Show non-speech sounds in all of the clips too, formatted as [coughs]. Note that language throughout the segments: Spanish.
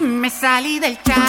Me salí del chat.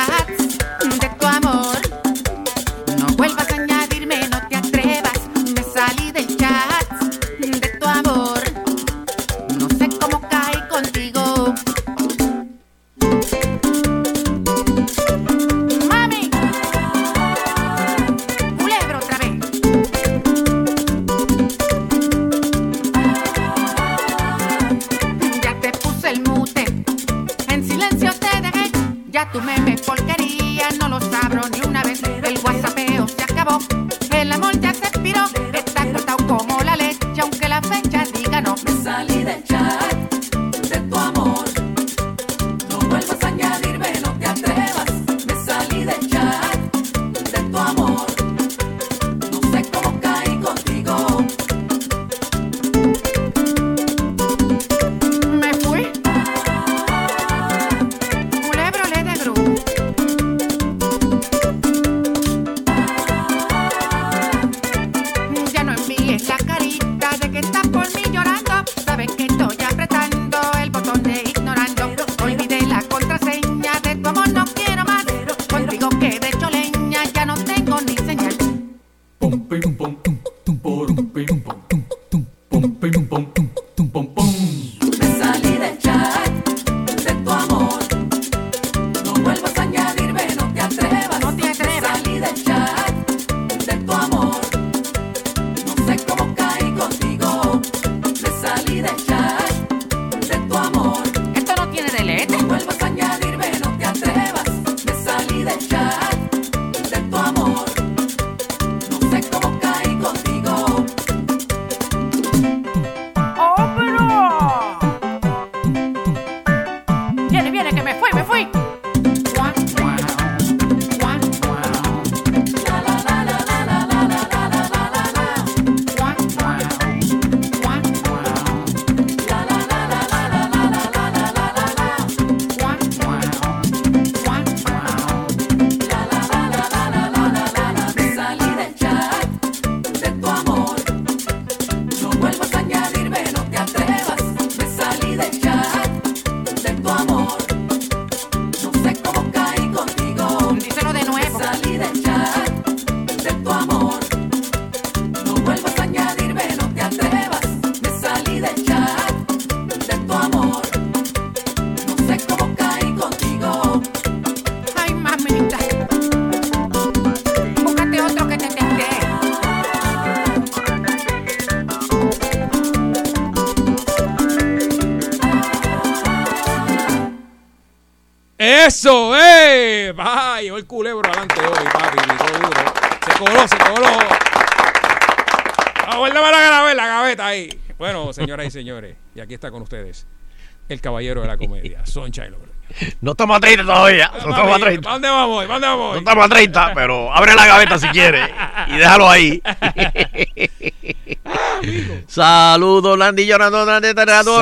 señoras y señores. Y aquí está con ustedes el caballero de la comedia, [laughs] Soncha Logroño. No estamos a 30 todavía. No, estamos a 30. Dónde vamos? ¿Para dónde vamos? No estamos a 30, pero abre la gaveta si quiere y déjalo ahí. [laughs] Saludos, Landy Terrador.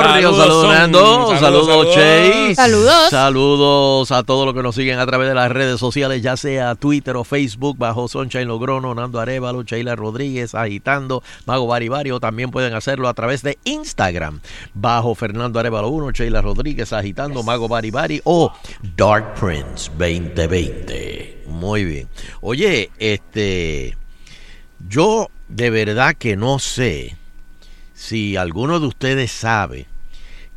Saludos, Saludos. Nando. Saludos, Saludos, saludos. Chase. Saludos. Saludos a todos los que nos siguen a través de las redes sociales, ya sea Twitter o Facebook, bajo Sunshine Logrono, Nando Arevalo, Sheila Rodríguez, Agitando, Mago Baribario. o También pueden hacerlo a través de Instagram, bajo Fernando Arevalo 1, Sheila Rodríguez, Agitando, Mago Baribari o Dark Prince 2020. Muy bien. Oye, este. Yo de verdad que no sé si alguno de ustedes sabe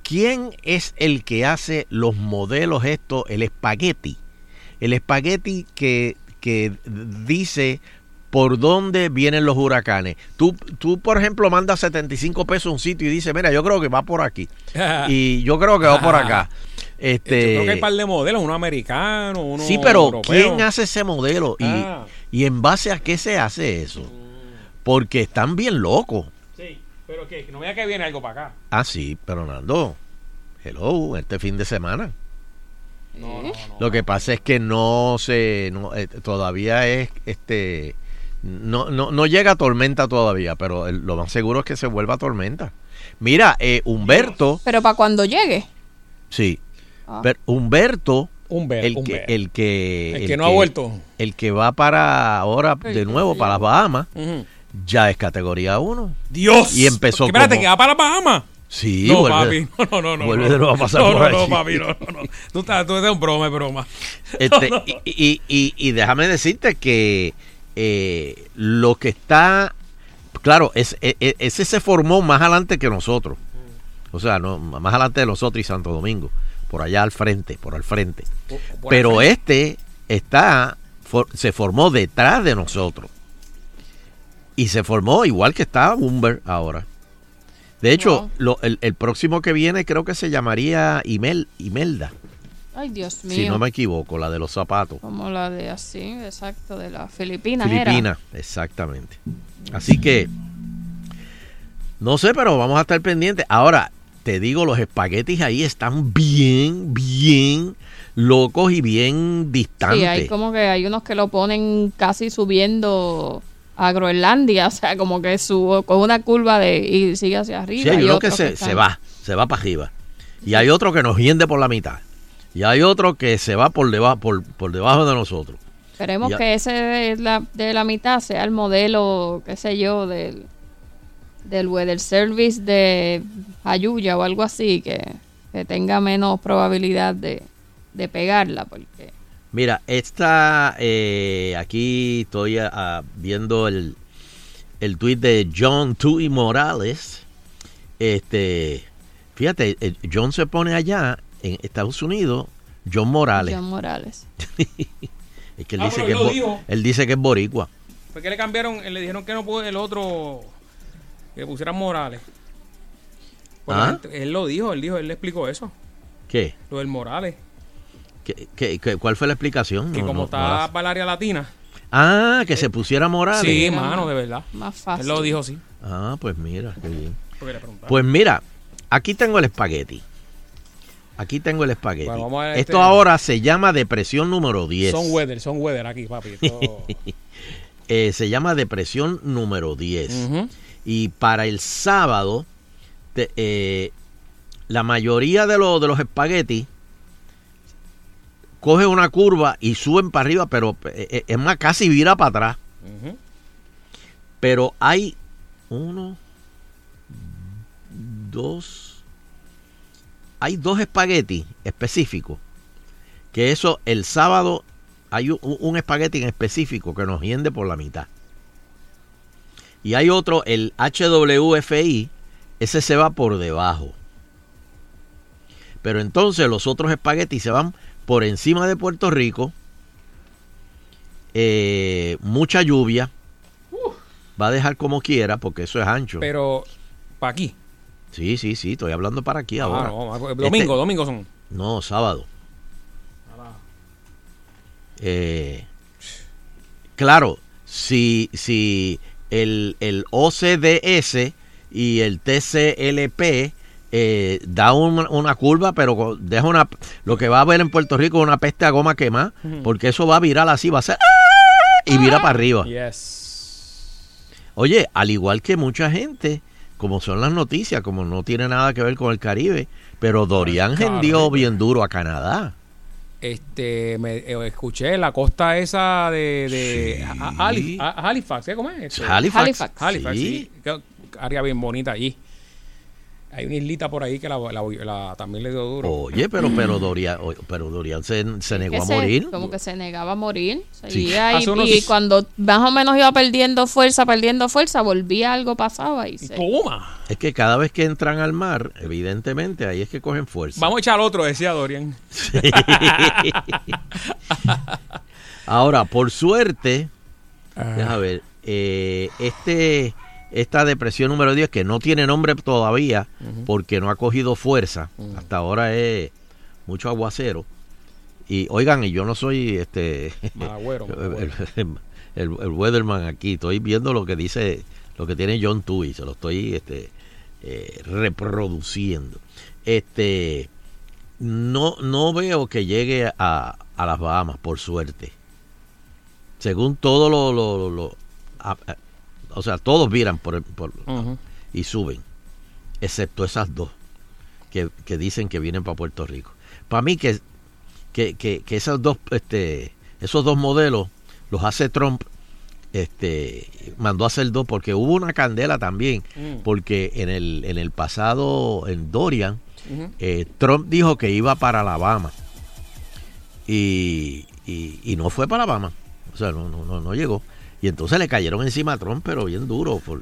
quién es el que hace los modelos estos, el espagueti. El espagueti que, que dice por dónde vienen los huracanes. Tú, tú, por ejemplo, mandas 75 pesos a un sitio y dices, mira, yo creo que va por aquí. [laughs] y yo creo que va por acá. Este, Yo creo que hay un par de modelos, uno americano, uno Sí, pero europeo. ¿quién hace ese modelo? Y, Ah. y en base a qué se hace eso? Porque están bien locos. Pero que no vea que viene algo para acá. Ah, sí, pero Nando, hello, este fin de semana. No, no, no. Lo que pasa es que no se, no, eh, todavía es, este, no, no, no llega a tormenta todavía, pero el- lo más seguro es que se vuelva tormenta. Mira, eh, Humberto, Pero para cuando llegue. sí, Ah. pero Humberto, Humber, el que, el que, El que no ha vuelto. el que va para ahora de nuevo para las. Bahamas, Ujú. Ya es categoría 1. Dios. Y empezó Espérate, como- que va para Bahamas. Sí, no, vuelve- papi. No, no, no. vuelve no. de nuevo a pasar no, por no, papi, no, no, no. Tú estás, tú eres un broma, es broma. Este, [laughs] No, no. Y, y- y- y déjame decirte que eh, lo que está, claro, es, e- e- ese se formó más adelante que nosotros. O sea, no, más adelante de nosotros y Santo Domingo. Por allá al frente, por al frente. Por Pero este está, for- se formó detrás de nosotros. Y se formó igual que está Bumber ahora. De hecho, Wow. lo- el, el próximo que viene creo que se llamaría Imel, Imelda, Ay, Dios mío. si no me equivoco, la de los zapatos. Como la de así, exacto, de las Filipinas. era. Filipinas, exactamente. Así que, no sé, pero vamos a estar pendientes. Ahora, te digo, los espaguetis ahí están bien, bien locos y bien distantes. Sí, hay como que hay unos que lo ponen casi subiendo a Groenlandia, [laughs] o sea, como que sube con una curva de y sigue hacia arriba. Sí, hay uno que se, se va, se va para arriba. Y hay otro que nos hiende por la mitad. Y hay otro que se va por debajo, por, por debajo de nosotros. Esperemos que ese de la, de la mitad sea el modelo, qué sé yo, del, del Weather Service de Ayuya o algo así, que, que tenga menos probabilidad de, de pegarla, porque Mira, esta, eh, aquí estoy ah, viendo el, el tweet de John Tui Morales. Este, fíjate, eh, John se pone allá en Estados Unidos, John Morales. John Morales. [laughs] Es que él Ah, dice que él es él dice que es boricua. Fue que le cambiaron, le dijeron que no puede el otro, que pusieran Morales. Pues Ah. gente- él lo dijo, él dijo, él le explicó eso, ¿Qué? lo del Morales. ¿Qué, qué- qué- cuál fue la explicación? Que No, como no- está no para el área latina. Ah, que se pusiera Morales. Sí, mano, de verdad. Más fácil. Él lo dijo sí. Ah, pues mira, qué bien. Pues mira, aquí tengo el espagueti. Aquí tengo el espagueti. Bueno, Esto este- ahora se llama depresión número 10. Son weather, son weather aquí, papi. [laughs] Eh, se llama depresión número 10. Ujú. Y para el sábado, te- eh, la mayoría de, los de los espaguetis coge una curva y suben para arriba, pero eh, eh, es más, casi vira para atrás. Pero hay uno, dos, hay dos espaguetis específicos. Que eso el sábado hay un, un espagueti en específico que nos hiende por la mitad. Y hay otro, el HWFI, ese se va por debajo. Pero entonces los otros espaguetis se van por encima de Puerto Rico. Eh, mucha lluvia. Va a dejar como quiera porque eso es ancho. Pero, para aquí. Sí, sí, sí, estoy hablando para aquí Ah, ahora. no, Este- domingo, domingo son. No, sábado. Eh, claro, si, si el, el OCDS y el TCLP eh, da un- una curva, pero deja una. Lo que va a haber en Puerto Rico es una peste a goma quemada, porque eso va a virar así, va a ser. Y vira para arriba. Yes. Oye, al igual que mucha gente como son las noticias, como no tiene nada que ver con el Caribe, pero Dorian hendió bien duro a Canadá. Este, me eh, escuché la costa esa de, de Sí. Halifax, ¿eh? ¿cómo es? Este, Halifax. Halifax. Halifax, sí. área bien bonita allí. Hay una islita por ahí que la, la- la- también le dio duro. Oye, pero pero Dorian, pero Dorian se, se negó a se- morir. como que se negaba a morir. Sí. Seguía Hace y, unos- y cuando más o menos iba perdiendo fuerza, perdiendo fuerza, volvía algo pasaba y se... Toma. Es que cada vez que entran al mar, evidentemente ahí es que cogen fuerza. Vamos a echar otro, decía Dorian. [laughs] Ahora, por suerte, Ah. déjame ver, eh, este, esta depresión número 10, que no tiene nombre todavía porque no ha cogido fuerza, hasta ahora es mucho aguacero. Y oigan, y yo no soy este [laughs] Malagüero, el, malagüero. el- el weatherman aquí, estoy viendo lo que dice, lo que tiene John Tui, se lo estoy este, eh, reproduciendo. Este, no, no veo que llegue a, a las Bahamas, por suerte. Según todo lo, lo- lo- lo- a- a- o sea, todos viran por, el- por- y suben, excepto esas dos que, que dicen que vienen para Puerto Rico. Para mí que, que, que, que esos dos, este, esos dos modelos los hace Trump, este, mandó a hacer dos porque hubo una candela también, Mm. porque en el, en el pasado, en Dorian, eh, Trump dijo que iba para Alabama y, y, y no fue para Alabama, o sea, no, no, no, no llegó. Y entonces le cayeron encima a Trump, pero bien duro por,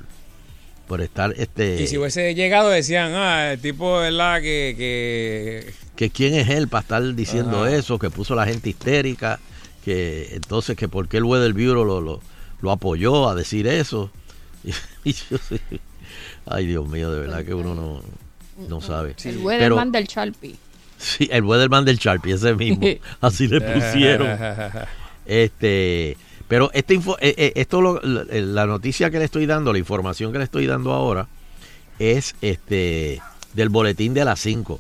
por estar, este, Y si hubiese llegado, decían, ah, el tipo, ¿verdad? Que, que que quién es él para estar diciendo Ajá. eso, que puso a la gente histérica, que entonces que por qué el Weather Bureau lo, lo, lo apoyó a decir eso. [laughs] Y, yo sí, ay Dios mío, de verdad que uno no, no sabe. el Pero- weatherman del Sharpie. Sí, el Weatherman del Sharpie, ese mismo. [laughs] Así le pusieron. [laughs] Este, pero este info, eh, eh, esto lo- la, la noticia que le estoy dando, la información que le estoy dando ahora es este del boletín de las 5.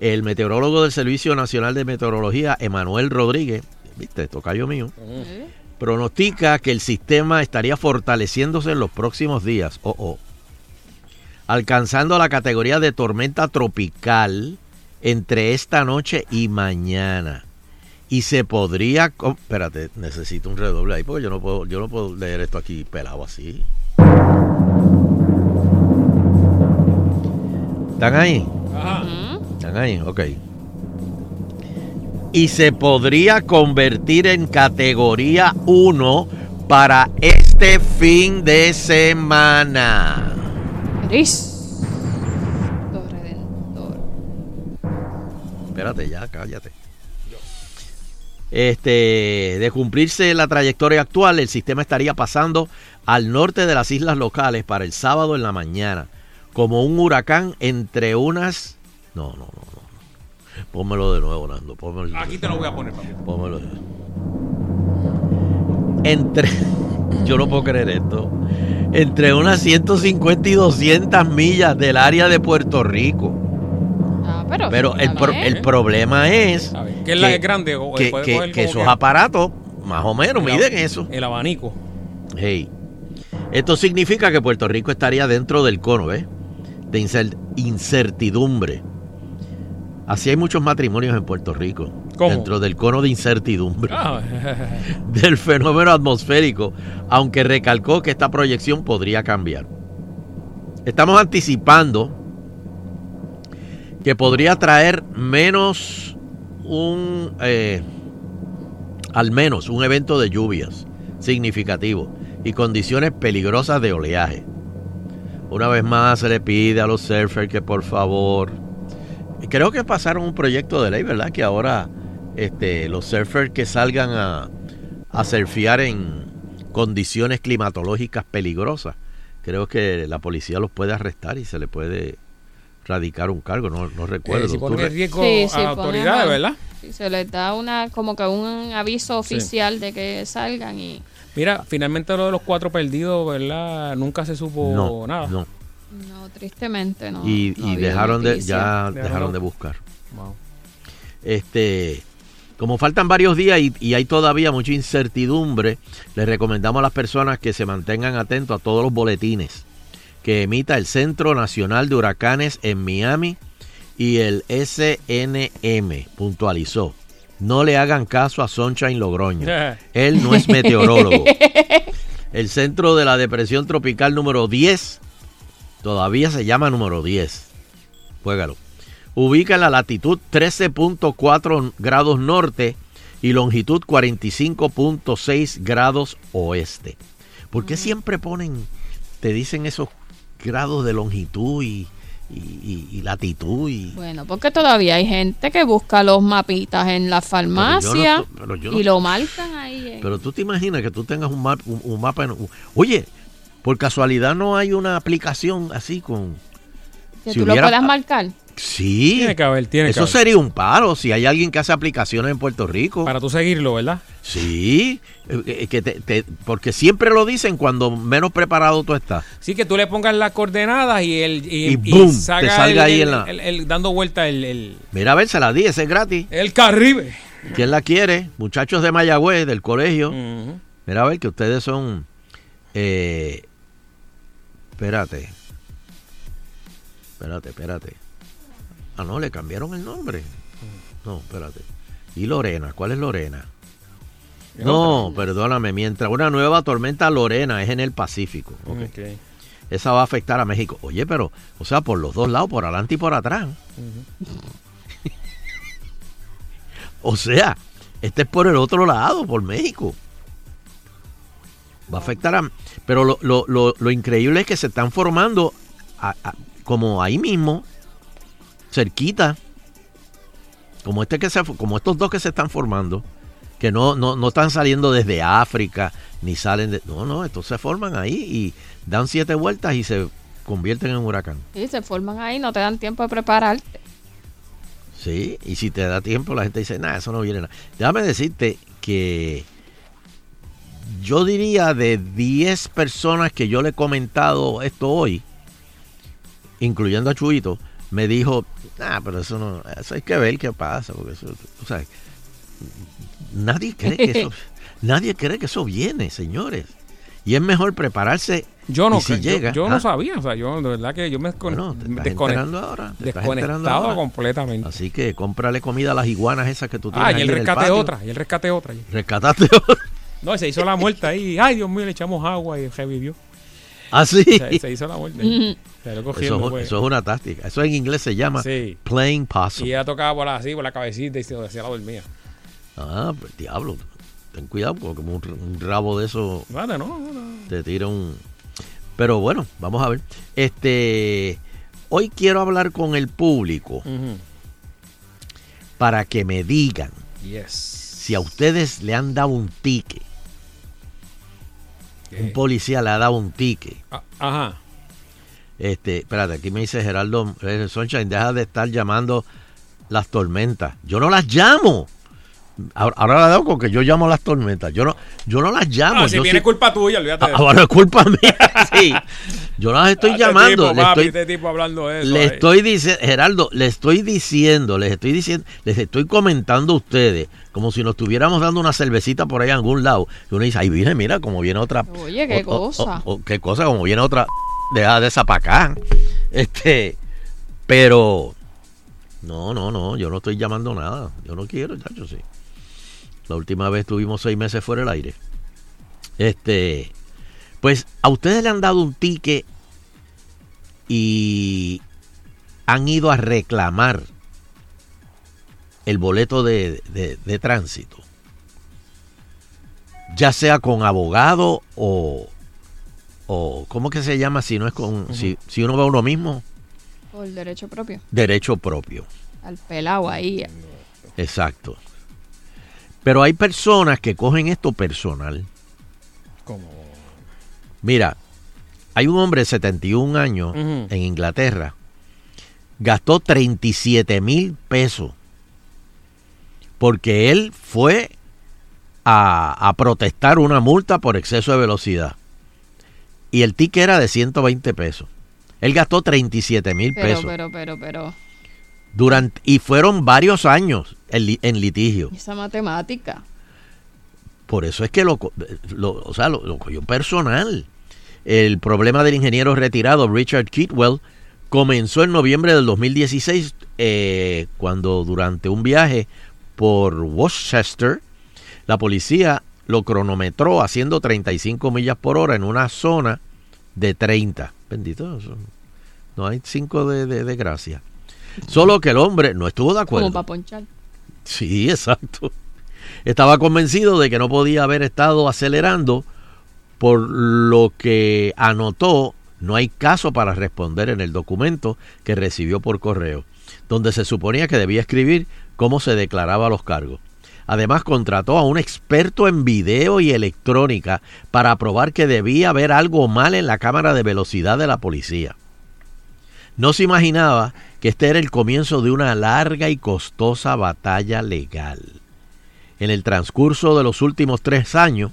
El meteorólogo del Servicio Nacional de Meteorología, Emanuel Rodríguez, viste, tocayo mío, pronostica que el sistema estaría fortaleciéndose en los próximos días. Oh, oh. Alcanzando la categoría de tormenta tropical entre esta noche y mañana. Y se podría, espérate, necesito un redoble ahí porque yo no puedo, yo no puedo leer esto aquí pelado así. ¿Están ahí? Ajá. ¿Están ahí? Ok. Y se podría convertir en categoría 1 para este fin de semana. Cristo Redentor. Espérate ya, cállate. Este, de cumplirse la trayectoria actual, el sistema estaría pasando al norte de las islas locales para el sábado en la mañana, como un huracán entre unas... No, no, no, no. Pónmelo de nuevo, Nando. Pónmelo, Aquí te lo voy a poner, papi. pónmelo de- Entre... [laughs] Yo no puedo creer esto. Entre unas 150 y 200 millas del área de Puerto Rico. Ah, pero, Pero el, pro- el problema es A ver, ¿qué es la que es grande? O- que, puede que- coger que como esos que- aparatos más o menos el miden eso. El abanico. Hey. Esto significa que Puerto Rico estaría dentro del cono, ¿ves? De incer- incertidumbre. Así hay muchos matrimonios en Puerto Rico. ¿Cómo? Dentro del cono de incertidumbre Ah, [laughs] del fenómeno atmosférico, aunque recalcó que esta proyección podría cambiar. Estamos anticipando que podría traer menos un, eh, al menos un evento de lluvias significativo y condiciones peligrosas de oleaje. Una vez más se le pide a los surfers que por favor, creo que pasaron un proyecto de ley, ¿verdad? Que ahora este, los surfers que salgan a, a surfear en condiciones climatológicas peligrosas, creo que la policía los puede arrestar y se le puede radicar un cargo, no, no recuerdo. eh, si ¿Tú ponen re- en riesgo Sí, a sí, autoridades, ¿verdad? Sí, se les da una como que un aviso oficial de que salgan y Mira, finalmente lo de los cuatro perdidos, ¿verdad? Nunca se supo no, nada. no. no tristemente no. y no y había dejaron de, ya Dejaron dejaron de- de buscar. Wow. Este, como faltan varios días y, y hay todavía mucha incertidumbre, les recomendamos a las personas que se mantengan atentos a todos los boletines que emita el Centro Nacional de Huracanes en Miami y el SNM puntualizó. No le hagan caso a Sunshine Logroño. Él no es meteorólogo. [laughs] El centro de la depresión tropical número 10 todavía se llama número 10. Juégalo. Ubica en la latitud 13.4 grados norte y longitud 45.6 grados oeste. ¿Por qué siempre ponen, te dicen esos grados de longitud y, y- y- y latitud? Y, Bueno, porque todavía hay gente que busca los mapitas en la farmacia pero yo no- y lo marcan ahí. Pero tú te imaginas que tú tengas un, map- un- un mapa. En, oye, por casualidad no hay una aplicación así con. que si tú lo puedas marcar. Sí. Tiene que haber, tiene que Eso haber. sería un paro si hay alguien que hace aplicaciones en Puerto Rico. Para tú seguirlo, ¿verdad? Sí, eh, eh, que te- te- porque siempre lo dicen cuando menos preparado tú estás. Sí, que tú le pongas las coordenadas y el y, Y boom, saca te salga el- ahí el- en la- el- el- dando vuelta el, Mira, a ver, se la di, ese es gratis. el Caribe. ¿Quién la quiere? Muchachos de Mayagüez, del colegio. Mira, a ver, que ustedes son... eh, espérate. Espérate, espérate. Ah, no, le cambiaron el nombre. No, espérate. ¿Y Lorena? ¿Cuál es Lorena? No, perdóname, mientras una nueva tormenta Lorena es en el Pacífico. Ok. Ok. Esa va a afectar a México. Oye, pero, o sea, por los dos lados, por adelante y por atrás. o sea, este es por el otro lado, por México. Va a afectar a... Pero lo, lo- lo- lo increíble es que se están formando a- a- como ahí mismo, cerquita. Como, este que se, como estos dos que se están formando, que no, no, no están saliendo desde África, ni salen de... No, no, estos se forman ahí y dan siete vueltas y se convierten en huracán. Sí, se forman ahí, no te dan tiempo de prepararte. Sí, y si te da tiempo, la gente dice, nada, eso no viene nada. Déjame decirte que yo diría de 10 personas que yo le he comentado esto hoy, incluyendo a Chuito, me dijo, ah, pero eso no, eso hay que ver qué pasa, porque eso, o sea, nadie cree que eso, [laughs] nadie cree que eso viene, señores. Y es mejor prepararse. Yo no, si yo- llega, yo, ah, no sabía, o sea, yo de verdad que yo me descone- bueno, te estás descone- enterando ahora, te estás enterando desconectado ahora. completamente. Así que cómprale comida a las iguanas esas que tú tienes Ah, y ahí el rescate otra, y el rescate otra. Rescataste [laughs] No, se hizo la muerte ahí. Ay, Dios mío, le echamos agua y revivió. Así. Se, se hizo la muerte. Se Eso, pues. eso es una táctica. Eso en inglés se llama Sí. playing Y possum. ella tocaba por así, por la cabecita y se decía la dormía. Ah, pues diablo. Ten cuidado porque como un, un rabo de eso Nada, no, no, no. te tira un... Pero bueno, vamos a ver. Este, hoy quiero hablar con el público para que me digan Yes. si a ustedes le han dado un ticket. Un policía le ha dado un ticket. Ah, Ajá. Este, espérate, aquí me dice Geraldo eh, Sunshine, deja de estar llamando las tormentas. Yo no las llamo. Ahora, ahora la dado con que yo llamo las tormentas. Yo no, yo no las llamo. Ah, si yo viene sí- culpa tuya, olvídate de eso. ahora es culpa mía. [laughs] sí. Yo no las estoy este llamando. tipo, le papi, estoy, este tipo hablando de eso. le ahí. estoy diciendo, Geraldo, le estoy diciendo, les estoy diciendo, les estoy comentando a ustedes, como si nos estuviéramos dando una cervecita por ahí en algún lado. Y uno dice, ay, viene, mira, como viene otra. Oye, qué o- o- cosa. o- o- qué cosa, como viene otra. Deja de esa para. Este, pero. No, no, no, yo no estoy llamando nada. Yo no quiero, chacho, sí. La última vez tuvimos seis meses fuera del aire. Este, pues a ustedes le han dado un ticket y han ido a reclamar el boleto de, de- de tránsito. Ya sea con abogado o, o ¿cómo que se llama si no es con, si, si uno va uno mismo? Por derecho propio. Derecho propio. Al pelado ahí. Exacto. Pero hay personas que cogen esto personal. Como. Mira, hay un hombre de 71 años en Inglaterra. Gastó 37 mil pesos. Porque él fue a, a protestar una multa por exceso de velocidad. Y el ticket era de 120 pesos. Él gastó 37 mil Pero, pesos. pero, pero, pero. Durante, y fueron varios años en, li- en litigio. Esa matemática. Por eso es que lo, lo- o sea, lo, lo cogió personal. el problema del ingeniero retirado Richard Kitwell comenzó en noviembre del 2016 eh, cuando durante un viaje por Worcester la policía lo cronometró haciendo 35 millas por hora en una zona de 30. Bendito, no hay 5 de, de, de gracia. Solo que el hombre no estuvo de acuerdo. Como para ponchar. Sí, exacto. Estaba convencido de que no podía haber estado acelerando, por lo que anotó no hay caso para responder en el documento que recibió por correo, donde se suponía que debía escribir cómo se declaraba los cargos. Además, contrató a un experto en video y electrónica para probar que debía haber algo mal en la cámara de velocidad de la policía. No se imaginaba que este era el comienzo de una larga y costosa batalla legal. En el transcurso de los últimos tres años,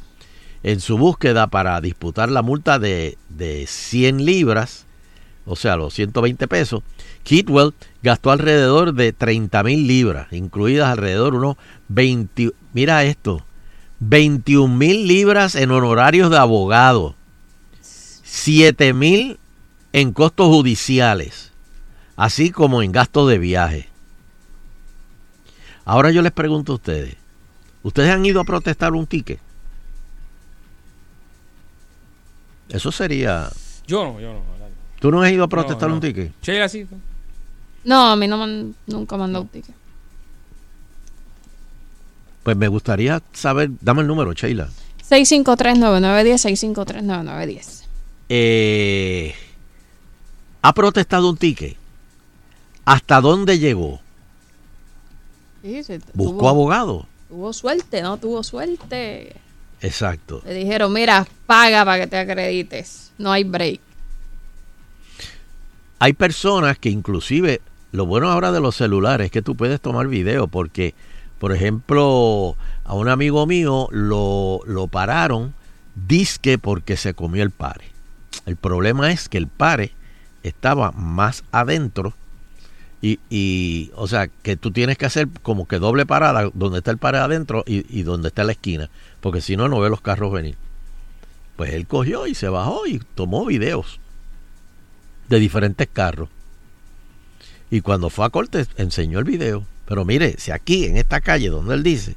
en su búsqueda para disputar la multa de, de 100 libras, o sea, los 120 pesos, Kitwell gastó alrededor de 30 mil libras, incluidas alrededor unos 20, mira esto, 21 mil libras en honorarios de abogado, 7 mil en costos judiciales, así como en gastos de viaje. Ahora yo les pregunto a ustedes, ¿ustedes han ido a protestar un ticket? Eso sería... Yo no, yo no. ¿Tú no has ido a protestar No, un ticket? Sí. No, a mí no nunca me han dado un ticket. Pues me gustaría saber, dame el número, Sheila. 653-9910, 653-9910. Eh, ¿Ha protestado un ticket? ¿Hasta dónde llegó? Sí, sí, ¿Buscó tuvo, abogado? tuvo suerte, ¿no? Tuvo suerte. Exacto. Le dijeron, mira, paga para que te acredites. No hay break. Hay personas que inclusive, lo bueno ahora de los celulares es que tú puedes tomar video porque, por ejemplo, a un amigo mío lo, lo pararon disque porque se comió el pare. El problema es que el pare estaba más adentro y, y, o sea, que tú tienes que hacer como que doble parada donde está el pare adentro y, y donde está la esquina, porque si no, no ve los carros venir. Pues él cogió y se bajó y tomó videos de diferentes carros. Y cuando fue a corte enseñó el video. Pero mire, si aquí en esta calle donde él dice,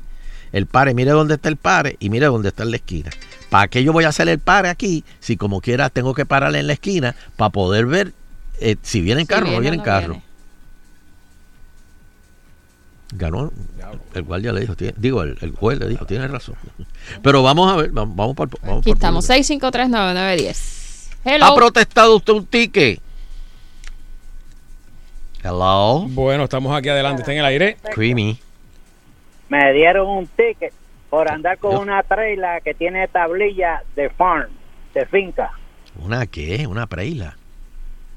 el pare, mire dónde está el pare y mire dónde está en la esquina. ¿Para qué yo voy a hacer el pare aquí si como quiera tengo que pararle en la esquina para poder ver eh, si vienen Si carros o no viene vienen no carros? viene. Ganó. El guardia le dijo, tiene- digo, el, el juez le dijo, tiene razón. Pero vamos a ver, vamos, vamos para el- vamos Aquí para estamos, problema. 653-9910. Hello. ¿Ha protestado usted un ticket? Hello. Bueno, estamos aquí adelante. Está en el aire. Creamy. me dieron un ticket por andar con una trailer que tiene tablilla de farm, de finca. ¿Una qué? Una preila.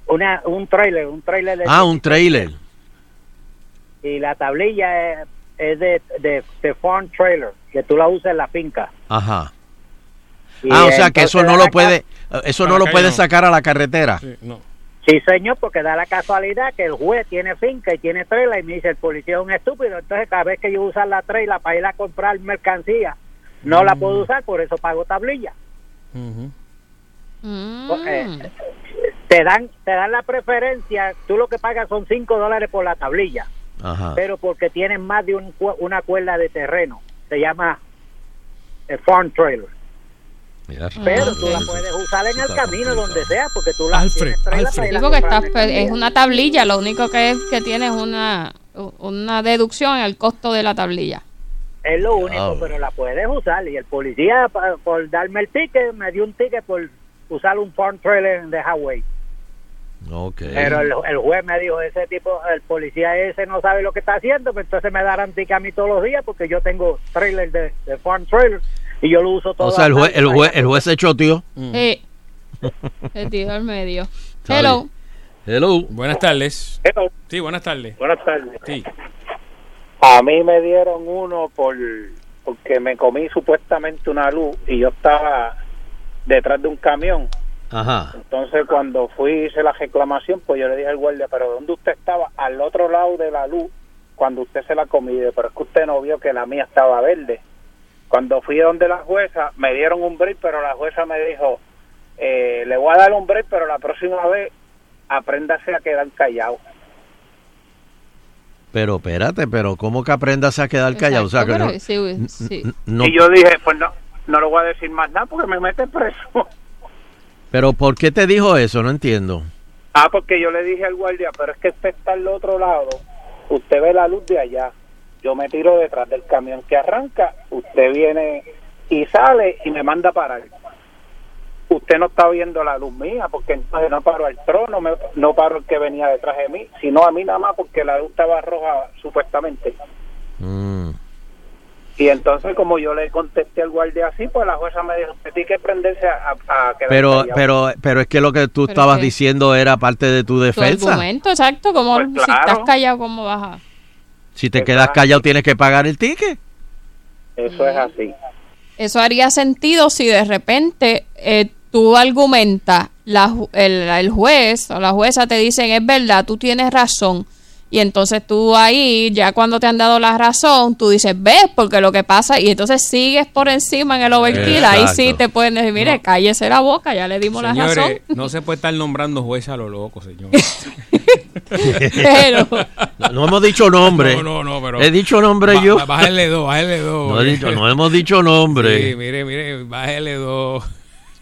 Una, un trailer, un trailer de... Ah, un trailer. Y la tablilla es, es de, de, de farm trailer, que tú la usas en la finca. Ajá. Y Ah, o sea que eso no lo puede, eso A no lo puede no. sacar a la carretera. Sí, no. Sí, señor, porque da la casualidad que el juez tiene finca y tiene trailer y me dice, el policía es un estúpido. Entonces cada vez que yo uso la trailer para ir a comprar mercancía, no la Mm. puedo usar, por eso pago tablilla. Mm. Eh, te dan te dan la preferencia, tú lo que pagas son 5 dólares por la tablilla, Ajá. pero porque tienes más de un una cuerda de terreno, se llama el farm trailer. Mira. Pero Ah, tú la puedes usar en el camino donde sea, porque tú la Alfred, tienes Alfred. para ir Sí, a porque está, es una tablilla, lo único que es que tiene es una, una deducción en el costo de la tablilla. Es lo único, pero la puedes usar. Y el policía, por darme el ticket, me dio un ticket por usar un farm trailer de Hawaii. Ok. Pero el, el juez me dijo, ese tipo, el policía ese no sabe lo que está haciendo, pues entonces me darán ticket a mí todos los días porque yo tengo trailer de, de farm trailer y yo lo uso todo. o sea, el juez, el juez, el juez se choteó. Mm. Sí. Se tiró al medio. Hello. Hello. Buenas tardes. Hello. Sí, buenas tardes. Buenas tardes. Sí. A mí me dieron uno por porque me comí supuestamente una luz y yo estaba detrás de un camión. Ajá. Entonces cuando fui y hice la reclamación, pues yo le dije al guardia, pero ¿dónde usted estaba? Al otro lado de la luz cuando usted se la comió, pero es que usted no vio que la mía estaba verde. Cuando fui donde la jueza, me dieron un break, pero la jueza me dijo, eh, le voy a dar un break, pero la próxima vez apréndase a quedar callado. Pero espérate, pero ¿cómo que aprendas a quedar callado? O sea, que Exacto, no, pero sí, sí. no- Y yo dije, pues no, no le voy a decir más nada porque me mete preso. pero ¿por qué te dijo eso? No entiendo. Ah, porque yo le dije al guardia, pero es que usted está al otro lado, usted ve la luz de allá, yo me tiro detrás del camión que arranca, usted viene y sale y me manda a parar. Usted no está viendo la luz mía, porque entonces no paro al trono, me- no paro el que venía detrás de mí, sino a mí nada más porque la luz estaba roja supuestamente. Mm. Y entonces como yo le contesté al guardia así, pues la jueza me dijo, usted tiene que prenderse a, a, a quedar Pero, callado". pero, pero es que lo que tú Pero estabas que- diciendo era parte de tu Tu defensa. argumento, exacto, como Pues si claro. estás callado, ¿cómo vas a...? Si te quedas callado tienes que pagar el ticket. Eso es así. Eso haría sentido si de repente eh, tú argumentas, la, el, el juez o la jueza te dicen, es verdad, tú tienes razón. Y entonces tú ahí, ya cuando te han dado la razón, tú dices, ves, porque lo que pasa, y entonces sigues por encima en el overkill, ahí sí te pueden decir, mire, cállese la boca, ya le dimos la razón. Señores, no se puede estar nombrando juez a lo loco, señor. [laughs] Pero, No, no hemos dicho nombre. No, no, no, pero. He dicho nombre Ba- yo. Bájale dos, bájale dos. No, he dicho, no hemos dicho nombre. Sí, mire, mire, bájale dos.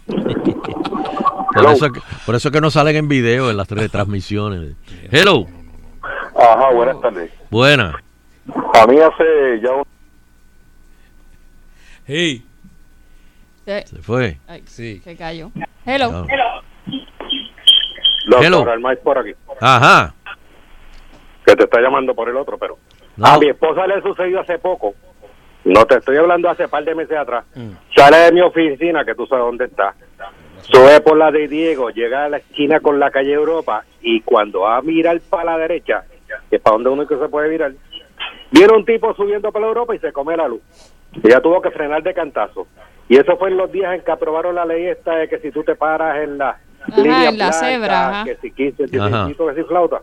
Por eso, por eso que no salen en video en las retransmisiones. Hello. Ajá, buenas tardes. Buena. A mí hace ya un... Sí, se, Se fue. ay, sí. se cayó. Hello. Ya. Doctor Hello. Almaiz por aquí, Ajá. que te está llamando por el otro, pero... No. A mi esposa le sucedió hace poco. No te estoy hablando hace par de meses atrás. Mm. Sale de mi oficina, que tú sabes dónde está. Sube por la de Diego, llega a la esquina con la calle Europa y cuando va a mirar para la derecha, que es para donde uno que se puede mirar, viene un tipo subiendo para la Europa y se come la luz. Ella tuvo que frenar de cantazo. Y eso fue en los días en que aprobaron la ley esta de que si tú te paras en la línea en la blanca, cebra, ajá. que si 15 Ajá. centímetros, que si flauta.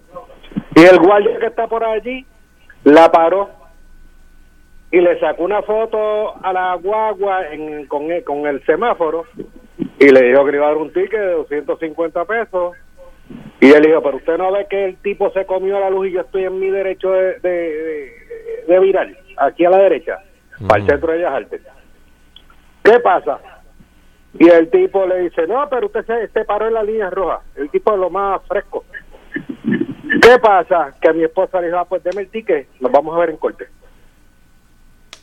Y el guardia que está por allí la paró y le sacó una foto a la guagua en- con, el, con el semáforo y le dijo que le iba a dar un ticket de 250 pesos. Y él dijo, pero usted no ve que el tipo se comió la luz y yo estoy en mi derecho de, de, de- de virar, aquí a la derecha, para el centro de Bellas Artes. ¿Qué pasa? Y el tipo le dice, no, pero usted se, se paró en la línea roja. El tipo es lo más fresco. ¿Qué pasa? Que a mi esposa le dijo, ah, pues deme el ticket, nos vamos a ver en corte.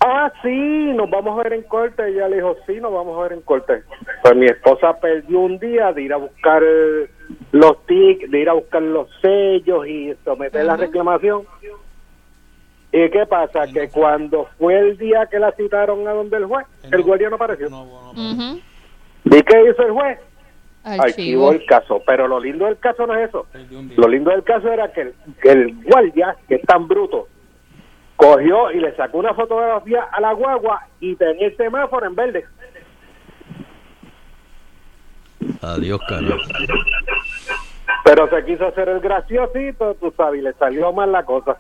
Ah, sí, nos vamos a ver en corte. Y ella le dijo, sí, nos vamos a ver en corte. Pues mi esposa perdió un día de ir a buscar los tickets, de ir a buscar los sellos y someter la reclamación. ¿Y qué pasa? Que cuando fue el día que la citaron a donde el juez, el guardia no apareció. ¿Y qué hizo el juez? Archivo. archivó el caso. Pero lo lindo del caso no es eso. Lo lindo del caso era que el, que el guardia, que es tan bruto, cogió y le sacó una fotografía a la guagua y tenía el semáforo en verde. Adiós, carajo. Pero se quiso hacer el graciosito, tú sabes, y le salió mal la cosa.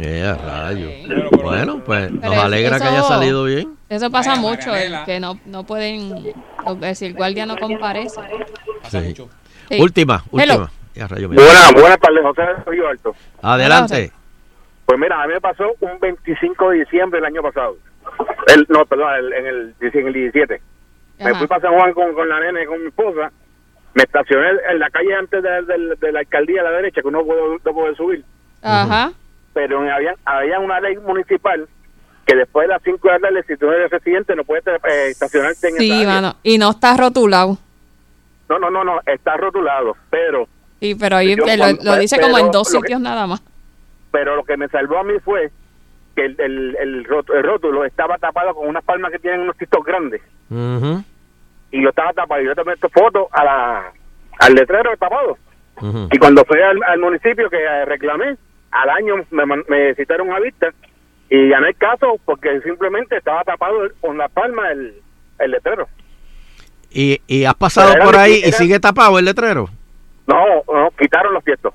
Eh, a rayo. Bueno, pues nos alegra que haya salido bien. Eso pasa mucho, el que no, no pueden, si el guardia no comparece. Pasa Sí. mucho. Sí. Última, última. Ya, rayo. Buenas, buenas tardes, José Río Alto. Adelante. Pues mira, a mí me pasó un 25 de diciembre del año pasado. El, no, perdón, el- en, el, en el 17. Me fui para San Juan con, con la nena y con mi esposa. Me estacioné en la calle antes de, de- de la alcaldía a la derecha, que uno puede, no puede subir. Ajá. Pero había, había una ley municipal que después de las 5 de la tarde, si tú eres residente, no puedes eh, estacionarte en esa Sí, área. mano. Y no está rotulado. No, no, no, no, está rotulado. Pero Sí, pero ahí Yo lo, dice como en dos que- sitios nada más. Pero lo que me salvó a mí fue que el, el, el, rótulo, el rótulo estaba tapado con unas palmas que tienen unos tistos grandes. Y lo estaba tapado. Y yo tomé esta foto a la, al letrero tapado. Y cuando fui al, al municipio que eh, reclamé, al año me, me citaron a vista y gané el caso porque simplemente estaba tapado con la palma el, el letrero. ¿Y, y has pasado por ahí y sigue tapado el letrero? No, no, quitaron los fiestos.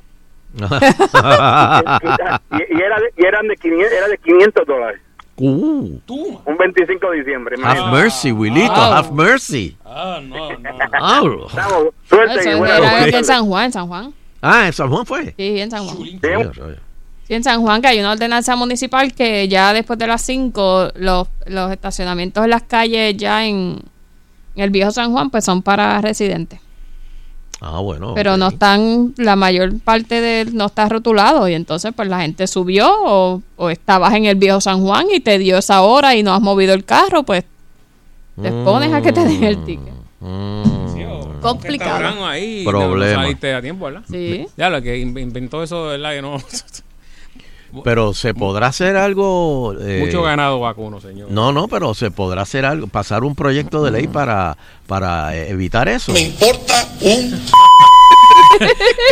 [laughs] y, y era de, y eran de 500, era de 500 dólares. Uh, Tú. Un 25 de diciembre. have mercy, Wilito, have mercy. Ah, no, no. Ah, Estamos, suerte Eso y buena era suerte. en San Juan, en San Juan. Ah, en San Juan fue. Sí, en San Juan. Sí, en San Juan que hay una ordenanza municipal que ya después de las 5 los, los estacionamientos en las calles ya en, en el viejo San Juan pues son para residentes. Ah, bueno. Pero no están, la mayor parte de no está rotulado y entonces pues la gente subió o, o estabas en el viejo San Juan y te dio esa hora y no has movido el carro, pues te pones a que te den el ticket. Mm. Sí, Complicado. ahí, Problema. No saliste a tiempo, ¿verdad? Sí. Ya, lo que in- inventó eso, ¿verdad? Que no. [laughs] Pero se podrá hacer algo. eh, Mucho ganado vacuno, señor. No, no, pero se podrá hacer algo, pasar un proyecto de ley para, para eh, evitar eso. [laughs]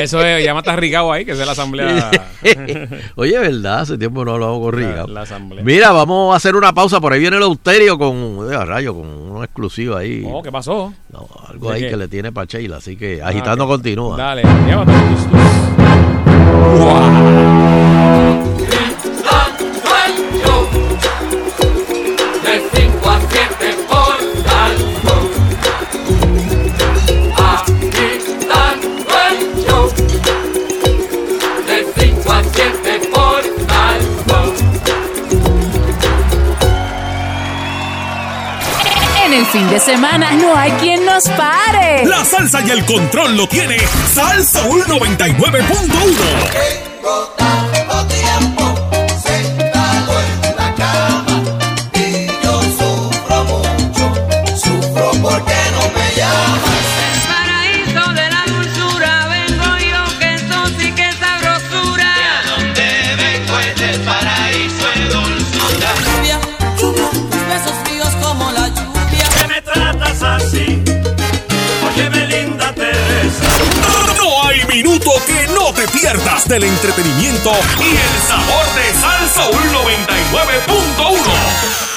Eso es, llámate a Rigao ahí, que es de la asamblea. [laughs] Oye, ¿verdad? Hace tiempo no hablamos con La- Riga. la asamblea. Mira, vamos a hacer una pausa. Por ahí viene el Euterio con, eh, rayo, con una exclusiva ahí. Oh, ¿qué pasó? No, algo ¿De ahí qué? que le tiene para Sheila. Así que agitando Ah, ok. continúa. Dale, llévate tus- de semana no hay quien nos pare. La salsa y el control lo tiene Salsa 99.1. pierdas del entretenimiento y el sabor de Salsa 99.1.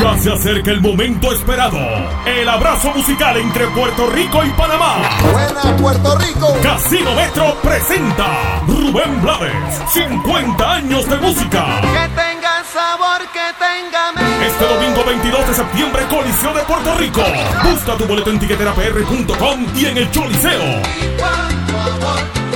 Ya se acerca el momento esperado. El abrazo musical entre Puerto Rico y Panamá. Buena Puerto Rico. Casino Metro presenta Rubén Blades, 50 años de música. Que tenga sabor, que tenga mente. Este domingo 22 de septiembre, Coliseo de Puerto Rico. Busca tu boleto en tiqueterapr.com y en el Choliseo. Y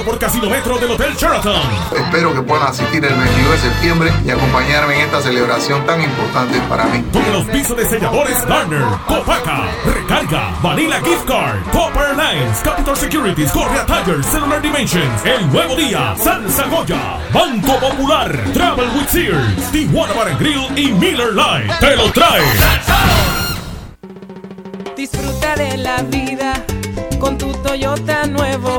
Presentado por Casino Metro del Hotel Sheraton. Espero que puedan asistir el 22 de septiembre y acompañarme en esta celebración tan importante para mí. Con el auspicio de selladores Garner, Copaca, Recarga, Vanilla Gift Card, Copper Lines, Capital Securities, Correa Tires, Cellular Dimensions, El Nuevo Día, Salsa Goya, Banco Popular, Travel with Sears, Tijuana Bar and Grill y Miller Lite. Te lo trae. Disfruta de la vida con tu Toyota nuevo,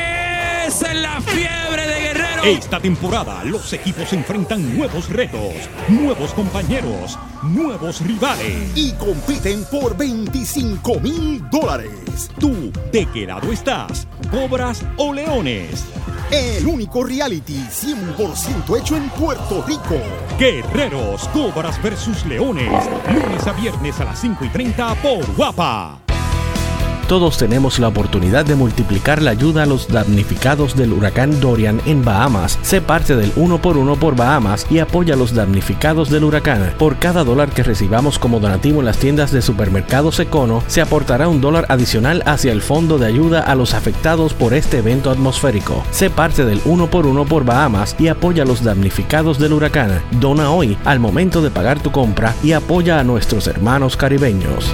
Esa es la fiebre de Guerrero. Esta temporada los equipos enfrentan nuevos retos, nuevos compañeros, nuevos rivales. Y compiten por 25 mil dólares. ¿Tú de qué lado estás? ¿Cobras o leones? El único reality 100% hecho en Puerto Rico. Guerreros, Cobras versus Leones. Lunes a viernes a las 5 y 30 por Guapa. Todos tenemos la oportunidad de multiplicar la ayuda a los damnificados del huracán Dorian en Bahamas. Sé parte del 1 por 1 por Bahamas y apoya a los damnificados del huracán. Por cada dólar que recibamos como donativo en las tiendas de supermercados Econo, se aportará un dólar adicional hacia el fondo de ayuda a los afectados por este evento atmosférico. Sé parte del 1 por 1 por Bahamas y apoya a los damnificados del huracán. Dona hoy al momento de pagar tu compra y apoya a nuestros hermanos caribeños.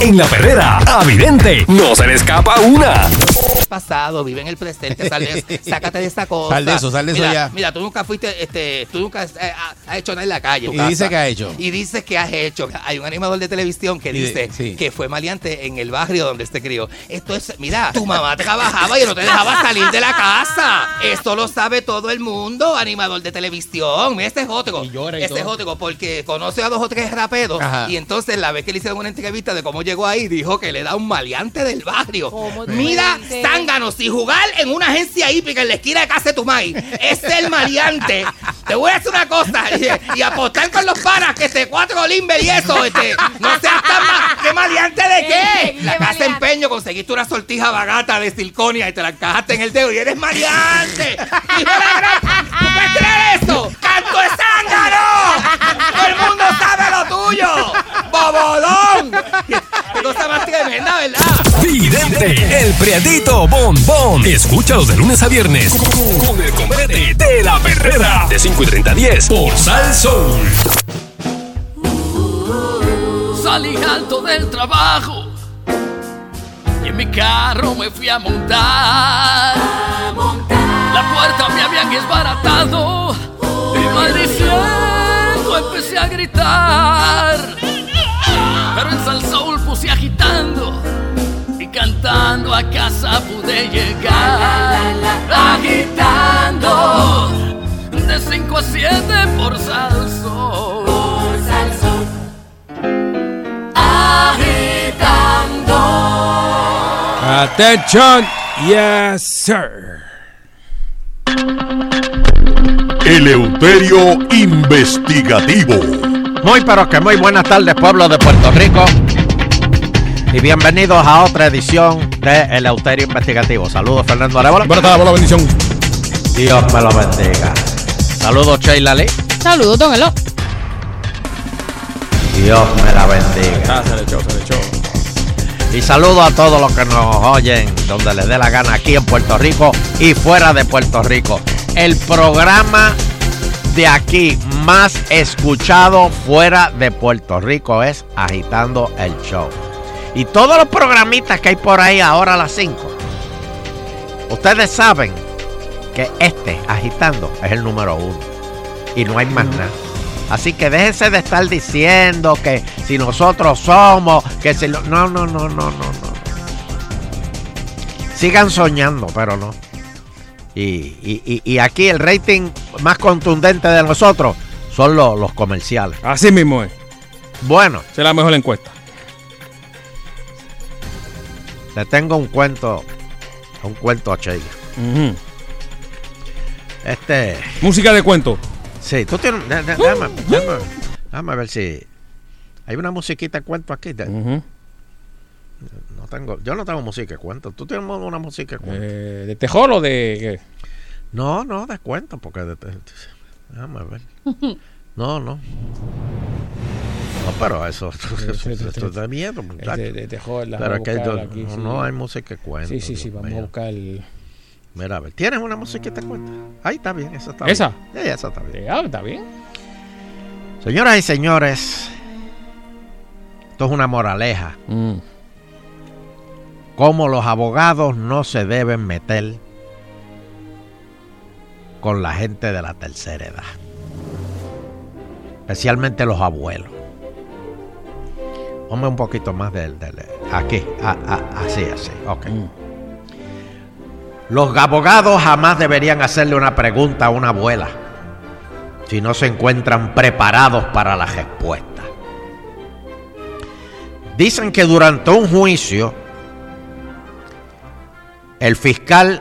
En la perrera, Avidente, no se le escapa una. pasado, vive en el presente, sal de- [laughs] sácate de esta cosa. Sal de eso, sal de eso Mira, ya. Mira, tú nunca fuiste, este, tú nunca has, eh, ha- has hecho nada en la calle. Y dice que ha hecho. Y dice que has hecho. Hay un animador de televisión que Y de- dice sí. que fue maleante en el barrio donde este crió. Esto es, mira, tu mamá trabajaba y no te dejaba salir de la casa. Esto lo sabe todo el mundo, animador de televisión. Mira, este es otro. y este es otro porque conoce a dos o tres raperos Ajá. y entonces la vez que le hicieron una entrevista de cómo llegó ahí, dijo que le da un maleante del barrio. Mira, zánganos, si jugar en una agencia hípica en la esquina de casa de tu maíz es el maleante, te voy a decir una cosa, [laughs] y, y apostar con los panas que este cuatro limber y eso, este, no seas tan ma- ¿qué maleante de qué? La casa empeño, conseguiste una sortija bagata de circonia y te la encajaste en el dedo y eres maleante. ¡Hijo de la gran- ¿Tú puedes creer eso? ¡Canto de zángano! ¡Todo el mundo sabe lo tuyo! ¡Bobolón! ¡Qué cosa más tremenda, verdad! Vidente, el prietito bombón. Escúchalos de lunes a viernes con el comete de la perrera. De 5 y 30 a 10 por Sal Soul. Salí alto del trabajo y en mi carro me fui a montar. La puerta me habían desbaratado y maldiciendo empecé a gritar. Pero en Puse agitando y cantando a casa pude llegar. Agitando de 5 a 7 por Sal Soul. Agitando. Attention, yes, sir. Eleuterio Investigativo. Muy pero que muy buenas tardes pueblo de Puerto Rico y bienvenidos a otra edición de El Euterio Investigativo. Saludos Fernando Arevalo. Buenas tardes, la bendición. Dios me lo bendiga. Saludos Sheila Lee. Saludos, don Elo. Dios me la bendiga. Ah, se le echó, se le echó. Y saludo a todos los que nos oyen donde les dé la gana aquí en Puerto Rico y fuera de Puerto Rico. El programa de aquí más escuchado fuera de Puerto Rico es Agitando el Show. Y todos los programitas que hay por ahí ahora a las 5. Ustedes saben que este, Agitando, es el número uno. Y no hay más nada. Así que déjense de estar diciendo que si nosotros somos, que si lo- No, no, no, no, no, no. Sigan soñando, pero no. Y, y- y- aquí el rating más contundente de nosotros son los, los comerciales. Así mismo es. Bueno, Esa es la mejor encuesta. Le tengo un cuento, un cuento a Sheila. Ujú. Este, Música de cuento. sí, tú tienes, dé- déjame, déjame- déjame ver si hay una musiquita de cuento aquí. De-. No tengo, yo no tengo música de cuento. ¿Tú tienes una música de cuento? Eh, ¿De tejor o de qué? No, no, de cuento, porque... de- de- déjame ver. [laughs] No, no. No, pero eso, eso da miedo, que no, hay música de cuento. Sí, sí, sí, vamos a buscar. el- Mira, a ver, ¿tienes una musiquita de cuento? Ahí está bien, esa está ¿Esa? bien. Sí, esa está bien. Está bien. Señoras y señores, esto es una moraleja. Mm. Cómo los abogados no se deben meter con la gente de la tercera edad. Especialmente los abuelos. Ponme un poquito más del... del- aquí, a- a- así, así, ok. Los abogados jamás deberían hacerle una pregunta a una abuela si no se encuentran preparados para la respuesta. Dicen que durante un juicio, el fiscal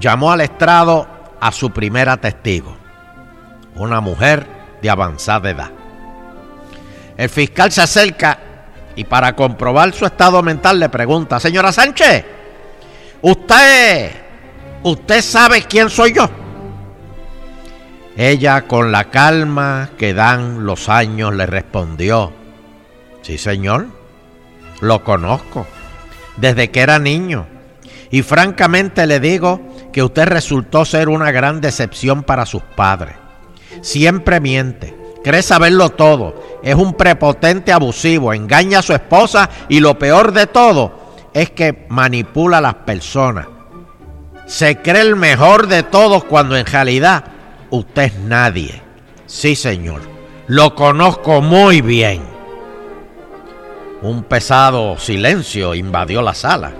llamó al estrado a su primera testigo, una mujer de avanzada edad. El fiscal se acerca y para comprobar su estado mental le pregunta, señora Sánchez, ¿usted, usted sabe quién soy yo? Ella con la calma que dan los años le respondió, sí señor, lo conozco, desde que era niño. Y francamente le digo que usted resultó ser una gran decepción para sus padres. Siempre miente, cree saberlo todo, es un prepotente abusivo, engaña a su esposa y lo peor de todo es que manipula a las personas. Se cree el mejor de todos cuando en realidad usted es nadie. Sí, señor, lo conozco muy bien. Un pesado silencio invadió la sala.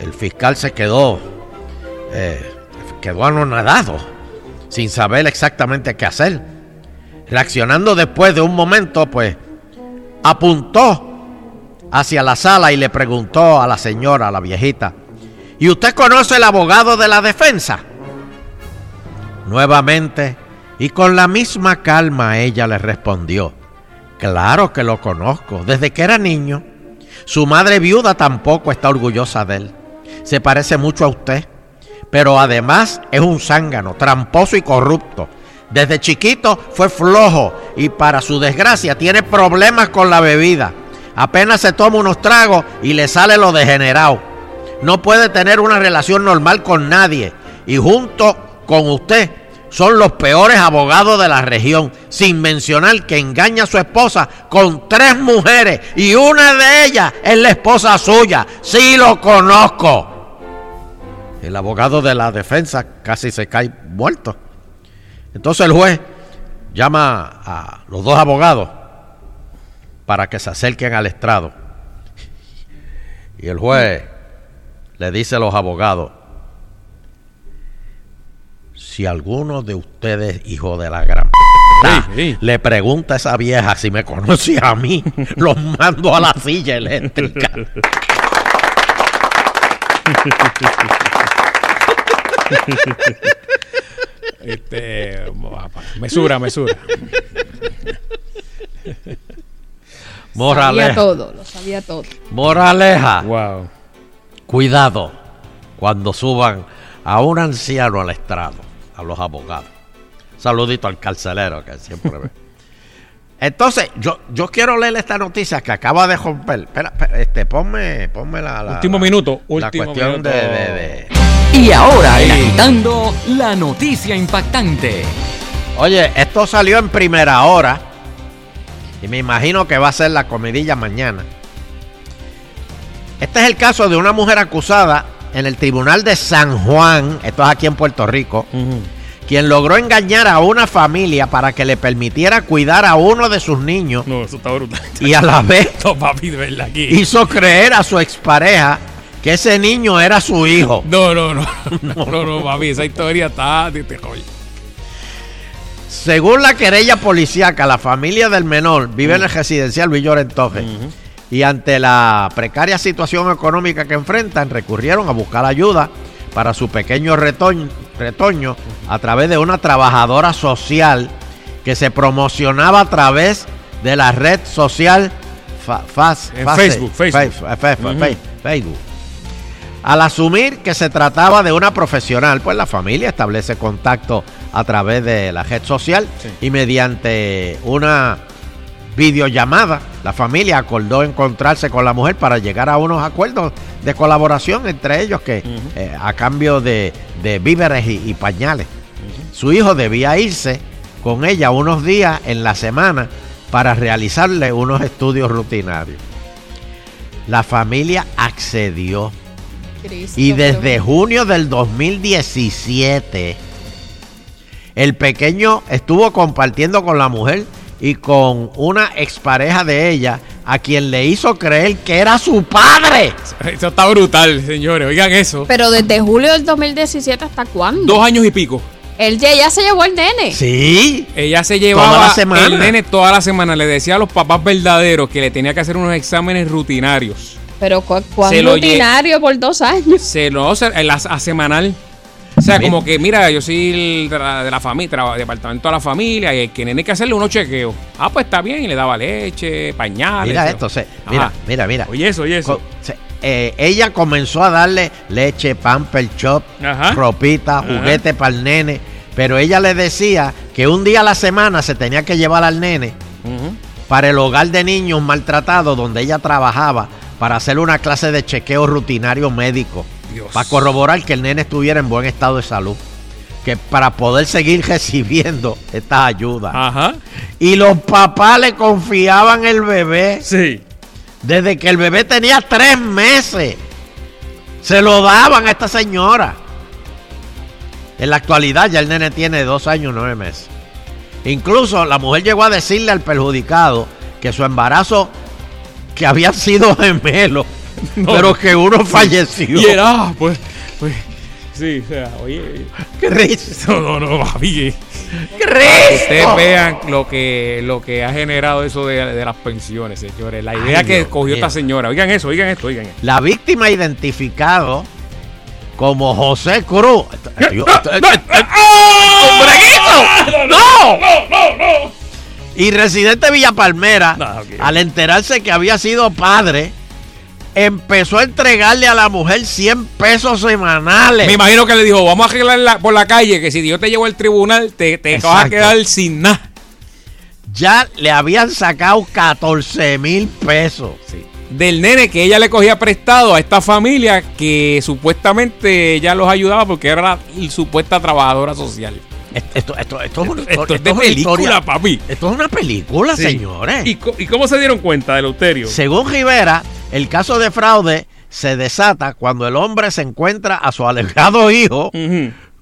El fiscal se quedó, eh, quedó anonadado, sin saber exactamente qué hacer. Reaccionando después de un momento, pues apuntó hacia la sala y le preguntó a la señora, a la viejita, ¿y usted conoce el abogado de la defensa? Nuevamente, y con la misma calma ella le respondió, claro que lo conozco, desde que era niño. Su madre viuda tampoco está orgullosa de él. Se parece mucho a usted, pero además es un zángano, tramposo y corrupto. Desde chiquito fue flojo y para su desgracia tiene problemas con la bebida. Apenas se toma unos tragos y le sale lo degenerado. No puede tener una relación normal con nadie. Y junto con usted son los peores abogados de la región, sin mencionar que engaña a su esposa con tres mujeres y una de ellas es la esposa suya. Sí lo conozco. El abogado de la defensa casi se cae muerto. Entonces el juez llama a los dos abogados para que se acerquen al estrado. Y el juez le dice a los abogados, si alguno de ustedes, hijo de la gran le pregunta a esa vieja si me conoce a mí, [laughs] los mando a la silla eléctrica. [laughs] Este, mesura, mesura. Moraleja. Sabía todo, lo sabía todo. Moraleja. Wow. Cuidado cuando suban a un anciano al estrado, a los abogados. Saludito al carcelero que siempre ve. [laughs] Entonces, yo, yo quiero leer esta noticia que acaba de romper. Espera, espera, este, ponme, ponme la, la- Último la- minuto, la último cuestión minuto. de- de- de, Y ahora, en agitando la noticia impactante. Oye, esto salió en primera hora. Y me imagino que va a ser la comidilla mañana. Este es el caso de una mujer acusada en el tribunal de San Juan, esto es aquí en Puerto Rico, quien logró engañar a una familia para que le permitiera cuidar a uno de sus niños No, eso está brutal. y a la vez [laughs] No, papi, de verdad aquí. hizo creer a su expareja que ese niño era su hijo. [laughs] No, no, no. [laughs] No, no, no, papi, esa historia está de terror. Según la querella policíaca, la familia del menor vive en el residencial Villor Torres. Y ante la precaria situación económica que enfrentan, recurrieron a buscar ayuda para su pequeño retoño, retoño a través de una trabajadora social que se promocionaba a través de la red social Fa- Fas- En Face- Facebook, Facebook. Facebook. Al asumir que se trataba de una profesional, pues la familia establece contacto a través de la red social y mediante una videollamada, la familia acordó encontrarse con la mujer para llegar a unos acuerdos de colaboración entre ellos que eh, a cambio de, de víveres y, y pañales. Su hijo debía irse con ella unos días en la semana para realizarle unos estudios rutinarios. La familia accedió. Y desde junio del 2017, el pequeño estuvo compartiendo con la mujer y con una expareja de ella, a quien le hizo creer que era su padre. Eso está brutal, señores. Oigan eso. Pero desde julio del 2017 hasta cuándo? Dos años y pico. Él ya, ya se llevó al nene. Sí. Ella se llevaba Toda la semana. el nene toda la semana. Le decía a los papás verdaderos que le tenía que hacer unos exámenes rutinarios. Pero cu cuán Se lo rutinario por dos años. Se lo o sea, el as- a semanal. O sea, como que, mira, yo soy el de la, de la familia, departamento de la familia, y el que nene hay que hacerle unos chequeos. Ah, pues está bien, y le daba leche, pañales. Mira se- esto, se- mira, mira, mira. Oye, eso, oye, eso. Co- se- eh, ella comenzó a darle leche, pamper, chop, Ajá. ropita, juguete para el nene. Pero ella le decía que un día a la semana se tenía que llevar al nene para el hogar de niños maltratados donde ella trabajaba para hacer una clase de chequeo rutinario médico. Dios. Para corroborar que el nene estuviera en buen estado de salud. Que para poder seguir [laughs] recibiendo estas ayudas. Ajá. Y los papás le confiaban el bebé. Sí. Desde que el bebé tenía tres meses. Se lo daban a esta señora. En la actualidad ya el nene tiene dos años nueve meses. Incluso la mujer llegó a decirle al perjudicado que su embarazo, que había sido gemelo, [laughs] No. pero que uno falleció. Y era, ah, pues, pues, sí, o sea, oye. Cristo. No, no, no, papi. Cristo. Ustedes vean lo que, lo que ha generado eso de, de las pensiones, señores. La idea Ay, que Dios cogió esta señora. Oigan eso, oigan esto, oigan esto. La víctima identificado como José Cruz. Yo- [laughs] ¡Hombreguito! ¡No! Y residente de Villa Palmera, al enterarse que había sido padre, empezó a entregarle a la mujer 100 pesos semanales. Me imagino que le dijo, vamos a arreglar la- por la calle, que si yo te llevo al tribunal, te, te vas a quedar sin nada. Ya le habían sacado 14 mil pesos. Del nene que ella le cogía prestado a esta familia que supuestamente ella los ayudaba porque era la supuesta trabajadora social. Esto, esto, esto es Esto es de película, historia- papi. Esto es una película, Sí. señores. ¿Y, cómo se dieron cuenta del Euterio? Según Rivera, el caso de fraude se desata cuando el hombre se encuentra a su alegado hijo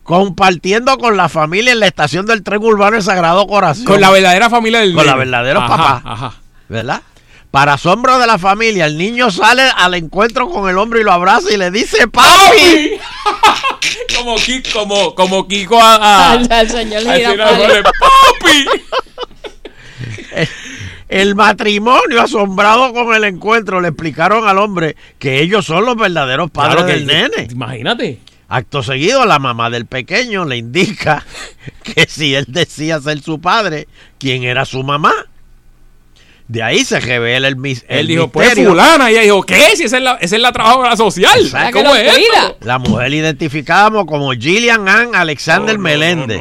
compartiendo con la familia en la estación del tren urbano el Sagrado Corazón. Con la verdadera familia del Con la verdadera papá. Ajá. ¿Verdad? Para asombro de la familia, el niño sale al encuentro con el hombre y lo abraza y le dice, ¡Papi! [laughs] como, Ki- como, como Kiko a, a- Al- al señor al Girafales. senador de ¡Papi! [laughs] El matrimonio, asombrado con el encuentro, le explicaron al hombre que ellos son los verdaderos padres Claro que- del nene. Imagínate. Acto seguido, la mamá del pequeño le indica [laughs] que si él decía ser su padre, ¿quién era su mamá? De ahí se revela el, mis- Él el dijo, pues misterio. fulana. Y ella dijo, ¿qué? Si esa es la, esa es la trabajadora social. Exacto. ¿Cómo es esto? La mujer identificábamos como Gillian Ann Alexander Meléndez.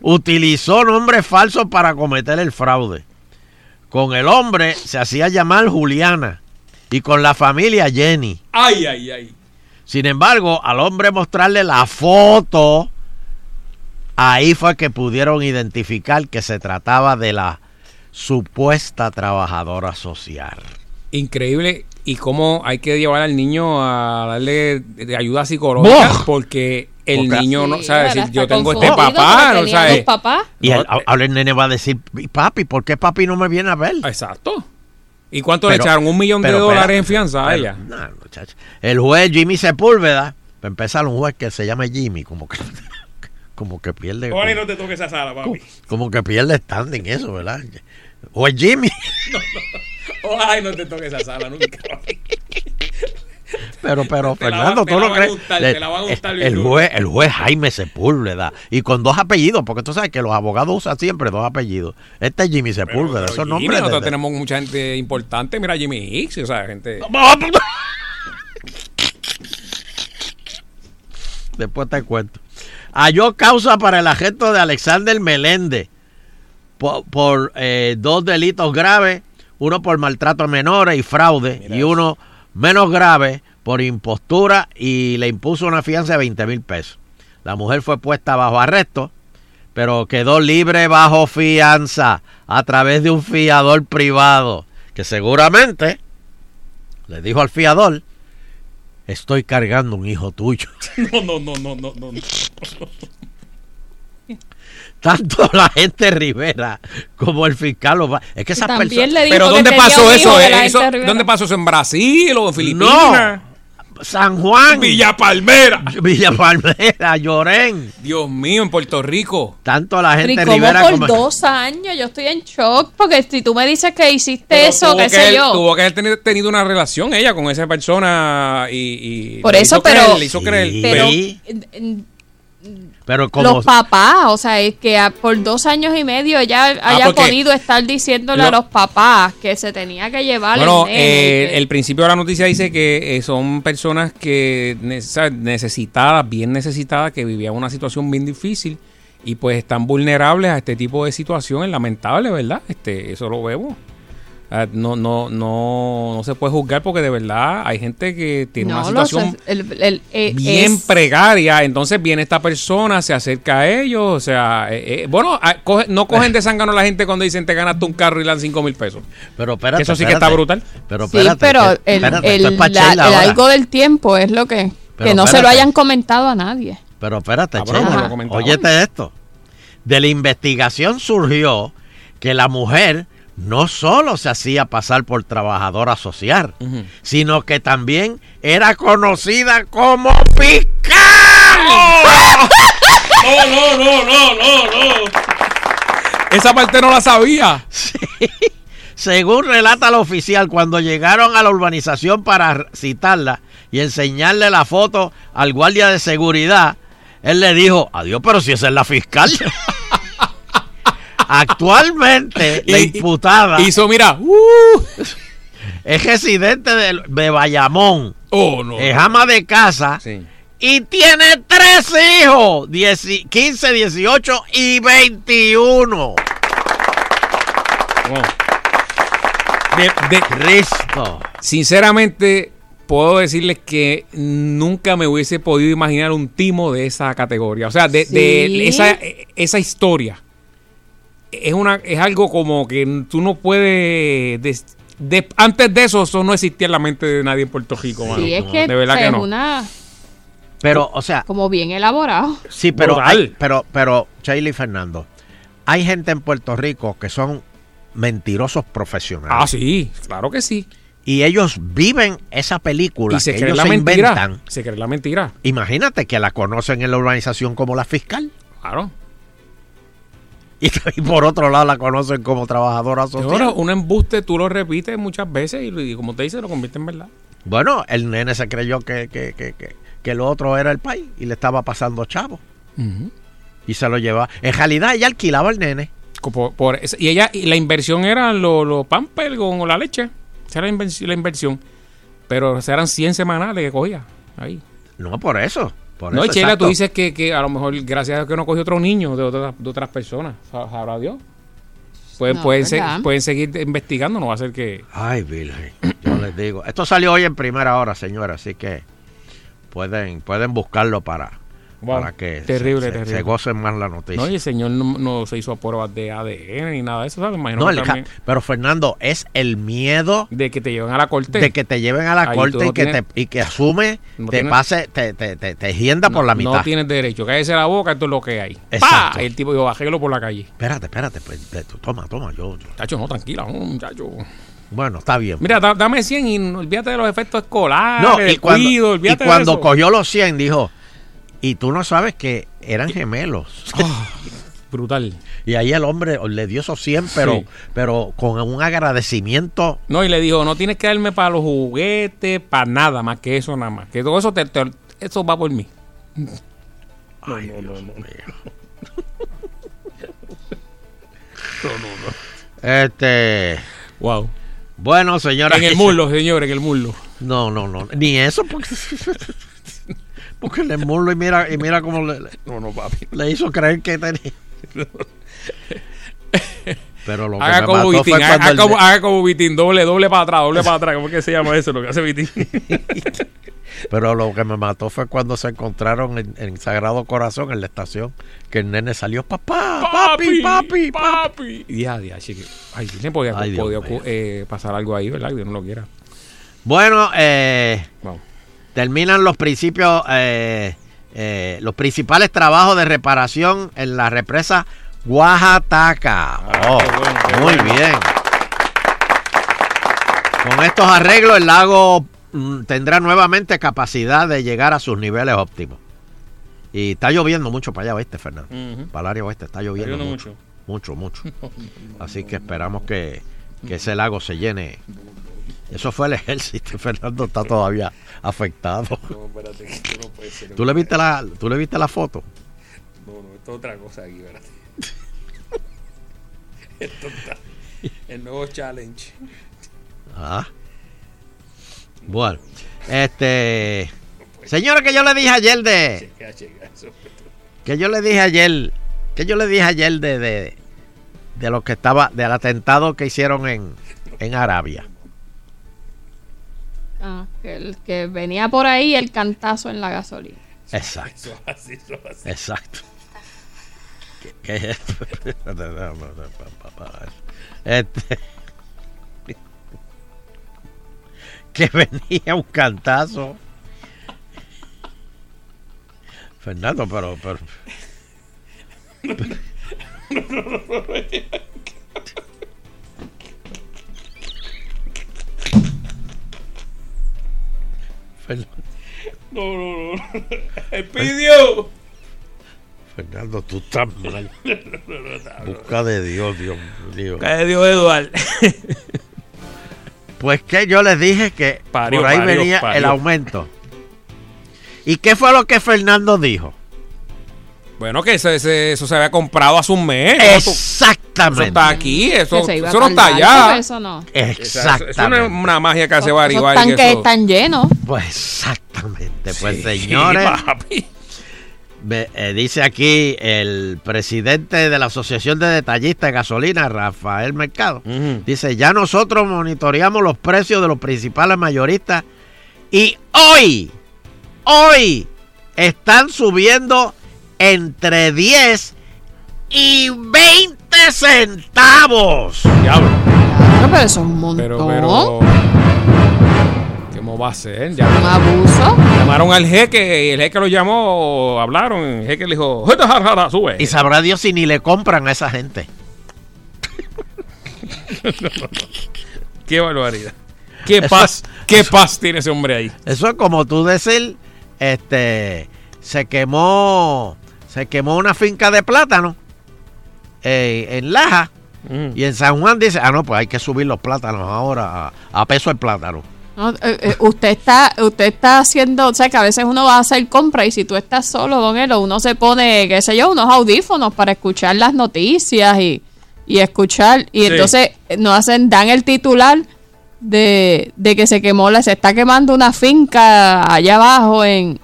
Utilizó nombres falsos para cometer el fraude. Con el hombre se hacía llamar Juliana y con la familia Jenny. Ay, ay, ay. Sin embargo, al hombre mostrarle la foto, ahí fue que pudieron identificar que se trataba de la supuesta trabajadora social. Increíble. Y cómo hay que llevar al niño a darle de ayuda psicológica. ¡Boh! Porque el Porque- niño no Sí, sabe decir, yo tengo este papá. No sabe. dos papás. Y el- ahora el nene va a decir, papi, ¿por qué papi no me viene a ver? Exacto. ¿Y cuánto Pero- le echaron? ¿Un millón de dólares en fianza a ella? no, muchacho. El juez Jimmy Sepúlveda, para empezar, un juez que se llama Jimmy, como que, como que pierde. Y no te toques esa sala, papi. Como que pierde standing eso, ¿verdad? Juez Jimmy. [laughs] Ojalá y no te toques esa sala nunca, papi. Pero, pero, Te Fernando, va- ¿tú a crees? gustar, Le- te la van a gustar bien el, juez, el juez Jaime Sepúlveda. Y con dos apellidos, porque tú sabes que los abogados usan siempre dos apellidos. Este es Jimmy Sepúlveda. Pero Esos Jimmy, nombres. de- nosotros de- tenemos mucha gente importante. Mira Jimmy Hicks, o sea, gente. [laughs] Después te cuento. Halló causa para el agente de Alexander Meléndez por, por, eh, dos delitos graves, uno por maltrato a menores y fraude, y uno menos grave por impostura y le impuso una fianza de 20 mil pesos. La mujer fue puesta bajo arresto, pero quedó libre bajo fianza a través de un fiador privado, que seguramente le dijo al fiador, estoy cargando un hijo tuyo. [laughs] No, no, no, no, no, no. no. Tanto la gente Rivera como el fiscal. Es que esas personas. Pero ¿dónde pasó eso? eh? Eso-. ¿Dónde pasó eso? ¿En Brasil o en Filipinas? No, San Juan. Villa Palmera. Villa Palmera, Llorén. Dios mío, en Puerto Rico. Tanto la ¿y gente cómo Rivera por como. dos años? Yo estoy en shock porque si tú me dices que hiciste Pero eso, tuvo qué que sé él- yo. Tuvo que haber tenido, una relación ella con esa persona y. y Por eso, hizo pero- creer, le hizo creer. Pero Sí. en- Pero como los papás, o sea, es que por dos años y medio ella haya porque podido estar diciéndole a lo- los papás que se tenía que llevar Bueno, el eh, que- el principio de la noticia dice que eh, son personas que neces- necesitadas, bien necesitadas, que vivían una situación bien difícil y pues están vulnerables a este tipo de situaciones, lamentable, ¿verdad? Este, eso lo vemos. Ah, No, no, no, no se puede juzgar porque de verdad hay gente que tiene no, una los- situación el- el- eh, bien es- precaria. Entonces viene esta persona, se acerca a ellos. O sea, eh, eh, bueno, ah, coge- no cogen de zángano la gente cuando dicen te ganaste un carro y le dan 5 mil pesos. Pero espérate, Que eso sí que está brutal. Pero Sí, pero que- el, espérate, el- esto es pa' la- el algo del tiempo es lo que... Pero que no se lo hayan comentado a nadie. Pero espérate, Cabrón, Chela, no lo óyete esto. De la investigación surgió que la mujer no solo se hacía pasar por trabajadora social, sino que también era conocida como fiscal. [laughs] No, no, no, no, no, no. Esa parte no la sabía. Según relata el oficial, cuando llegaron a la urbanización para citarla y enseñarle la foto al guardia de seguridad, él le dijo, adiós, pero si esa es la fiscal. Actualmente, [laughs] la Y- imputada Hizo, mira. uh, es residente de, de Bayamón, Oh, no. es ama de casa Sí. y tiene tres hijos, 10 15, 18 y 21. Wow. De- de- Cristo. sinceramente, puedo decirles que nunca me hubiese podido imaginar un timo de esa categoría. O sea, de, de esa, esa historia. Es, una, es algo como que tú no puedes... des- de- antes de eso, eso no existía en la mente de nadie en Puerto Rico. mano. Sí, es que de verdad o sea, que es no. una... Pero, o sea, como bien elaborado. Sí, pero, hay- pero, pero, y Fernando, hay gente en Puerto Rico que son mentirosos profesionales. Ah, sí, claro que sí. Y ellos viven esa película Y se que cree ellos la se mentira. inventan. Se cree la mentira. Imagínate que la conocen en la urbanización como la fiscal. Claro. [laughs] Y, y por otro lado la conocen como trabajadora social. ahora, un embuste tú lo repites muchas veces y, y como te dice, lo convierte en verdad. Bueno, el nene se creyó que, que, que, que, que lo otro era el país y le estaba pasando chavo. Y se lo llevaba. En realidad ella alquilaba al nene. Por- por y ella, y la inversión era los los pampers con la leche. Esa era la inversión. Pero eran 100 semanales que cogía. Ahí. No, por eso. Por no, y eso, Sheila, exacto. tú dices que, que a lo mejor, gracias a Dios que no cogió otro niño de, otras- de otras personas. Sa- Sabrá Dios. Pueden, No, pueden, pueden seguir investigando, no va a ser que. Ay, Virgen, yo les digo. Esto salió hoy en primera hora, señora, así que pueden, pueden buscarlo para, Wow, para que se- terrible, se, terrible. se gocen más la noticia. No, y el señor no, no se hizo pruebas de ADN ni nada de eso, ¿sabes? Imagino No, que también pero Fernando, es el miedo de que te lleven a la corte. de que te lleven a la Ahí corte no y, que te, y que asume, No te tienes- pase, te, te, te, te hienda por la mitad. No tienes derecho. Cállese la boca, esto es lo que hay. Exacto. ¡Pah! El tipo dijo, bajélo por la calle. Espérate, espérate, pues, toma, toma, yo, yo- Muchacho, no, tranquila, muchacho. Bueno, está bien. Mira, da- dame 100 y olvídate de los efectos escolares, no, y cuando, cuido, y cuando de eso. cogió los 100 dijo, y tú no sabes que eran gemelos. [laughs] Brutal. Y ahí el hombre le dio esos 100, pero, Sí. pero con un agradecimiento. No, y le dijo, no tienes que darme para los juguetes, para nada más que eso nada más. Que todo eso, te, te- eso va por mí. Ay, Dios mío. [laughs] Este. Wow. Bueno, señora. En el muslo, señor, en el muslo. No, no, no. Ni eso, porque. [laughs] Porque el muslo y mira, y mira cómo le, le- No, no, papi. le hizo creer que tenía. Pero lo que Haga me como mató Vitín, fue haga, cuando el como, haga como Vitín, doble, doble para atrás, doble para atrás. ¿Cómo es que se llama eso? Lo que hace Vitín. [laughs] Pero lo que me mató fue cuando se encontraron en, en Sagrado Corazón, en la estación, que el nene salió, papá, papi, papi, papi. Y ya, ya, chique. Ay, le podía, Ay, Dios podía mío. eh, pasar algo ahí, ¿verdad? Que Dios no lo quiera. Bueno, eh, Wow. Terminan los principios, eh, eh, los principales trabajos de reparación en la represa Oaxaca. Oh, qué bueno, qué muy bien. Con estos arreglos, el lago mm, tendrá nuevamente capacidad de llegar a sus niveles óptimos. Y está lloviendo mucho para allá oeste, Fernando. Ujú. Para el área oeste está lloviendo lloviendo mucho. Mucho, mucho. [laughs] Así que esperamos que, que ese lago se llene. Eso fue el ejército. [laughs] Fernando está todavía afectado. ¿Tú le viste la, tú le viste la foto? No, no, esto es otra cosa aquí, espérate. [laughs] esto está. El nuevo challenge. Ah. Bueno, este. Señora, que yo le dije ayer de. Eso. Que yo le dije ayer. Que yo le dije ayer de. de, de lo que estaba. Del atentado que hicieron en, en Arabia. Ah, que, el- que venía por ahí el cantazo en la gasolina. Exacto. Así, así. Exacto. ¿Qué, qué es? Este, que venía un cantazo. Fernando, pero, pero Fernando, No, no, no. [laughs] Espidio. Fernando, tú estás mal. [laughs] Busca de Dios, Dios mío. Cae Dios Eduard. [laughs] Pues que yo les dije que Parió, por ahí parió, venía parió. el aumento. ¿Y qué fue lo que Fernando dijo? Bueno, que ese- ese- eso se había comprado hace un mes. ¿no? Eso Exactamente. está aquí, eso, eso no está allá. Eso no. Eso, eso no es Exactamente. una magia que hace Esos Bari Bari, tanques eso- están llenos. Pues exactamente. Pues Sí, señores, papi. eh, dice aquí el presidente de la Asociación de Detallistas de Gasolina, Rafael Mercado. Dice, ya nosotros monitoreamos los precios de los principales mayoristas y hoy, hoy están subiendo entre 10 y 20 centavos. Diablo. Claro, pero eso es un montón. Pero, pero. ¿Cómo va a ser? Ya Un abuso. llamaron al jeque y el jeque lo llamó, hablaron. El jeque le dijo, "Jeta, jara, jara, sube. Y sabrá Dios si ni le compran a esa gente. [laughs] Qué barbaridad. Qué Eso- paz, qué paz tiene ese hombre ahí. Eso es como tú decir, este, se quemó, se quemó una finca de plátano eh, en Laja Mm. y en San Juan dice, ah no, pues hay que subir los plátanos ahora a, a peso el plátano. No, eh, eh, usted está usted está haciendo, o sea, que a veces uno va a hacer compra y si tú estás solo, don Elo, uno se pone, qué sé yo, unos audífonos para escuchar las noticias y, y escuchar. Y Sí. entonces nos hacen, dan el titular de, de que se quemó, la, se está quemando una finca allá abajo en,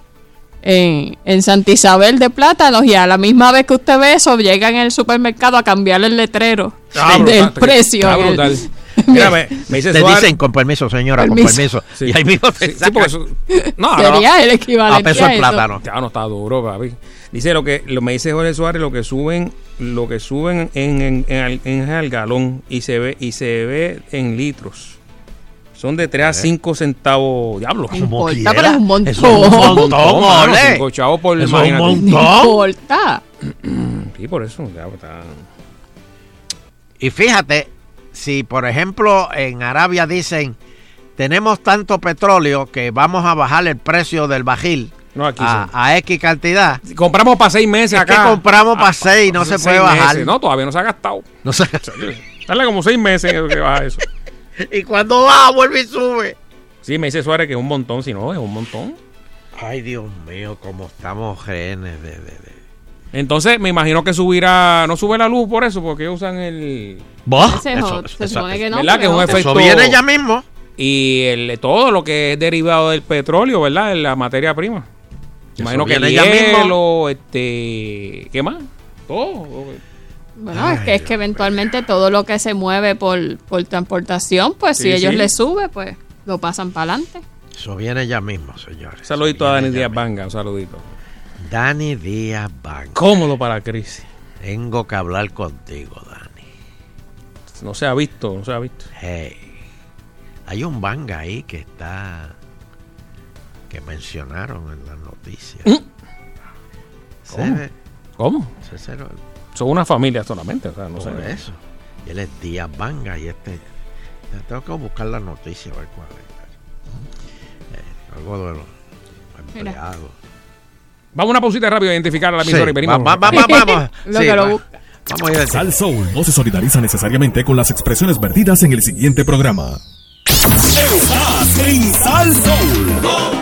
en, en Santa Isabel de Plátanos y a la misma vez que usted ve eso, llega en el supermercado a cambiar el letrero Ah, del brutal, precio. [laughs] brutal. Mira, me, me dice Te Suárez- dicen con permiso, señora, Permiso. con permiso. Sí. Y ahí mismo te Sí, sí, eso- no, Sería no, el equivalente a peso el plátano. Ya no está duro, papi. Dice lo que lo me dice Jorge Suárez, lo que suben, lo que suben en, en, en al- en el galón y se ve y se ve en litros. Son de 3 a 5 centavos, diablo. No importa, quiera. pero es un montón. Eso es un montón, mano, ole. cinco chavos por Eso es un imagínate. No montón. importa. Sí, por eso. ya está. Y fíjate, si por ejemplo en Arabia dicen, tenemos tanto petróleo que vamos a bajar el precio del bajil No, aquí a, sí. a X cantidad, Compramos para seis meses Es acá. que compramos pa' Ah, seis, no se puede bajar. meses. No, todavía no se ha gastado. no sé. Dale como seis meses que baja eso. Y cuando baja vuelve y sube. Sí, me dice Suárez que es un montón, si no, es un montón. Ay, Dios mío, cómo estamos rehenes de, de- de- Entonces, me imagino que subirá, no sube la luz por eso, porque usan el... Otro. se supone que no. ¿Verdad? Que es un efecto... Eso viene ya mismo. Y el, todo lo que es derivado del petróleo, ¿verdad? En la materia prima. Imagino que el mismo. hielo, este... ¿Qué más? Todo. Bueno, es que es que eventualmente todo lo que se mueve por, por transportación, pues Sí, si ellos sí. le sube, pues lo pasan para adelante. Eso viene ya mismo, señores. Saludito a Dani Díaz. Banga, un saludito. Dani Díaz Banga. Cómodo para la crisis. Tengo que hablar contigo, Dani. No se ha visto, no se ha visto. Hey, hay un banga ahí que está que mencionaron en las noticias. Se ¿Cómo? ¿Cómo? se- se- Son una familia solamente, o sea, no por sé. eso. Y él es Díaz Banga y este. ya Tengo que buscar la noticia a ver cuál es. Eh, algo de los empleados. Vamos a una pausita rápido a identificar a la emisora Sí, y venimos. va- va- va- vamos. [laughs] Lo Sí, que lo Vamos a ir al- Sal Soul no se solidariza necesariamente con las expresiones vertidas en el siguiente programa. Estás en Sal Soul.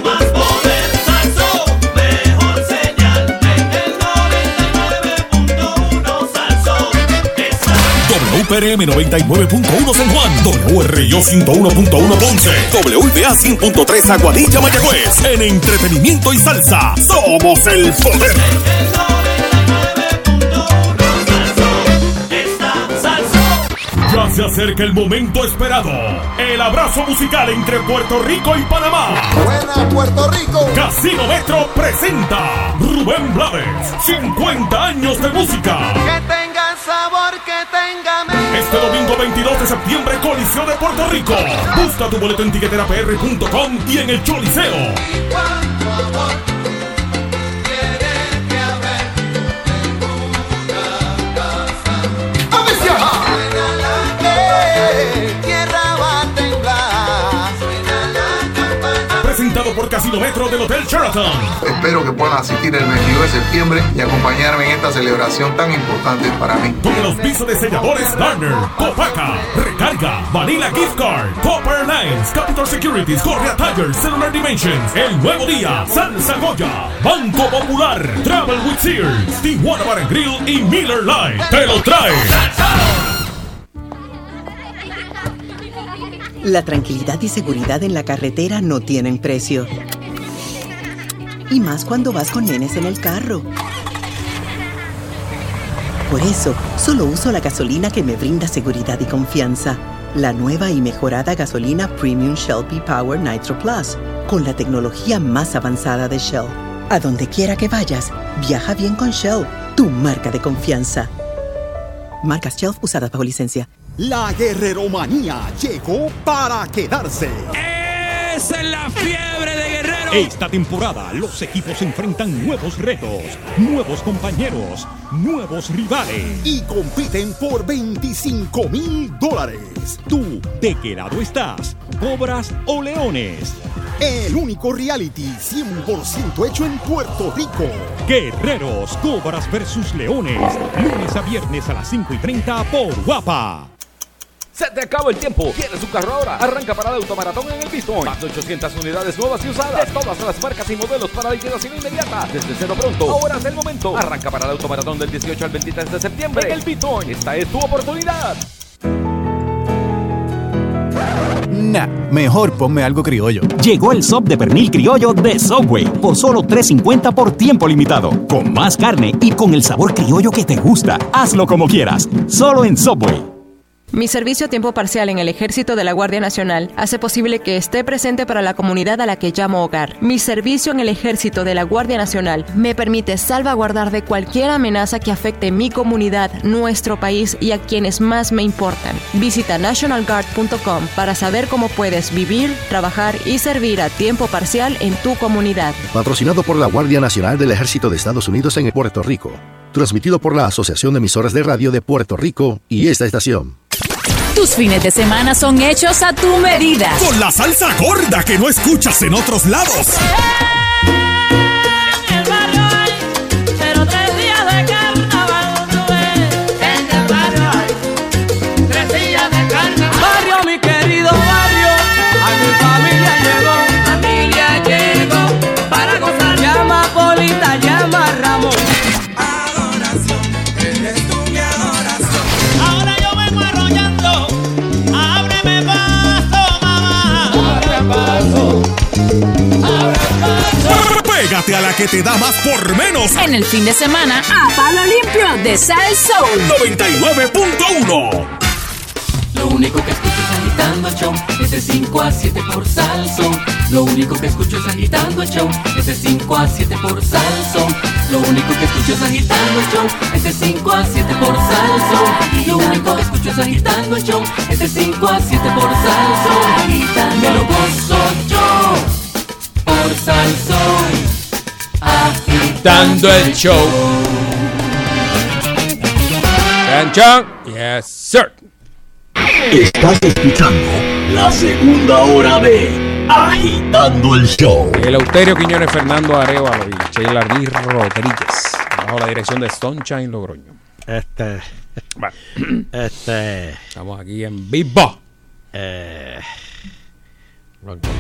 WPRM 99.1 San Juan, WRIO 101.1 Ponce, WBA 100.3 Aguadilla Mayagüez. En entretenimiento y salsa, somos el poder. Ya se acerca el momento esperado. El abrazo musical entre Puerto Rico y Panamá. Buena Puerto Rico. Casino Metro presenta Rubén Blades. 50 años de música. Que tenga sabor, que tenga Este domingo 22 de septiembre, Coliseo de Puerto Rico. Busca tu boleto en tiqueterapr.com y en el Choliseo. Por Casino Metro del Hotel Sheraton. Espero que puedan asistir el 22 de septiembre y acompañarme en esta celebración tan importante para mí. Con el auspicio de selladores Garner, Copaca, Recarga, Vanilla Gift Card, Copper Lines, Capital Securities, Correa Tires, Cellular Dimensions, El Nuevo Día, Salsa Goya, Banco Popular, Travel with Sears, Tijuana Bar and Grill y Miller Lite. Te lo trae. La tranquilidad y seguridad en la carretera no tienen precio. Y más cuando vas con nenes en el carro. Por eso, solo uso la gasolina que me brinda seguridad y confianza. La nueva y mejorada gasolina Premium Shell P-Power Nitro Plus, con la tecnología más avanzada de Shell. A donde quiera que vayas, viaja bien con Shell, tu marca de confianza. Marcas Shell usadas bajo licencia. La guerreromanía llegó para quedarse. Es la fiebre de Guerrero. Esta temporada los equipos enfrentan nuevos retos, nuevos compañeros, nuevos rivales. Y compiten por 25 mil dólares. ¿Tú de qué lado estás? ¿Cobras o leones? El único reality 100% hecho en Puerto Rico. Guerreros, Cobras versus Leones. Lunes a viernes a las 5 y 30 por Guapa. Se te acaba el tiempo. ¿Quieres un carro ahora? Arranca para el automaratón en el Bistone. Más de 800 unidades nuevas y usadas. De todas las marcas y modelos para liquidación inmediata. Desde cero pronto. Ahora es el momento. Arranca para el automaratón del 18 al 23 de septiembre. En el Bistone. Esta es tu oportunidad. Nah, mejor ponme algo criollo. Llegó el sub de pernil criollo de Subway por solo $3.50 por tiempo limitado. Con más carne y con el sabor criollo que te gusta. Hazlo como quieras. Solo en Subway. Mi servicio a tiempo parcial en el Ejército de la Guardia Nacional hace posible que esté presente para la comunidad a la que llamo hogar. Mi servicio en el Ejército de la Guardia Nacional me permite salvaguardar de cualquier amenaza que afecte mi comunidad, nuestro país y a quienes más me importan. Visita nationalguard.com para saber cómo puedes vivir, trabajar y servir a tiempo parcial en tu comunidad. Patrocinado por la Guardia Nacional del Ejército de Estados Unidos en Puerto Rico. Transmitido por la Asociación de Emisoras de Radio de Puerto Rico y esta estación. Tus fines de semana son hechos a tu medida. Con la salsa gorda que no escuchas en otros lados. Pégate a la que te da más por menos. En el fin de semana, a palo limpio de Sal Soul. 99.1. Lo único que escucho es agitando el show. Es de 5 a 7 por Salso. Lo único que escucho es agitando el show. Es de 5 a 7 por Salso. Lo único que escucho es agitando el show. Es de 5 a 7 por Salso. Lo único que escucho es agitando el show. Es de 5 a 7 por Salso. Me lo gozo yo por Salso. Agitando el show. Chan, chan. Yes, sir. Estás escuchando la segunda hora de Agitando el Show. El Euterio Quiñones, Fernando Arevalo y Sheila Rodríguez. Bajo la dirección de Sunshine Logroño. Este. Este. Estamos aquí en vivo. Eh, lo encontré.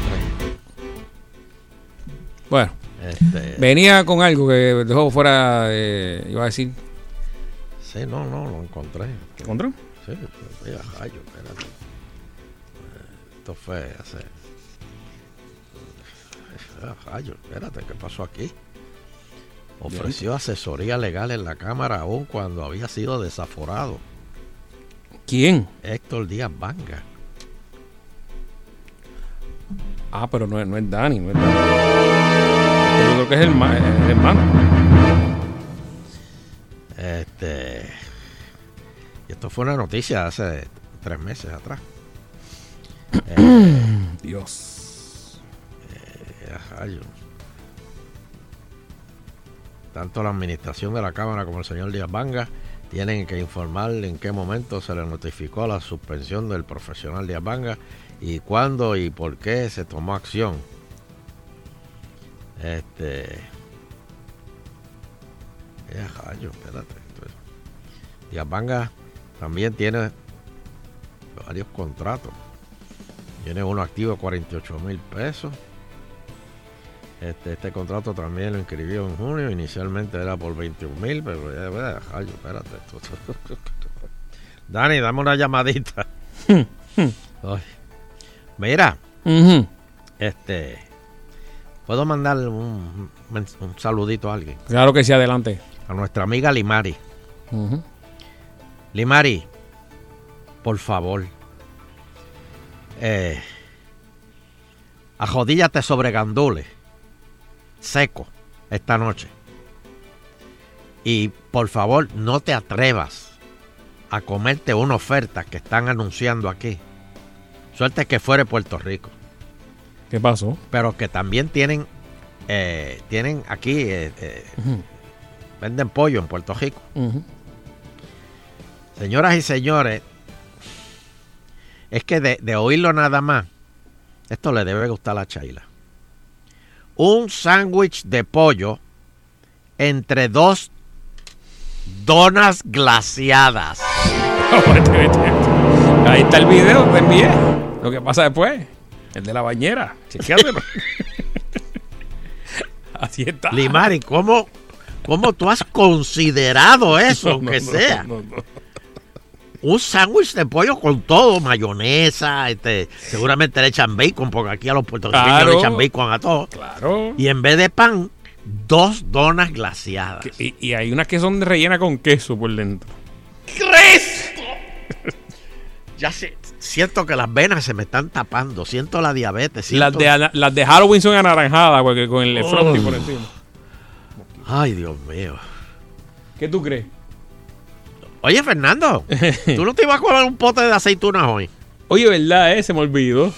Bueno. Este- Venía con algo que dejó fuera, eh, iba a decir. Sí, no, no, lo encontré. ¿Encontró? Sí, mira, rayo, espérate. Esto fue hace. Rayo, espérate, ¿qué pasó aquí? Ofreció asesoría legal en la Cámara aún cuando había sido desaforado. ¿Quién? Héctor Díaz Vanga. Ah, pero no es, no es Dani, no es Dani. Yo creo que es el, ma- el hermano. Este. Y esto fue una noticia hace tres meses atrás. Eh, [coughs] Dios. eh. Tanto la administración de la Cámara como el señor Díaz Vanga tienen que informar en qué momento se le notificó la suspensión del profesional Díaz Vanga y cuándo y por qué se tomó acción. Este. Eh, rayo, espérate. Vanga también tiene varios contratos. Tiene uno activo de 48 mil pesos. Este, este contrato también lo inscribió en junio. Inicialmente era por 21 mil, pero ya, ya, rayo, espérate. esto- [laughs] Dani, dame una llamadita. Ay. Mira, Ujú. este, puedo mandarle un, saludito a alguien. Claro que sí, adelante. A nuestra amiga Limari. Limari, por favor, eh, ajodíllate sobre gandules, seco, esta noche. Y por favor, no te atrevas a comerte una oferta que están anunciando aquí. Suerte que fuere Puerto Rico. ¿Qué pasó? Pero que también tienen, eh, tienen aquí, eh, eh, venden pollo en Puerto Rico. Señoras y señores, es que de, de oírlo nada más, esto le debe gustar a Chaila. Un sándwich de pollo entre dos donas glaciadas. [laughs] Ahí está el video, te envié. Lo que pasa después. El de la bañera. Chequéatelo. [laughs] Así está. Limari, ¿cómo, cómo tú has considerado [laughs] eso, No, aunque no, sea? no, no. Un sándwich de pollo con todo, mayonesa, este, seguramente le echan bacon, porque aquí a los puertorriqueños Claro. le echan bacon a todo. Claro. Y en vez de pan, dos donas glaciadas. Y, y hay unas que son rellenas con queso por dentro. ¡Cristo! [laughs] Ya sé, siento que las venas se me están tapando, siento la diabetes. Las de, ana- las de Halloween son anaranjadas porque con el Oh. frosty por encima. Ay, Dios mío. ¿Qué tú crees? Oye, Fernando, [laughs] ¿tú no te ibas a comer un pote de aceitunas hoy? Oye, ¿verdad? Eh? Se me olvidó.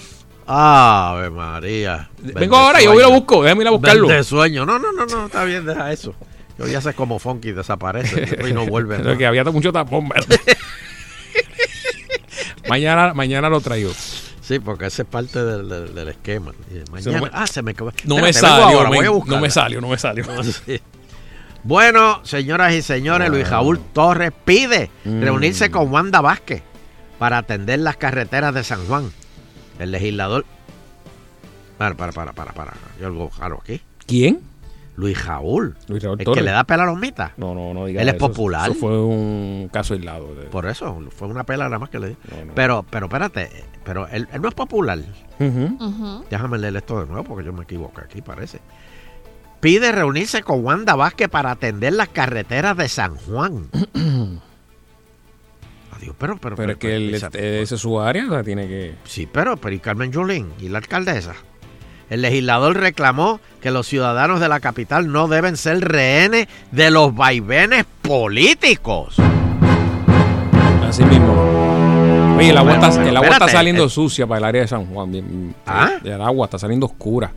Ave María. Vengo ahora, yo voy y lo busco. Déjame ir a buscarlo. De sueño. No, no, no, no, está bien, deja eso. Yo ya sé cómo Funky desaparece [laughs] y no vuelve. Pero que había mucho tapón, ¿verdad? [laughs] mañana, mañana lo traigo. Sí, porque ese es parte del, del- del esquema. Se Mañana, me- ah, se me No Espérate, me salió, ahora, no me salió, no me salió. [laughs] Sí. Bueno, señoras y señores, Luis Raúl Torres pide Mm. reunirse con Wanda Vázquez para atender las carreteras de San Juan. El legislador. Para, para, para, para, para. Yo algo raro aquí. ¿Quién? Luis Raúl. Luis Raúl El Torres. que le da pela a los mitas. No, no, no diga Él es eso. popular. Eso fue un caso aislado. de- Por eso, fue una pela nada más que le di. no. Pero, pero espérate, pero él, él no es popular. Ujú. Déjame leer esto de nuevo porque yo me equivoqué aquí, parece. Pide reunirse con Wanda Vázquez para atender las carreteras de San Juan. [clears throat] Adiós, pero, pero, Pero es que él, esa- esa es su área, o sea, tiene que... Sí, pero, pero ¿y Carmen Yulín y la alcaldesa? El legislador reclamó que los ciudadanos de la capital no deben ser rehenes de los vaivenes políticos. Así mismo. Oye, el agua, Bueno, está, pero el agua está espérate, saliendo eh. sucia para el área de San Juan. ¿Ah? El agua está saliendo oscura.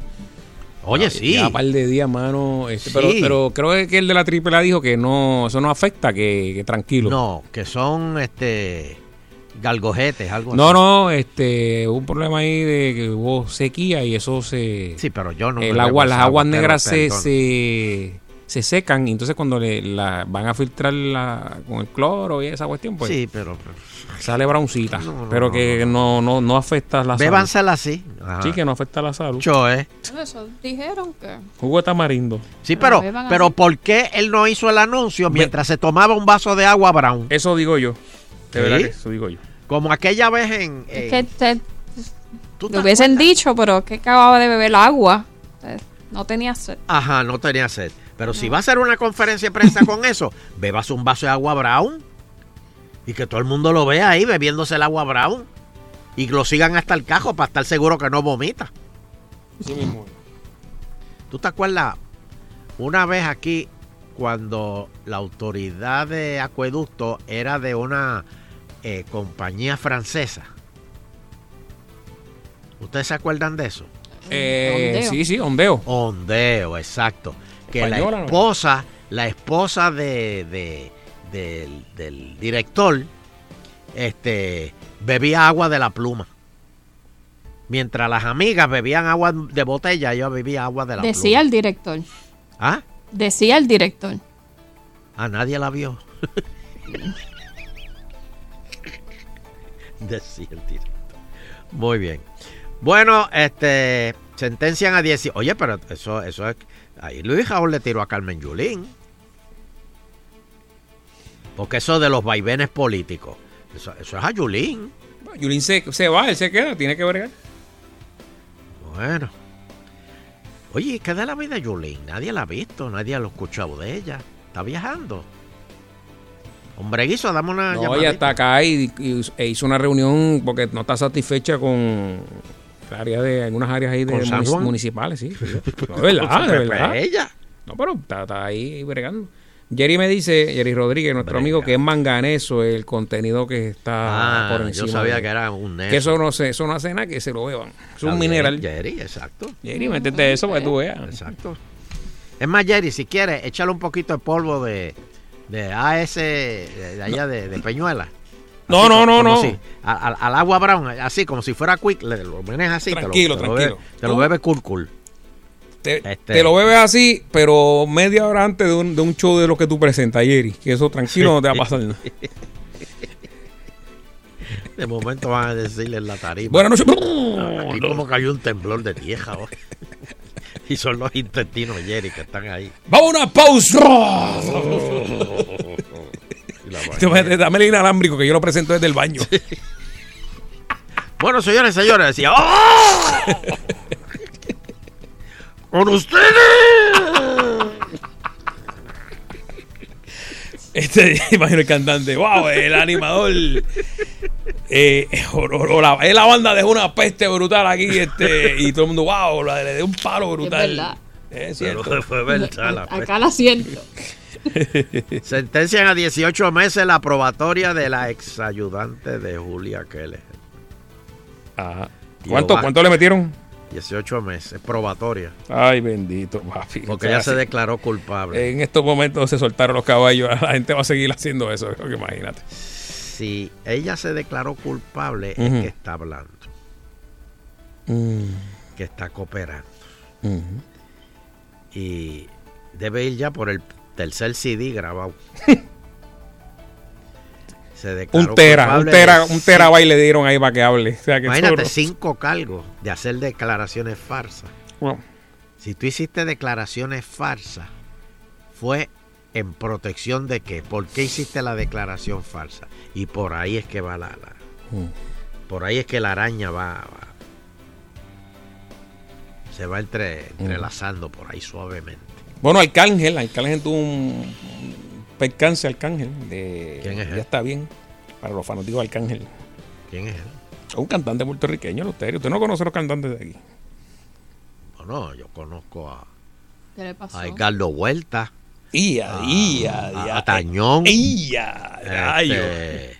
Oye, sí. Ya un par de días, mano. este, Sí. pero, pero creo que el de la AAA dijo que no, eso no afecta, que, que tranquilo. No, que son este galgojetes, algo No, así. no, este, hubo un problema ahí de que hubo sequía y eso se... Sí, pero yo no El agua, las agua, aguas pero negras se, se, se secan y entonces cuando le, la, van a filtrar la, con el cloro y esa cuestión, pues Sí, pero, pero- sale browncita. No, no, pero no, que no, no, no afecta la salud. Bébansela así. Ajá. Sí, que no afecta la salud. Choe. Eso dijeron que. Jugo de tamarindo. Sí, pero, beban pero así. ¿por qué él no hizo el anuncio mientras se tomaba un vaso de agua brown? Eso digo yo. De verdad Sí. que eso digo yo. Como aquella vez en... Es que te, ¿tú te lo hubiesen dicho, pero que acababa de beber agua. No tenía sed. Ajá, no tenía sed. Pero si va a hacer una conferencia de prensa con eso, bebas un vaso de agua brown y que todo el mundo lo vea ahí bebiéndose el agua brown y lo sigan hasta el cajo para estar seguro que no vomita. Sí mismo. ¿Tú te acuerdas una vez aquí cuando la autoridad de acueducto era de una eh, compañía francesa? ¿Ustedes se acuerdan de eso? Eh, Ondeo. sí, sí, ondeo. Ondeo, exacto. Que Española, la ¿no? esposa, la esposa de, de- del, del director, este, bebía agua de la pluma. Mientras las amigas bebían agua de botella, ella bebía agua de la Decía pluma. el director. ¿Ah? Decía el director. Ah, nadie la vio. [laughs] Decía el director. Muy bien. Bueno, este sentencian a 10. Oye, pero eso, eso es. Ahí Luis Raúl le tiró a Carmen Yulín. Porque eso de los vaivenes políticos. Eso, eso es a Yulín. Yulín se, se va, él se queda, tiene que bregar. Bueno. Oye, ¿qué de la vida de Yulín? Nadie la ha visto, nadie lo ha escuchado de ella. Está viajando. Hombre, Guiso, dame una No, llamadita. ella está acá y, y- e hizo una reunión porque no está satisfecha con el área de algunas áreas ahí de municipales, sí. [laughs] No, de verdad, de verdad. ella. No, pero está, está ahí bregando. Jerry me dice, Jerry Rodríguez, nuestro Brega. amigo, que es manganeso el contenido que está Ah, por encima. yo sabía de- que era un neso. Que eso no, se, eso no hace nada, que se lo beban. Es un mineral. Jerry, exacto. Jerry, métete eso para que tú veas. Exacto. Es más, Jerry, si quieres, échale un poquito de polvo de, de AS de, de allá de, de Peñuela. No, Así no, como- no, como no. si- a- a- al agua brown, así como si fuera quick, le lo menes así. Tranquilo, te lo, tranquilo. Te lo Tú- bebe cool cool. Te, Este- te lo bebes así, pero media hora antes de un, de un show de lo que tú presentas, Jerry. Que eso tranquilo no te va a pasar nada. [laughs] De momento van a decirle en la tarima. Buenas noches. Aquí como cayó un temblor de tierra. Y son los intestinos, Jerry, que están ahí. Vamos a una pausa. [laughs] Dame el inalámbrico que yo lo presento desde el baño. Bueno, señores, señores, decía. ¡Oh! ¡Con ustedes! Este, [laughs] imagino el cantante, wow, el animador. Eh, [laughs] o- o- o la, eh, la banda dejó una peste brutal aquí, este, y todo el mundo, wow, la- le dio un palo brutal. verdad. Es Pero cierto. fue verdad la Acá la siento. [laughs] Sentencian a 18 meses la probatoria de la exayudante de Julia Keller. Ajá. ¿Cuánto, Obama- ¿Cuánto le metieron? 18 meses, probatoria. Ay, bendito, papi. Porque O sea, ella se declaró culpable. En estos momentos se soltaron los caballos. [laughs] La gente va a seguir haciendo eso, creo que imagínate. Si ella se declaró culpable, es que está hablando, Mm, que está cooperando. Y debe ir ya por el tercer CD grabado. [laughs] se declaró Un tera, un tera, un terabyte le dieron ahí para que hable. O sea, que Imagínate, cinco cargos de hacer declaraciones. Bueno, Si tú hiciste declaraciones farsas, fue en protección de qué? ¿Por qué hiciste la declaración falsa? Y por ahí es que va la... la- Mm. por ahí es que la araña va... va- se va entre, entrelazando por ahí suavemente. Bueno, Arcángel, Arcángel tuvo un percance, Arcángel. De, ¿Quién es él? Ya está bien. Para los fanáticos de Arcángel. ¿Quién es él? Un cantante puertorriqueño, usted. Usted no conoce a los cantantes de aquí. Bueno, yo conozco a, ¿Qué le pasó? a Edgardo Huerta. Ia, ia, a, ia. a Tañón. Ia, rayo. este,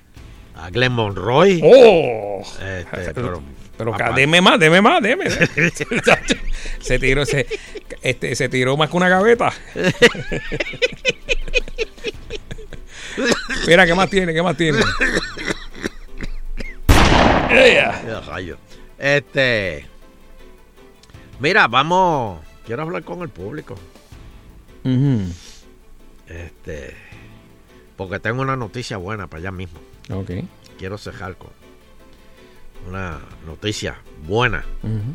a Glenn Monroy. ¡Oh! Este, pero, pero- papá. deme más, deme más, deme. [laughs] se tiró, se, este, se tiró más que una gaveta. [laughs] Mira, ¿qué más tiene? ¿Qué más tiene? Rayo. Este. Mira, vamos. Quiero hablar con el público. Este. Porque tengo una noticia buena para allá mismo. Ok. Quiero cejar con una noticia buena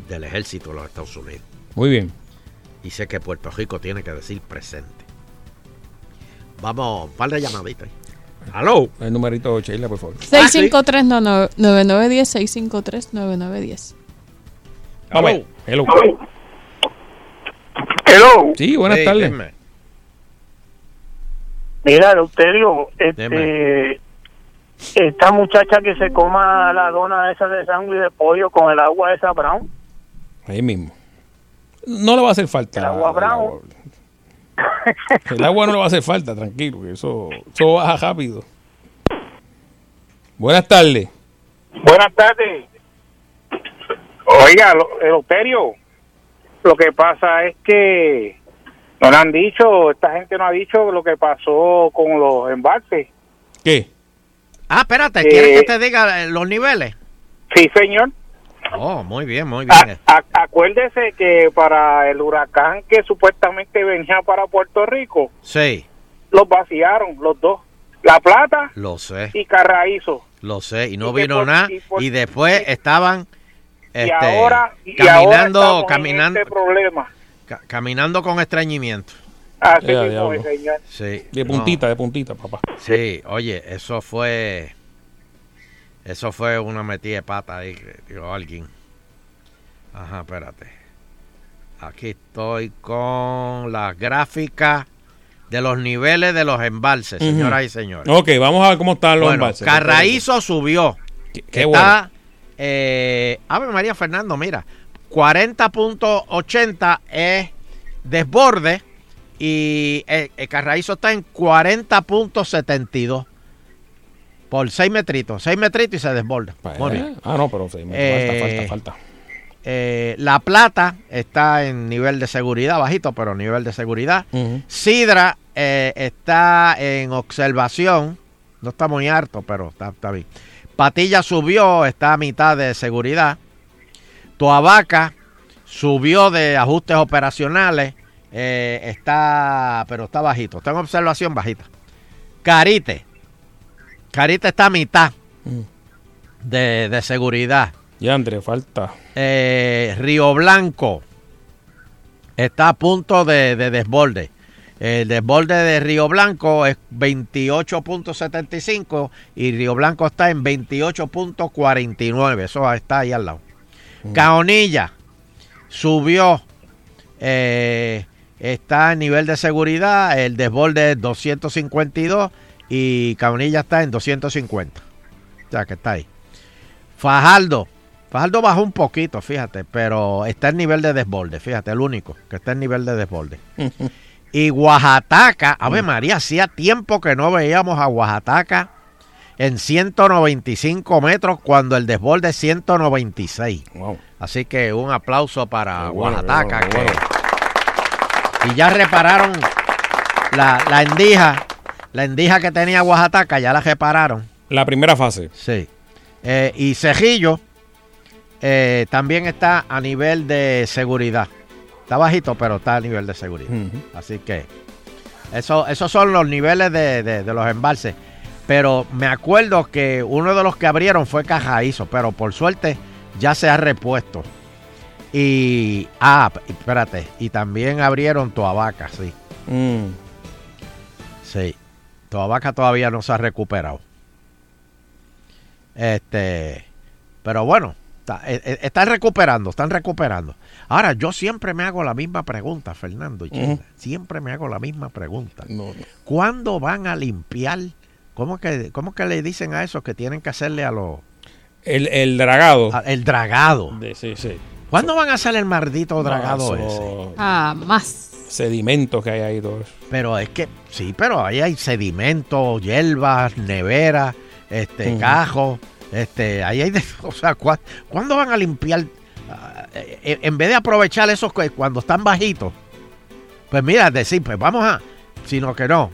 del ejército de los Estados Unidos. Muy bien. Y sé que Puerto Rico tiene que decir presente. Vamos, un par de llamaditas. Aló. El numerito, Sheila, por favor. 653-9910, 653-9910. A ver, hello. Hello. Sí, buenas tardes. dime. Mira, Eleuterio, este, esta muchacha que se coma la dona esa de sangre de pollo con el agua esa brown, Ahí mismo. No le va a hacer falta. el agua brown, [laughs] El agua no le va a hacer falta, tranquilo, que eso, eso baja rápido. Buenas tardes. Buenas tardes. Oiga, lo- Eleuterio, lo que pasa es que no le han dicho, esta gente no ha dicho lo que pasó con los embalses. ¿Qué? Ah, espérate, Eh, ¿quieres que te diga eh, los niveles? Sí, señor. Oh, muy bien, muy bien. A- acuérdese que para el huracán que supuestamente venía para Puerto Rico, Sí, los vaciaron los dos. La Plata lo sé, y Carraízo. lo sé. Y no Y vino por- nada. y por- Y después estaban y este, ahora, y caminando, ahora estamos en caminando, este problema. Ca- caminando con estreñimiento. Así Eh, mismo es, señor. Sí. De no. puntita, de puntita, papá. Sí, oye, eso fue. Eso fue una metida de pata ahí, que dio alguien. Ajá, espérate. Aquí estoy con las gráficas de los niveles de los embalses, señoras y señores. Ok, vamos a ver cómo están los Bueno, embalses. Carraízo subió. qué Está, eh, Ave María Fernando, mira, 40.80 es desborde y eh, el Carraízo está en 40.72 por 6 metritos, 6 metritos y se desborda. Muy bien. Ah, no, pero sí, me Eh, falta, falta, falta. Eh, la Plata está en nivel de seguridad, bajito, pero nivel de seguridad. Sidra eh, está en observación, no está muy alto, pero está, está bien. Patilla subió, está a mitad de seguridad. Toabaca subió de ajustes operacionales, eh, está, pero está bajito, está en observación bajita. Carite, Carite está a mitad de, de seguridad. Ya, André, falta. Eh, Río Blanco está a punto de, de desborde. El desborde de Río Blanco es 28.75 y Río Blanco está en 28.49. Eso está ahí al lado. Caonilla subió. eh, está en nivel de seguridad. El desborde es 252 y Caonilla está en 250. O sea que está ahí. Fajardo. Fajardo bajó un poquito, fíjate, pero está en nivel de desborde, fíjate, el único que está en nivel de desborde. [laughs] Y Oaxaca, a ver María, hacía tiempo que no veíamos a Oaxaca en 195 metros cuando el desborde es 196. Así que un aplauso para Qué bueno, qué Oaxaca. bueno, qué que- bueno. Y ya repararon la, la endija, la endija que tenía Oaxaca, ya la repararon. La primera fase. Sí. Eh, y Cejillo eh, también está a nivel de seguridad. Está bajito, pero está a nivel de seguridad. Así que eso, esos son los niveles de, de- de los embalses. Pero me acuerdo que uno de los que abrieron fue Cajaízo, pero por suerte ya se ha repuesto. Y, ah, espérate, y también abrieron Toabaca, sí. Mm. Sí. Toabaca todavía no se ha recuperado. Este, pero bueno, está- eh, están recuperando, están recuperando. Ahora, yo siempre me hago la misma pregunta, Fernando y. Siempre me hago la misma pregunta. ¿Cuándo van a limpiar? ¿Cómo que, ¿Cómo que le dicen a esos que tienen que hacerle a los... El, el dragado. a- el dragado. De- sí, sí. ¿Cuándo van a hacer el maldito dragado No, ese? Jamás. Sedimentos que hay ahí, todo eso. Pero es que, sí, pero ahí hay sedimentos, hierbas, nevera, este, cajos, este, ahí hay de, [laughs] o sea, ¿cuá- ¿cuándo van a limpiar? ah, eh, en vez de aprovechar esos cuando están bajitos, pues mira, decir, pues vamos a, sino que no,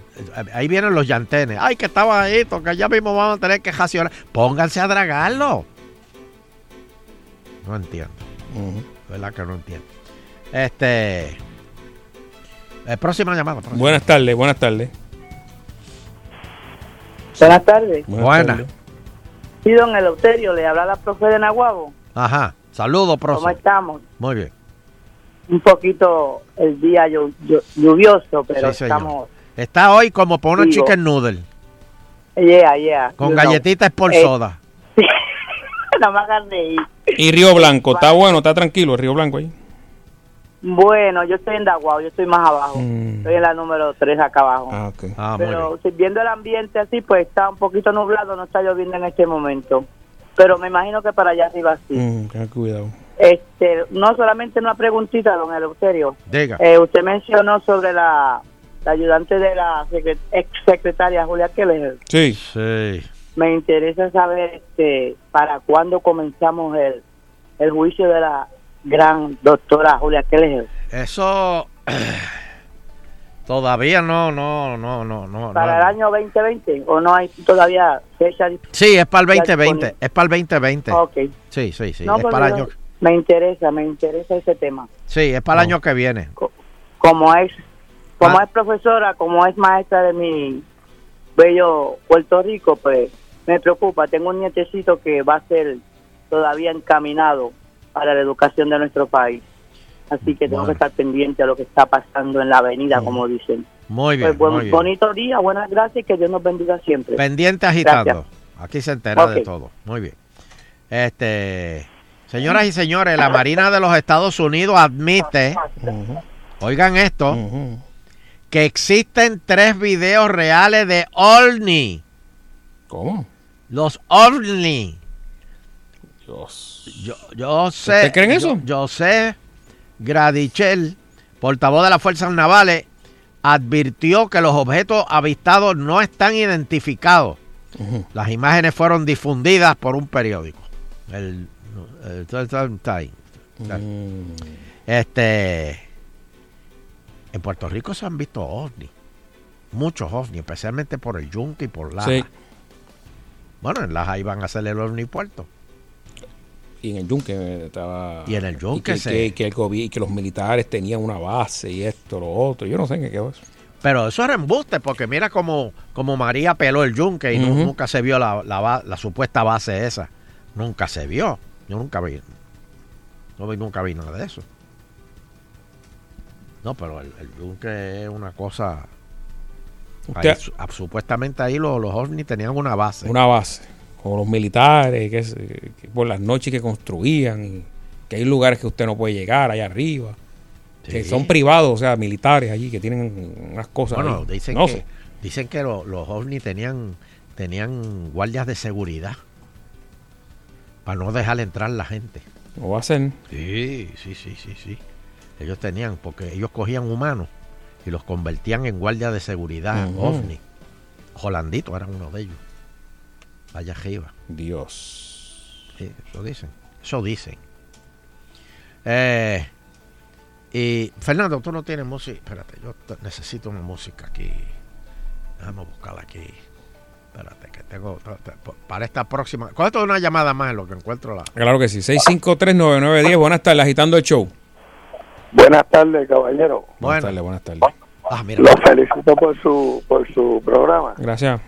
ahí vienen los llantenes, ay, que está bajito, que ya mismo vamos a tener que racionar, pónganse a dragarlo. No entiendo, ¿verdad que no entiendo? Este, eh, próxima llamada. próxima. Buenas tardes, buenas tardes. Buenas tardes. Buenas. Sí, don Eleuterio, le habla la profe de Nahuabo. Ajá. Saludos, ¿Cómo profe. estamos? Muy bien. Un poquito el día llu- llu- lluvioso, pero Sí, estamos... Está hoy como por unos chicken noodle. Yeah, yeah. Con galletitas por Eh, soda. no me reír. Y Río Blanco, está bueno, está tranquilo, el Río Blanco ahí. Bueno, yo estoy en Daguao, yo estoy más abajo. Estoy en la número 3 acá abajo. Mm. Ah. Ah, Pero si viendo el ambiente así, pues está un poquito nublado, no está lloviendo en este momento. Pero me imagino que para allá arriba sí. Mm, ten cuidado. Este, no solamente una preguntita, don Eleuterio. Diga. Eh, usted mencionó sobre la, la ayudante de la ex secretaria Julia Keller. Sí. Sí. Me interesa saber este, para cuándo comenzamos el, el juicio de la gran doctora Julia Keller. Eso [clears throat] todavía no, no, no, no, no. ¿Para no. el año 2020 o no hay todavía fecha? Sí, es para el ya 2020, disponible? es para el 2020. Ok. Sí, sí, sí, No, es pues para el año, me interesa, me interesa ese tema. sí, es para el año que viene. Como es, como Ah. es profesora, como es maestra de mi bello Puerto Rico, pues me preocupa. Tengo un nietecito que va a ser todavía encaminado para la educación de nuestro país. Así que tengo Bueno. que estar pendiente a lo que está pasando en la avenida, como dicen. Muy bien, Pues buen- muy bien. bonito día, buenas gracias y que Dios nos bendiga siempre. Pendiente agitando. Gracias. Aquí se entera de todo. Muy bien. Este, señoras y señores, la Marina de los Estados Unidos admite, oigan esto, que existen tres videos reales de OVNI. ¿Cómo? Los OVNI. Dios. Yo, yo sé. ¿Usted cree en eso? Yo, yo sé. Gradichel, portavoz de las Fuerzas Navales, advirtió que los objetos avistados no están identificados. Las imágenes fueron difundidas por un periódico. El, Times. Este. En Puerto Rico se han visto ovnis. Muchos ovnis, especialmente por el Yunque y por Laja. Sí. Bueno, en Laja iban a hacer el ovni puerto. Y en el Yunque estaba. Y en el Yunque que, se- que, que el gobi- que los militares tenían una base y esto, lo otro. Yo no sé en qué quedó eso. Pero eso era embuste, porque mira como, como María peló el yunque y nunca se vio la, la supuesta base esa. Nunca se vio. Yo nunca vi. No vi, nunca vi nada de eso. No, pero el, el yunque es una cosa. Usted- ahí su- ah, supuestamente ahí los, los ovnis tenían una base. Una base. Con los militares, que, es, eh, que por las noches que construían. que hay lugares que usted no puede llegar allá arriba. Que son privados, o sea, militares allí, que tienen unas cosas. Bueno, ahí. dicen No que, sé. dicen que lo- los ovnis tenían, tenían guardias de seguridad para no dejar entrar la gente. A hacer. Sí, sí, sí, sí, sí. Ellos tenían, porque ellos cogían humanos y los convertían en guardias de seguridad, Ujú. ovni. Jolandito era uno de ellos. Allá arriba. Dios. Sí, eso dicen. Eso dicen. Eh, y Fernando, tú no tienes música. Espérate, yo necesito una música aquí. Déjame buscarla aquí. Espérate, que tengo. te- Para esta próxima. Es una llamada más en lo que encuentro la. Claro que sí. 6539910. Buenas tardes, agitando el show. Buenas tardes, caballero. Buenas tardes, buenas tardes. Ah, mira. Los felicito por su por su programa. Gracias.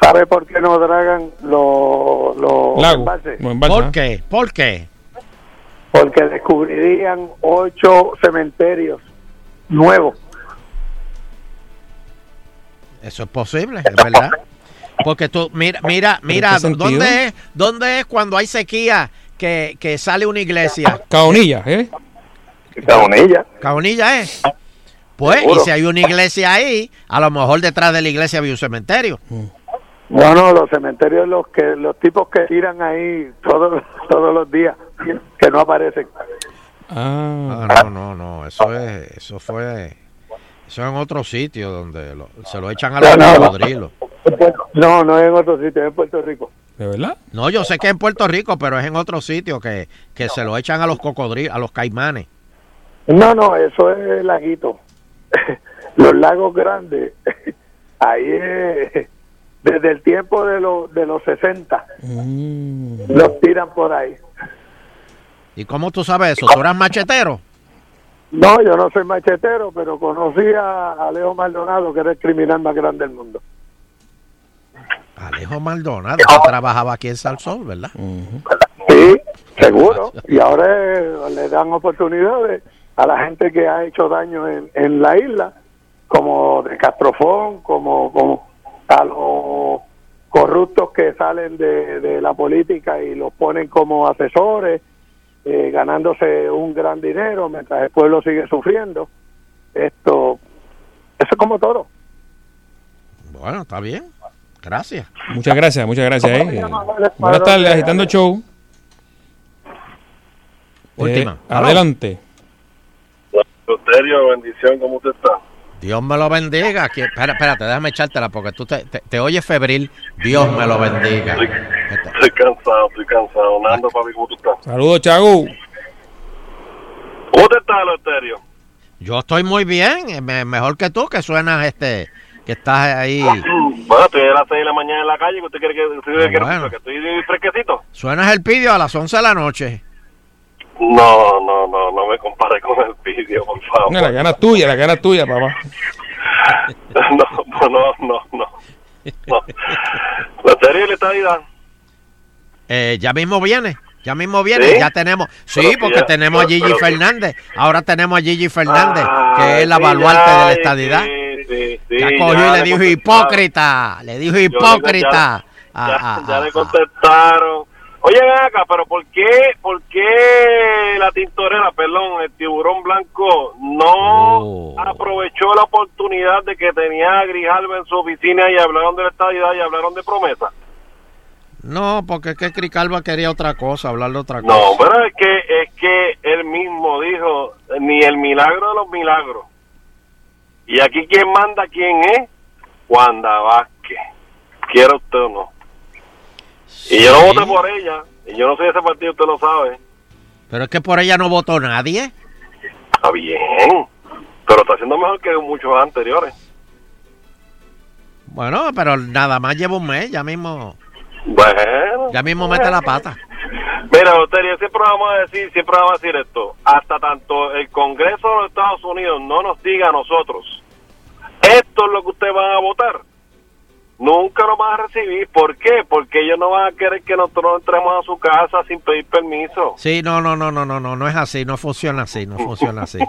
¿Sabe por qué no dragan los los embalses, ¿Por qué? ¿Por qué? Porque descubrirían ocho cementerios nuevos. Eso es posible, es verdad. Porque tú, mira, mira, mira? ¿dónde es, ¿dónde es cuando hay sequía que, que sale una iglesia? Caonilla, ¿eh? Caonilla. Caonilla es. Pues, Seguro. y si hay una iglesia ahí, a lo mejor detrás de la iglesia había un cementerio. No, no, los cementerios los que los tipos que tiran ahí todos [laughs] todos los días que no aparecen. Ah, no, no, no, eso es, eso fue, eso es en otro sitio donde lo- se lo echan a los No, no, no. cocodrilos. No, no es en otro sitio, es en Puerto Rico. ¿De verdad? No, yo sé que es en Puerto Rico, pero es en otro sitio que, que se lo echan a los cocodrilos, a los caimanes. No, no, eso es laguito. [laughs] los lagos grandes, [laughs] ahí es desde el tiempo de los de los 60 los tiran por ahí. ¿Y cómo tú sabes eso? ¿Tú eras machetero? No, yo no soy machetero, pero conocí a, a Leo Maldonado, que era el criminal más grande del mundo. Alejo Maldonado, que trabajaba aquí en Salsón, ¿verdad? Sí, seguro. Y ahora eh, le dan oportunidades a la gente que ha hecho daño en, en la isla, como de Castrofón, como, como a los corruptos que salen de, de la política y los ponen como asesores, eh, ganándose un gran dinero mientras el pueblo sigue sufriendo. Esto, eso es como todo. Bueno, está bien. Gracias. Muchas gracias, muchas gracias. ¿Cómo se eh. Buenas tardes, de- agitando show. Última. Eh, adelante. Loterio, bendición, ¿cómo usted está? Dios me lo bendiga. Que- espera, espérate, déjame echártela porque tú te, te, te oyes febril. Dios me lo bendiga. Estoy cansado, estoy cansado. Nando, papi, ¿cómo tú estás? Saludos, Chagu. ¿Cómo te está, Loterio? Yo estoy muy bien, eh, me- mejor que tú, que suenas este, que estás ahí, [clears throat] Bueno, estoy a las 6 de la mañana en la calle. ¿Usted quiere que, usted quiere Ah, bueno. que estoy fresquecito? suenas el pidio a las 11 de la noche. No, no, no, no me compare con el vídeo, por favor. No, la gana es tuya, la gana es tuya, papá. [laughs] No, no, no, no. no. Loterio y la estadidad. Eh, ya mismo viene, ya mismo viene, ¿Sí? ya tenemos, sí, porque ya- tenemos a Gigi pero- Fernández, ahora tenemos a Gigi Fernández, que es la sí, baluarte ya, de la sí, estadidad. sí, sí, ya ya cogió y le le dijo hipócrita, le dijo Yo hipócrita. Ya, a- a- ya a- le contestaron. Oye, ven acá, pero ¿por qué, ¿por qué la tintorera, perdón, el tiburón blanco no Oh. aprovechó la oportunidad de que tenía a Grijalva en su oficina y hablaron de la estadidad y hablaron de promesa? No, porque es que Cricalva quería otra cosa, hablar de otra cosa. No, pero es que, es que él mismo dijo, ni el milagro de los milagros. Y aquí quien manda, ¿quién es? Wanda Vázquez. Quiera usted o no. Y yo no voté por ella. Y yo no soy de ese partido, usted lo sabe. Pero es que por ella no votó nadie. Está bien. Pero está haciendo mejor que muchos anteriores. Bueno, pero nada más lleva un mes, ya mismo, Bueno. ya mismo mete la pata. [laughs] Mira, Loterio, siempre vamos a decir, siempre vamos a decir esto. Hasta tanto el Congreso de los Estados Unidos no nos diga a nosotros, esto es lo que ustedes van a votar. Nunca lo van a recibir. ¿Por qué? Porque ellos no van a querer que nosotros entremos a su casa sin pedir permiso. Sí, no, no, no, no, no, no, no es así, no funciona así, no funciona así. [laughs]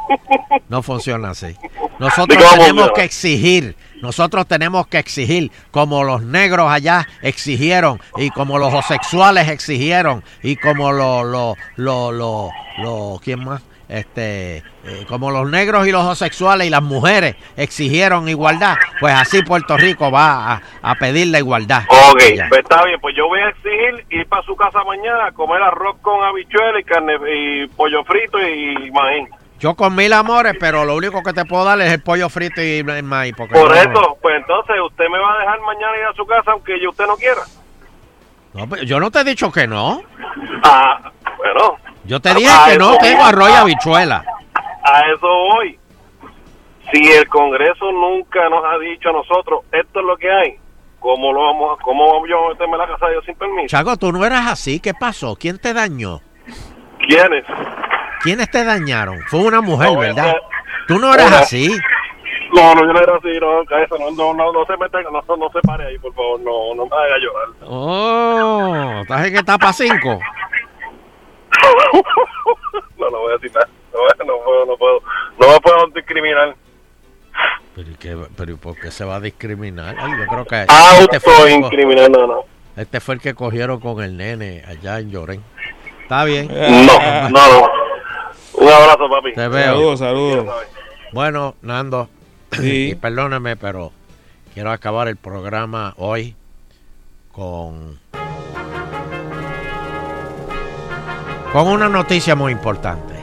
No funciona así. Nosotros Digamos, tenemos que exigir, nosotros tenemos que exigir, como los negros allá exigieron, y como los homosexuales exigieron, y como los, los, los, los, los- ¿quién más? Este, eh, como los negros y los homosexuales y las mujeres exigieron igualdad, pues así Puerto Rico va a, a pedir la igualdad. Ok, pues está bien. Pues yo voy a exigir ir para su casa mañana a comer arroz con habichuelas y carne y pollo frito y maíz. Yo con mil amores, pero lo único que te puedo dar es el pollo frito y el maíz. Porque Por no- eso, pues entonces usted me va a dejar mañana ir a su casa aunque yo usted no quiera. No, pero yo no te he dicho que no. Ah, bueno, Yo te dije que no tengo y habichuela. a eso voy. Si el Congreso nunca nos ha dicho a nosotros, esto es lo que hay, ¿cómo lo vamos a, cómo vamos yo a meterme en la casa de Dios sin permiso? Chago, tú no eras así. ¿Qué pasó? ¿Quién te dañó? ¿Quiénes? ¿Quiénes te dañaron? Fue una mujer, No, ¿verdad? esa- Tú no eras Una- así. No, no, yo no era así, no, cabeza, no, no, no, no se meta, no, no se pare ahí, por favor, no, no me haga llorar. Oh, estás en para cinco. [laughs] No, no voy a decir nada, no, no puedo, no puedo, no me puedo discriminar. Pero, ¿y qué- pero ¿y ¿por qué se va a discriminar? Ay, yo creo que Ah, [laughs] este fue, no, no. este fue el que cogieron con el nene allá en Llorén. Está bien. No, [laughs] no, no. Un abrazo, papi. Te veo. Saludos, saludos. Bueno, Nando, Sí. [clears throat] y perdóneme, pero quiero acabar el programa hoy con con una noticia muy importante.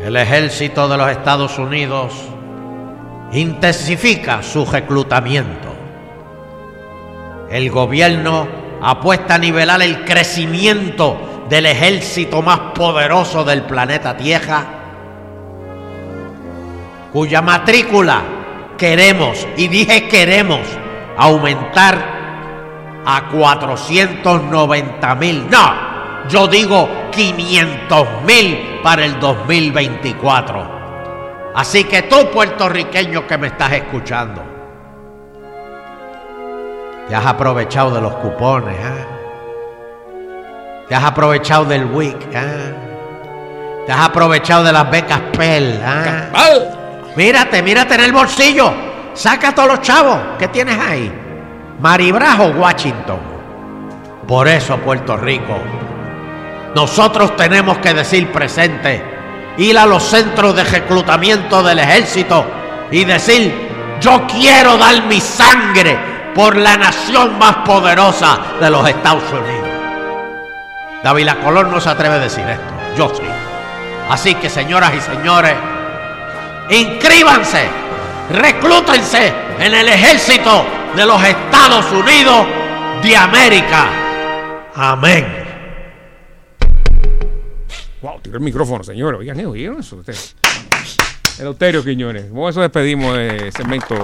El ejército de los Estados Unidos intensifica su reclutamiento. El gobierno apuesta a nivelar el crecimiento del ejército más poderoso del planeta Tierra, cuya matrícula queremos, y dije queremos, aumentar a 490 mil. No, yo digo 500 mil para el 2024. Así que tú, puertorriqueño que me estás escuchando, te has aprovechado de los cupones, ¿ah? Te has aprovechado del WIC, ¿ah? Te has aprovechado de las becas PEL, ¿ah? Mírate, mírate en el bolsillo. Saca todos los chavos. ¿Qué tienes ahí? Maribrajo, Washington. Por eso, Puerto Rico, nosotros tenemos que decir presente, ir a los centros de reclutamiento del ejército y decir, yo quiero dar mi sangre por la nación más poderosa de los Estados Unidos. David Colón no se atreve a decir esto, yo sí. Así que señoras y señores, inscríbanse, reclútense en el ejército de los Estados Unidos de América. Amén. Wow, tiró el micrófono, señor. Oigan, ¿eh? ¿oyeron eso? ustedes? Eleuterio Quiñones. Con eso despedimos de segmento.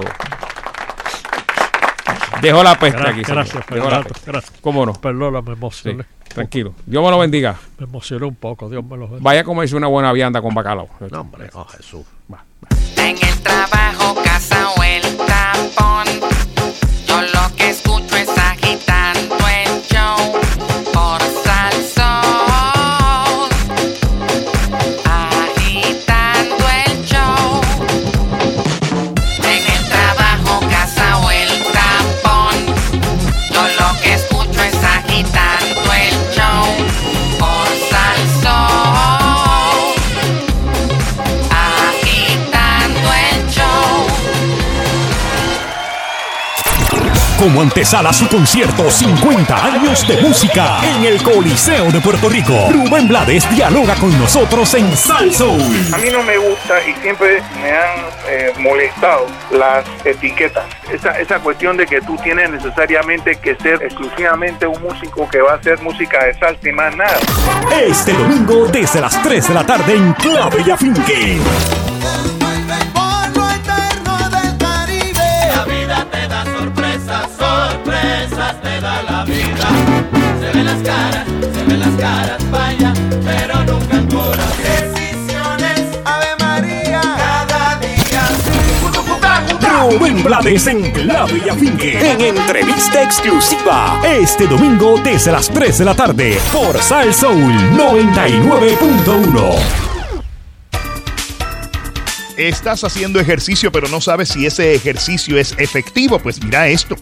Dejó la peste aquí. señor. gracias, Dejó la Fernando, peste. gracias. ¿Cómo no? Perdona, me emocioné. Sí, tranquilo. Dios me lo bendiga. Me emocioné un poco, Dios me lo bendiga. Vaya a comerse una buena vianda con bacalao. No, hombre, no, Jesús. En el trabajo, casa Como antesala a su concierto 50 años de música en el Coliseo de Puerto Rico, Rubén Blades dialoga con nosotros en Salso. A mí no me gusta y siempre me han eh, molestado las etiquetas. Esa, esa cuestión de que tú tienes necesariamente que ser exclusivamente un músico que va a hacer música de salsa y más nada. Este domingo desde las 3 de la tarde en Clave y Afinque. Ven las caras, se ven las caras, vaya, pero nunca el corazón. Decisiones, Ave María, cada día. Rubén Blades en Clave y Afinque. En entrevista exclusiva. Este domingo desde las 3 de la tarde por Sal Soul 99.1. Estás haciendo ejercicio pero no sabes si ese ejercicio es efectivo. Pues mira esto.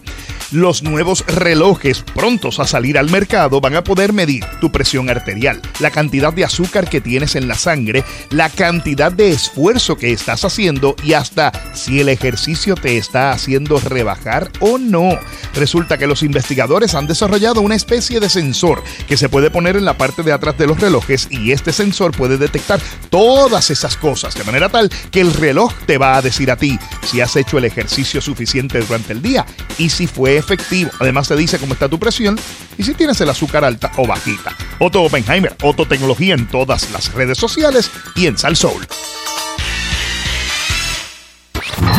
Los nuevos relojes prontos a salir al mercado van a poder medir tu presión arterial, la cantidad de azúcar que tienes en la sangre, la cantidad de esfuerzo que estás haciendo y hasta si el ejercicio te está haciendo rebajar o no. Resulta que los investigadores han desarrollado una especie de sensor que se puede poner en la parte de atrás de los relojes y este sensor puede detectar todas esas cosas de manera tal que el reloj te va a decir a ti si has hecho el ejercicio suficiente durante el día y si fue efectivo. Además te dice cómo está tu presión y si tienes el azúcar alta o bajita. Otto Oppenheimer, Otto Tecnología en todas las redes sociales y en Sal Soul.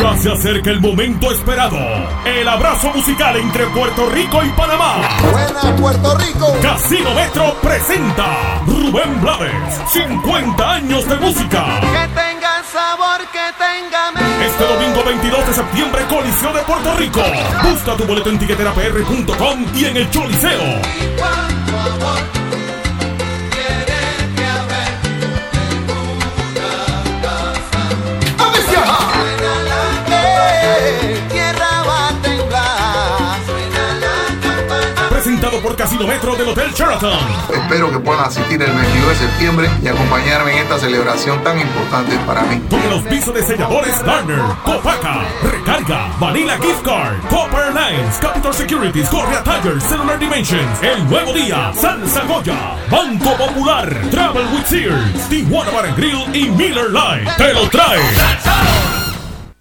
Ya se acerca el momento esperado. El abrazo musical entre Puerto Rico y Panamá. Buena Puerto Rico. Casino Metro presenta Rubén Blades. 50 años de música. Que tenga sabor, que tenga. Este domingo 22 de septiembre, Coliseo de Puerto Rico. Busca tu boleto en tiqueterapr.com y en el Choliseo. Por Casino Metro del Hotel Sheraton. Espero que puedan asistir el 22 de septiembre y acompañarme en esta celebración tan importante para mí. Con el auspicio de selladores Garner, Copaca, Recarga, Vanilla Gift Card, Copper Lines, Capital Securities, Correa Tires, Cellular Dimensions, El Nuevo Día, Salsa Goya, Banco Popular, Travel with Sears, Tijuana Bar Grill y Miller Lite. Te lo trae.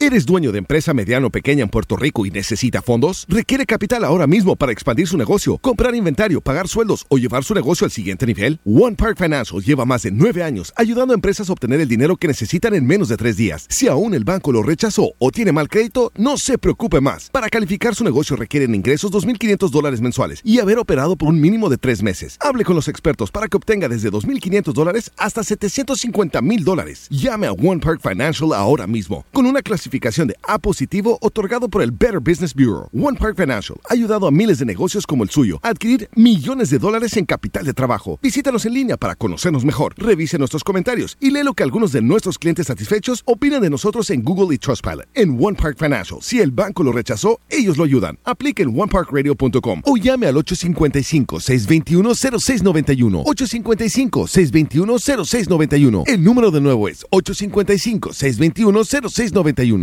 ¿Eres dueño de empresa mediana o pequeña en Puerto Rico y necesita fondos? ¿Requiere capital ahora mismo para expandir su negocio, comprar inventario, pagar sueldos o llevar su negocio al siguiente nivel? One Park Financial lleva más de nueve años ayudando a empresas a obtener el dinero que necesitan en menos de tres días. Si aún el banco lo rechazó o tiene mal crédito, no se preocupe más. Para calificar su negocio requieren ingresos 2.500 dólares mensuales y haber operado por un mínimo de tres meses. Hable con los expertos para que obtenga desde 2.500 dólares hasta 750 mil dólares. Llame a One Park Financial ahora mismo. Con una clasificación certificación de A positivo otorgado por el Better Business Bureau. One Park Financial ha ayudado a miles de negocios como el suyo a adquirir millones de dólares en capital de trabajo. Visítanos en línea para conocernos mejor. Revise nuestros comentarios y lee lo que algunos de nuestros clientes satisfechos opinan de nosotros en Google y Trustpilot. En One Park Financial, si el banco lo rechazó, ellos lo ayudan. Aplique en oneparkradio.com o llame al 855-621-0691. 855-621-0691. El número de nuevo es 855-621-0691.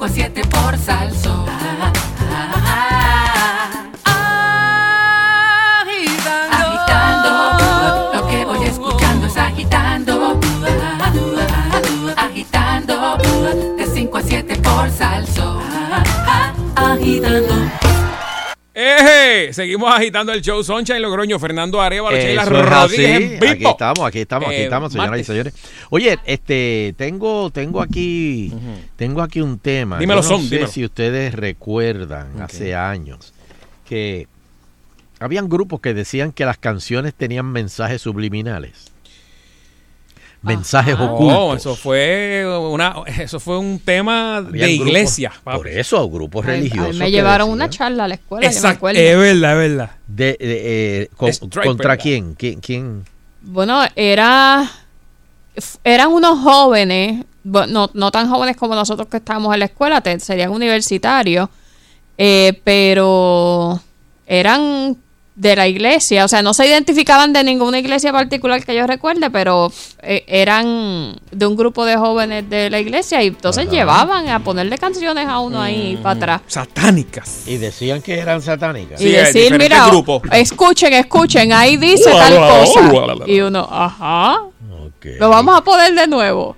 5 a 7 por salso. Agitando, uh, lo que voy escuchando es agitando, agitando, de 5 a 7 por salso. Agitando. ¡Eje! Seguimos agitando el show Sunshine Logroño, Fernando Arevalo, Sheila Rodríguez en. Aquí estamos, aquí estamos, aquí Eh, estamos, señoras y señores. Oye, este, tengo, tengo aquí, tengo aquí un tema. Dímelo, Yo no Son, sé dímelo. si ustedes recuerdan hace años que habían grupos que decían que las canciones tenían mensajes subliminales. Mensajes No, ocultos. eso fue una, eso fue un tema Habían de grupos- iglesia. Por eso, grupos Ay, ay, religiosos. me llevaron decían- una charla a la escuela. Exacto, acuerdo. es verdad, es verdad. De, de, eh, con- Striper, ¿Contra ¿verdad? quién? ¿Quién? quién? Bueno, era eran unos jóvenes, no, no tan jóvenes como nosotros que estábamos en la escuela, serían universitarios, eh, pero eran de la iglesia, o sea, no se identificaban de ninguna iglesia particular que yo recuerde, pero eh, eran de un grupo de jóvenes de la iglesia y entonces Ajá. llevaban a ponerle canciones a uno ahí para atrás. Satánicas. Y decían que eran satánicas. Y decir, mira, escuchen, escuchen, ahí dice tal cosa. Y uno, ajá, lo vamos a poner de nuevo.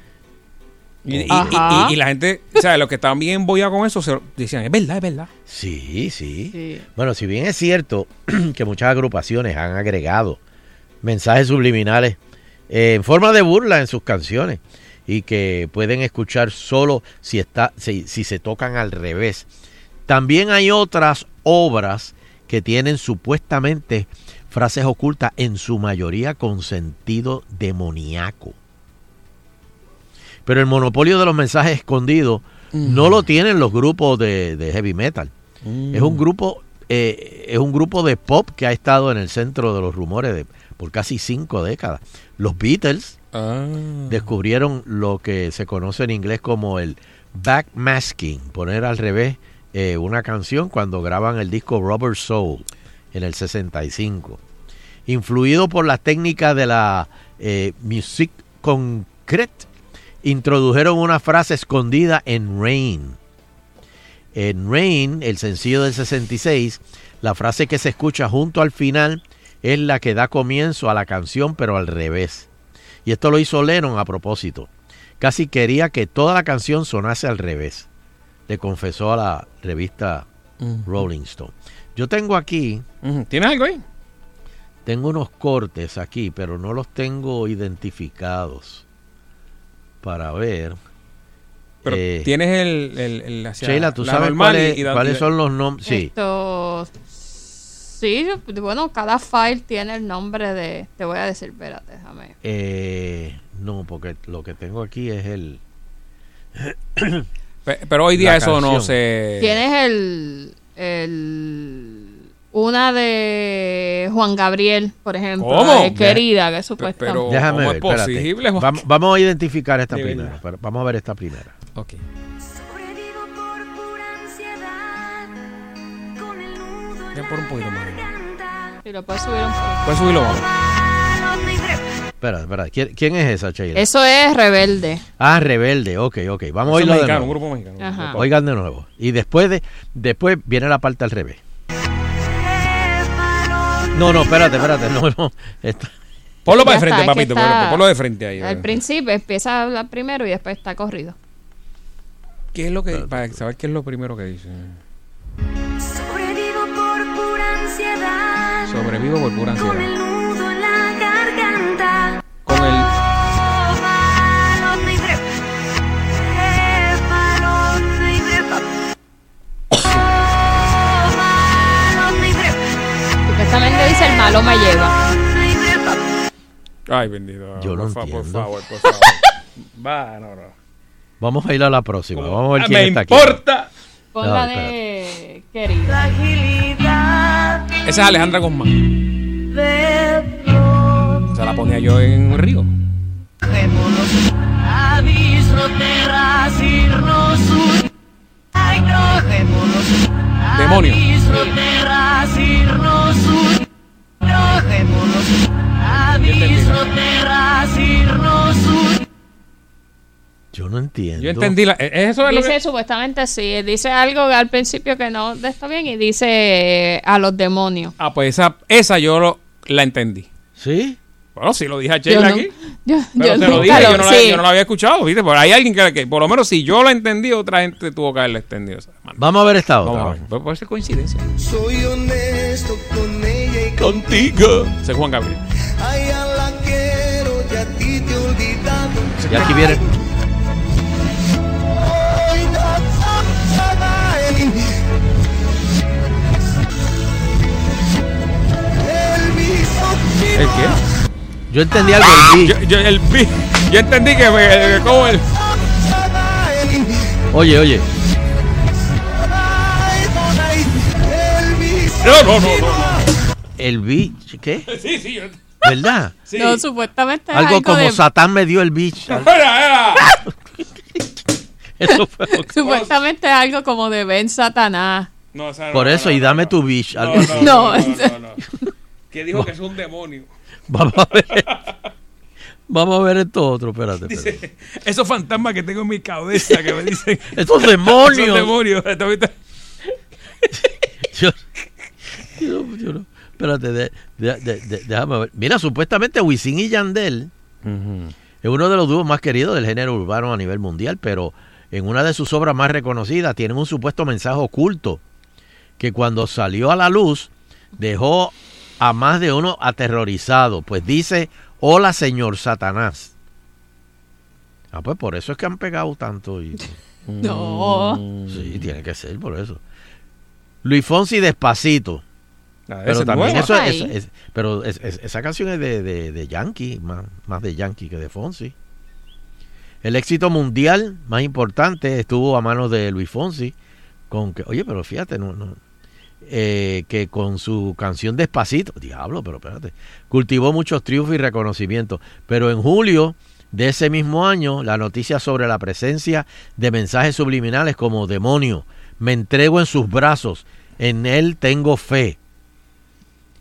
Y, y- Ajá. y- y la gente, o sea, los que estaban bien boyados con eso, se decían, es verdad, es verdad. Sí, sí, Bueno, si bien es cierto [clears throat] que muchas agrupaciones han agregado mensajes subliminales eh, en forma de burla en sus canciones y que pueden escuchar solo si está si, si se tocan al revés. También hay otras obras que tienen supuestamente frases ocultas en su mayoría con sentido demoníaco. Pero el monopolio de los mensajes escondidos no lo tienen los grupos de, de heavy metal. Mm. Es un grupo eh, es un grupo de pop que ha estado en el centro de los rumores de, por casi cinco décadas. Los Beatles Ah. descubrieron lo que se conoce en inglés como el backmasking, poner al revés eh, una canción cuando graban el disco Rubber Soul en el 65. Influido por las técnicas de la eh, music concrete, introdujeron una frase escondida en Rain. En Rain, el sencillo del 66, la frase que se escucha junto al final es la que da comienzo a la canción, pero al revés. Y esto lo hizo Lennon a propósito. Casi quería que toda la canción sonase al revés. Le confesó a la revista. Rolling Stone. Yo tengo aquí. ¿Tienes algo ahí? Tengo unos cortes aquí, pero no los tengo identificados. Para ver. Pero Eh, tienes el, el, el hacia Sheila, ¿tú la sabes cuáles, y- y la- cuáles y- son los nombres? Sí. Esto, sí, bueno, cada file tiene el nombre de, te voy a decir, espérate, déjame. Eh, no, porque lo que tengo aquí es el. Pe- Pero hoy día La eso no se... Tienes el, el, una de Juan Gabriel, por ejemplo, ¿Cómo? de querida, que supuestamente. pero- Déjame ¿cómo ver, es posible, Juan? Vamos, a identificar esta De primera. verdad. Vamos a ver esta primera. Ok. Voy a poner un poquito más. Si lo puedes subir un poco. Puedes subirlo más. Espera, espera. ¿Quién, quién es esa, Sheila? Eso es rebelde. Ah, Rebelde. Ok, ok. Vamos a oírlo de mexicano, nuevo. un grupo mexicano. Ajá. Oigan de nuevo. Y después de después viene la parte al revés. No, no, espérate, espérate. [laughs] No, no. Esto- Ponlo para de frente, está, papito. está- ponlo- de frente ahí. Al principio empieza a hablar primero y después está corrido. ¿Qué es lo que. Para saber qué es lo primero que dice. Sobrevivo por pura ansiedad. Sobrevivo por pura Con ansiedad. el nudo en la garganta. Con el. Brepa. Supuestamente dice el malo me lleva. Ay, bendito. Yo no por, fa- por entiendo. favor, por favor. [laughs] Va, no, no. Vamos a ir a la próxima. Vamos a ver Ah, quién me está aquí. importa. Pon No, la espérate. de querida. Fragilidad Esa es Alejandra Guzmán. de Se la ponía yo en Río. Dejémonos abismo, terras, irnos Demonio. Yo no entiendo. Yo entendí la. ¿es ¿Eso es lo Dice que.? supuestamente sí, dice algo al principio que no está bien y dice eh, a los demonios. Ah, pues esa, esa yo lo- la entendí. ¿Sí? Bueno, sí lo dije a Yo Sheila no- aquí. yo- Pero yo te lo dije, lo- yo no, la, sí. yo no la había escuchado, ¿viste? Pero hay alguien que, que por lo menos si yo la entendí, otra gente tuvo que haberla entendido. esa semana. Vamos a ver esta otra. Vamos a ver. Puede- Puede ser coincidencia. Soy honesto con ella y Contigo. Ese es Juan Gabriel. a ella la quiero y a ti te he olvidado. Y aquí viene. ¿El qué? Yo entendí algo del Yo, yo, el, pi- yo entendí que, me, que como el. Oye, oye. No, no, no, no. El beach, ¿qué? Sí, sí. Yo, ¿Verdad? sí. No, supuestamente es Algo como de- Satán me dio el [laughs] era. [laughs] Eso fue lo que- Supuestamente es algo como de Ben Satanás. No, no, Por no, eso, no, y dame no. tu beach. No, no, no, No, no, no, no. Que dijo que es un demonio. Vamos a ver. Vamos a ver esto otro, espérate. espérate. Dice, esos fantasmas que tengo en mi cabeza que me dicen. Estos [laughs] demonios. Esos demonios. [laughs] Yo, yo no- yo no- espérate, de- de- de- de- déjame ver. Mira, supuestamente Wisin y Yandel es uno de los dúos más queridos del género urbano a nivel mundial, pero en una de sus obras más reconocidas tienen un supuesto mensaje oculto que cuando salió a la luz dejó a más de uno aterrorizado, pues dice, hola señor Satanás. Ah, pues por eso es que han pegado tanto. Y, [laughs] No. Sí, tiene que ser por eso. Luis Fonsi despacito. Ah, Pero también eso pero es- es- esa canción es de, de, de Yankee, más, más de Yankee que de Fonsi. El éxito mundial más importante estuvo a manos de Luis Fonsi, con que, oye, pero fíjate, no, no, eh, que con su canción Despacito, diablo, pero espérate, cultivó muchos triunfos y reconocimientos. Pero en julio de ese mismo año, la noticia sobre la presencia de mensajes subliminales como demonio, me entrego en sus brazos, en él tengo fe.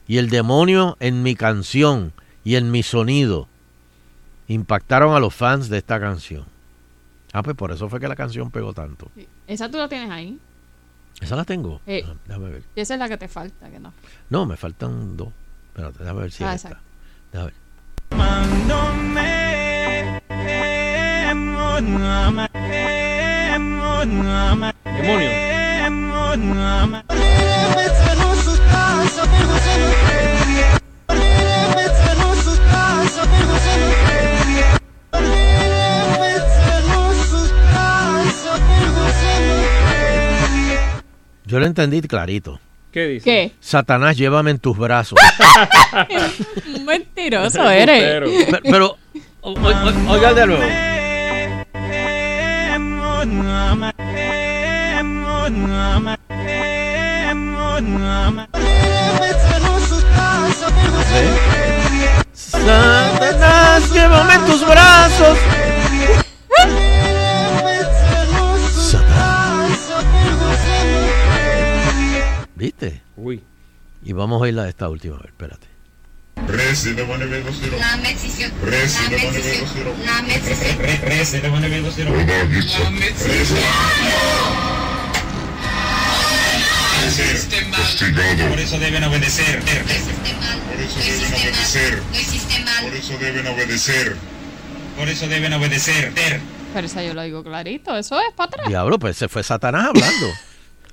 Y el demonio en mi canción y en mi sonido impactaron a los fans de esta canción. Ah, pues por eso fue que la canción pegó tanto. Esa tú la tienes ahí. Esa la tengo. Eh. Ah, déjame ver. Y esa es la que te falta, que no. No, me faltan dos. Espérate, déjame ver si Ah, es esta. Déjame ver. Demonio. Yo lo entendí clarito. ¿Qué dice? ¿Qué? Satanás, llévame en tus brazos. [laughs] Un mentiroso eres. Pero- pero, pero, o- o- o- oiga de nuevo. Satanás, llévame en tus brazos. [laughs] ¿Viste? Uy. Y vamos a ir a esta última, a ver, espérate. Por eso deben obedecer. Por eso deben obedecer. Por eso deben obedecer. Por eso deben obedecer. Pero esa yo lo digo clarito, eso es para atrás. Diablo, pues se fue Satanás hablando.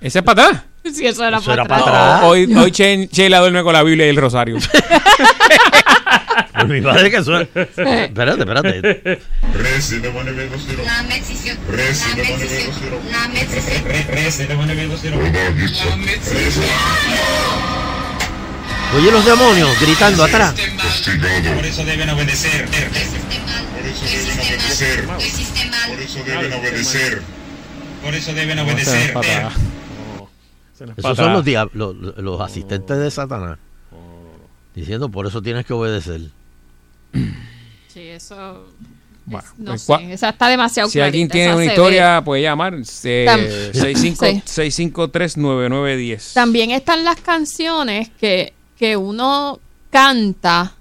¿Ese es para atrás? [laughs] Si eso era Eso para atrás. Hoy, hoy Che- Sheila duerme con la Biblia y el rosario. [laughs] Pues mi padre que suena. Espérate, espérate. Rece de buena vez, Rece de buena vez, Rece de buena vez, Oye los demonios gritando atrás. Por eso deben obedecer. Por eso deben obedecer. Por eso deben obedecer. Por eso deben obedecer. Esos son los, diab- los, los asistentes de Satanás. Diciendo, por eso tienes que obedecer. [clears throat] Sí, eso. Bueno, No pues, sé, esa está demasiado Si alguien tiene una historia, puede llamar. Eh, Tam- [clears throat] 65 Sí. 653-9910. También están las canciones que, que uno canta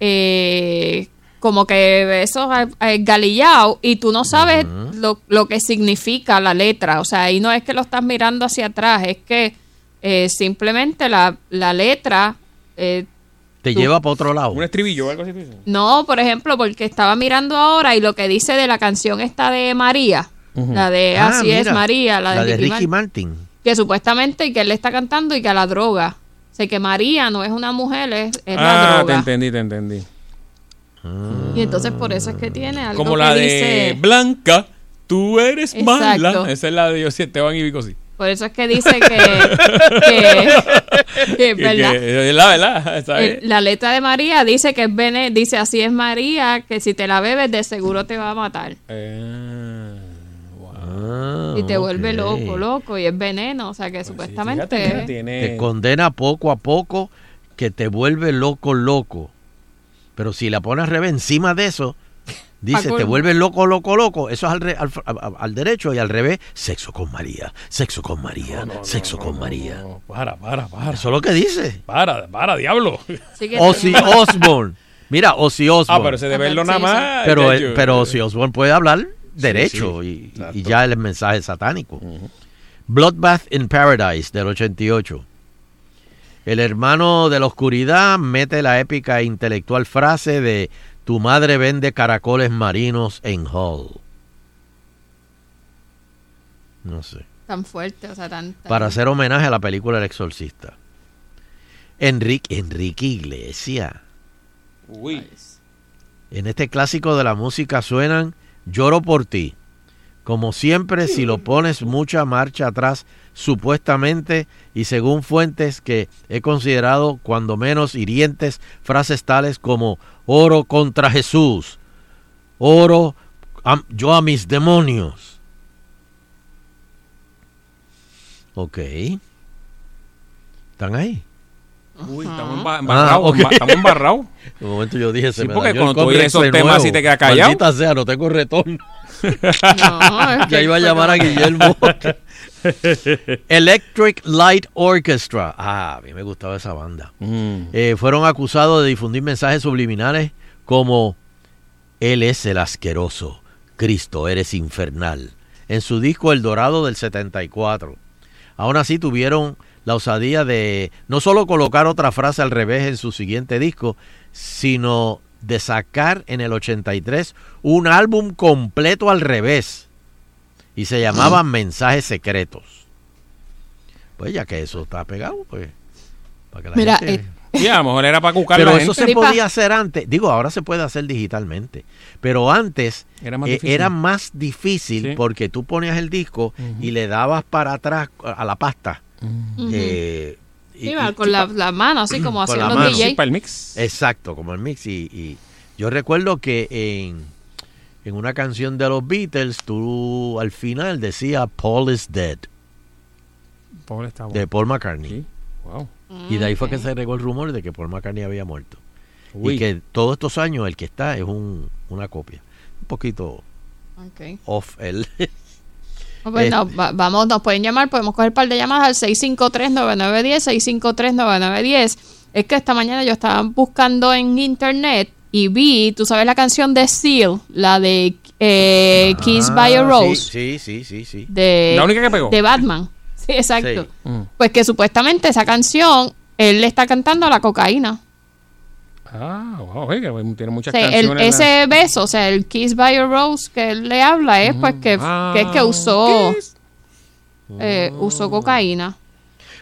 eh, como que eso es eh, galillao y tú no sabes lo, lo que significa la letra. O sea, ahí no es que lo estás mirando hacia atrás, es que eh, simplemente la, la letra... eh, Te Tú- lleva para otro lado. Un estribillo o algo así. no, por ejemplo, porque estaba mirando ahora y lo que dice de la canción esta de María, la de Ah, Así es María, la, de, Ricky, Martin Martin. que supuestamente que él le está cantando y que a la droga. O sea, que María no es una mujer, es, es la Ah, te droga. entendí, te entendí. Y entonces por eso es que tiene algo Como que la de dice... Blanca, tú eres Exacto. mala. Esa es la de José Esteban y Vico, sí. Por eso es que dice que... [laughs] que, que, Que- ¿verdad? que es la verdad. ¿sabes? El- la letra de María dice que es vene, dice así es María, que si te la bebes de seguro te va a matar. Ah, y te vuelve loco, loco, y es veneno, o sea que supuestamente... Te condena poco a poco que te vuelve loco, loco. Pero si la pones al revés encima de eso, dice, te colmo. vuelve loco, loco, loco. Eso es al, re- al, derecho y al revés, sexo con María, sexo con María, sexo con María. Para, para, para. Eso es lo que dice. Para, para, diablo. Ozzy Osbourne. Mira, Ozzy Osbourne. Ah, pero ese de verlo nada más. Pero, chacho. él- pero Ozzy Osbourne puede hablar derecho sí, y- y, ya el mensaje es satánico. Bloodbath in Paradise del 88. El hermano de la oscuridad mete la épica e intelectual frase de tu madre vende caracoles marinos en Hull. No sé. Tan fuerte, o sea, tan... tan- Para hacer homenaje a la película El Exorcista. Enrique, Enrique Iglesias. Uy. En este clásico de la música suenan Lloro por ti. Como siempre, si lo pones mucha marcha atrás, supuestamente y según fuentes que he considerado cuando menos hirientes, frases tales como oro contra Jesús, oro a- yo a mis demonios. Ok. ¿Están ahí? Uy, estamos Ah, embarrados. ok. emba- Estamos embarrados. De momento yo dije, se Sí, me porque dañó el cuando tú oyes esos temas nuevo. y te quedas callado. Maldita sea, no tengo retorno. No, [laughs] ya que iba a llamar a Guillermo. [laughs] Electric Light Orchestra. Ah, a mí me gustaba esa banda. Eh, fueron acusados de difundir mensajes subliminales como Él es el asqueroso, Cristo eres infernal. En su disco El Dorado del 74. Aún así tuvieron la osadía de no solo colocar otra frase al revés en su siguiente disco, sino de sacar en el 83 un álbum completo al revés. Y se llamaba Mensajes Secretos. Pues ya que eso está pegado, pues. Para que la Mira, gente- eh, Y a lo mejor era para cucar pero la eso gente. se podía hacer antes. Digo, ahora se puede hacer digitalmente. Pero antes Era más eh, difícil. era más difícil Sí. porque tú ponías el disco y le dabas para atrás a la pasta. Eh, y- y- con la, la mano, así como hacían la los mano. DJ. Sí, para el mix. Exacto, como el mix. Y, y yo recuerdo que en, en una canción de los Beatles, tú al final decía Paul is dead, está de. Paul McCartney. Sí. Wow. Y de ahí fue que se regó el rumor de que Paul McCartney había muerto. Uy. Y que todos estos años el que está es un, una copia. Un poquito off el... [laughs] Ah, pues no, va- vamos, nos pueden llamar, podemos coger un par de llamadas al 653-9910, 653-9910. Es que esta mañana yo estaba buscando en internet y vi, tú sabes la canción de Seal, la de eh, Kiss by a Ah, Rose, Sí, sí, sí, sí. de, La única que pegó. de Batman. Sí, exacto. Sí. Mm. Pues que supuestamente esa canción, él le está cantando a la cocaína. Ah, wow, oye, que tiene muchas el- la- ese beso, o sea, el Kiss by a Rose que él le habla es pues que, Ah, que, es que usó, eh, usó cocaína.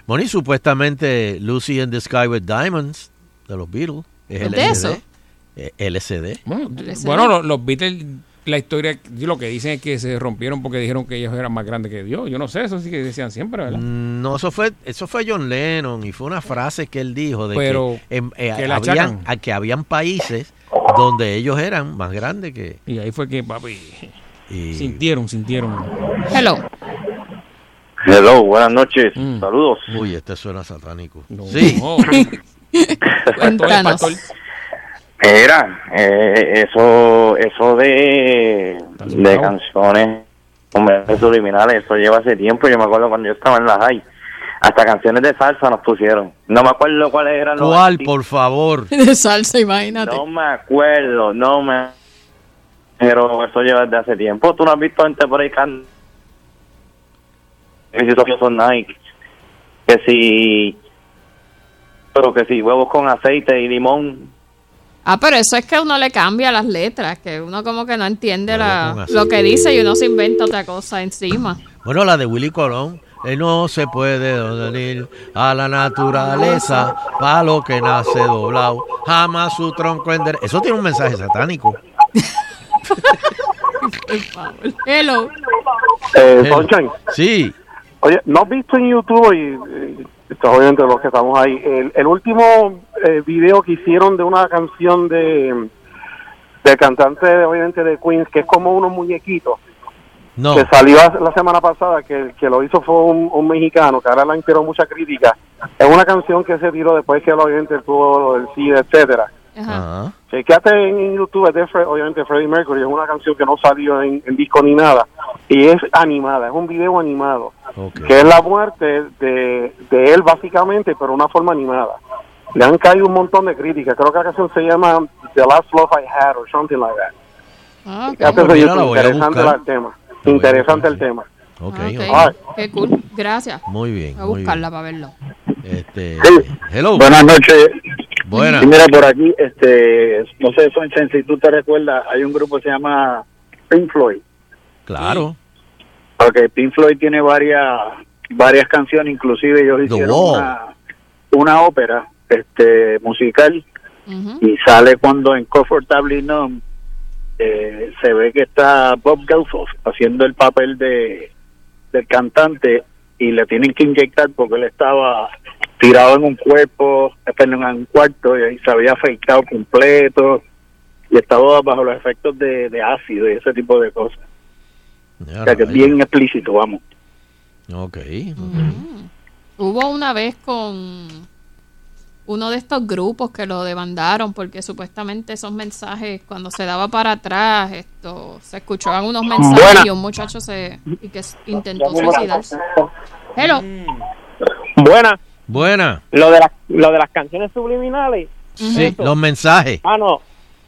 Bueno, y supuestamente Lucy in the Sky with Diamonds de los Beatles. Es ¿Es LSD. de eso? Eh, LSD. Bueno, bueno, los, los Beatles, la historia, lo que dicen es que se rompieron porque dijeron que ellos eran más grandes que Dios. Yo no sé, eso sí que decían siempre, ¿verdad? Mm, No, eso fue, eso fue John Lennon y fue una frase que él dijo de Pero, que, em, eh, que habían, achacan. a que habían países donde ellos eran más grandes que... Y ahí fue que, papi, y- sintieron, sintieron. Hello. Hello, buenas noches. Saludos. Uy, este suena satánico. Sí. [laughs] Cuéntanos. Era, eh, eso, eso de, de canciones, hombre, subliminales, eso lleva hace tiempo. Yo me acuerdo cuando yo estaba en la high, hasta canciones de salsa nos pusieron. No me acuerdo cuáles eran los ¿Cuál, por favor? [laughs] De salsa, imagínate. No me acuerdo, no me. Pero eso lleva desde hace tiempo. ¿Tú no has visto gente por ahí can... Que si son Nike. Que si. Pero que si huevos con aceite y limón. Ah, pero eso es que uno le cambia las letras, que uno como que no entiende la, lo que dice y uno se inventa otra cosa encima. [laughs] Bueno, la de Willy Colón. eh, no se puede venir a la naturaleza, palo que nace doblado, jamás su tronco ender... Eso tiene un mensaje satánico. [laughs] Hello. Eh, Hello. Sunshine. Sí. Oye, ¿no has visto en YouTube, y, y esto es obviamente los que estamos ahí, el, el último eh, video que hicieron de una canción de del cantante, obviamente, de Queens, que es como unos muñequitos, No. que salió la semana pasada, que el que lo hizo fue un, un mexicano, que ahora le inspiró mucha crítica. Es una canción que se tiró después que él, obviamente, tuvo lo del SIDA, etcétera. Ajá. Chequeate en, en YouTube, es de Fre- obviamente Freddie Mercury, es una canción que no salió en, en disco ni nada, y es animada, es un video animado, que es la muerte de, de él básicamente, pero de una forma animada. Le han caído un montón de críticas, creo que la canción se llama The Last Love I Had or something like that. Ah, Mira, YouTube, interesante el tema, interesante el tema. Ok, Ok, ok. Qué cool. Gracias. Muy bien. Voy a buscarla para verlo. Este, hello. Buenas noches. Buenas. Y mira, por aquí, este, no sé, Sunshine, si tú te recuerdas, hay un grupo que se llama Pink Floyd. Claro. Porque Pink Floyd tiene varias varias canciones, inclusive ellos hicieron una, una ópera este musical y sale cuando en Comfortably Numb eh, se ve que está Bob Geldof haciendo el papel de del cantante y le tienen que inyectar porque él estaba tirado en un cuerpo, perdón, en un cuarto y se había afeitado completo y estaba bajo los efectos de, de ácido y ese tipo de cosas. O sea que es bien explícito, vamos. Ok. Hubo una vez con uno de estos grupos que lo demandaron porque supuestamente esos mensajes cuando se daba para atrás esto se escuchaban unos mensajes Buena. y un muchacho se y que intentó suicidarse. Hello. Buena. Buena. Lo de, las lo de las canciones subliminales. Sí, Eso. los mensajes. Mano,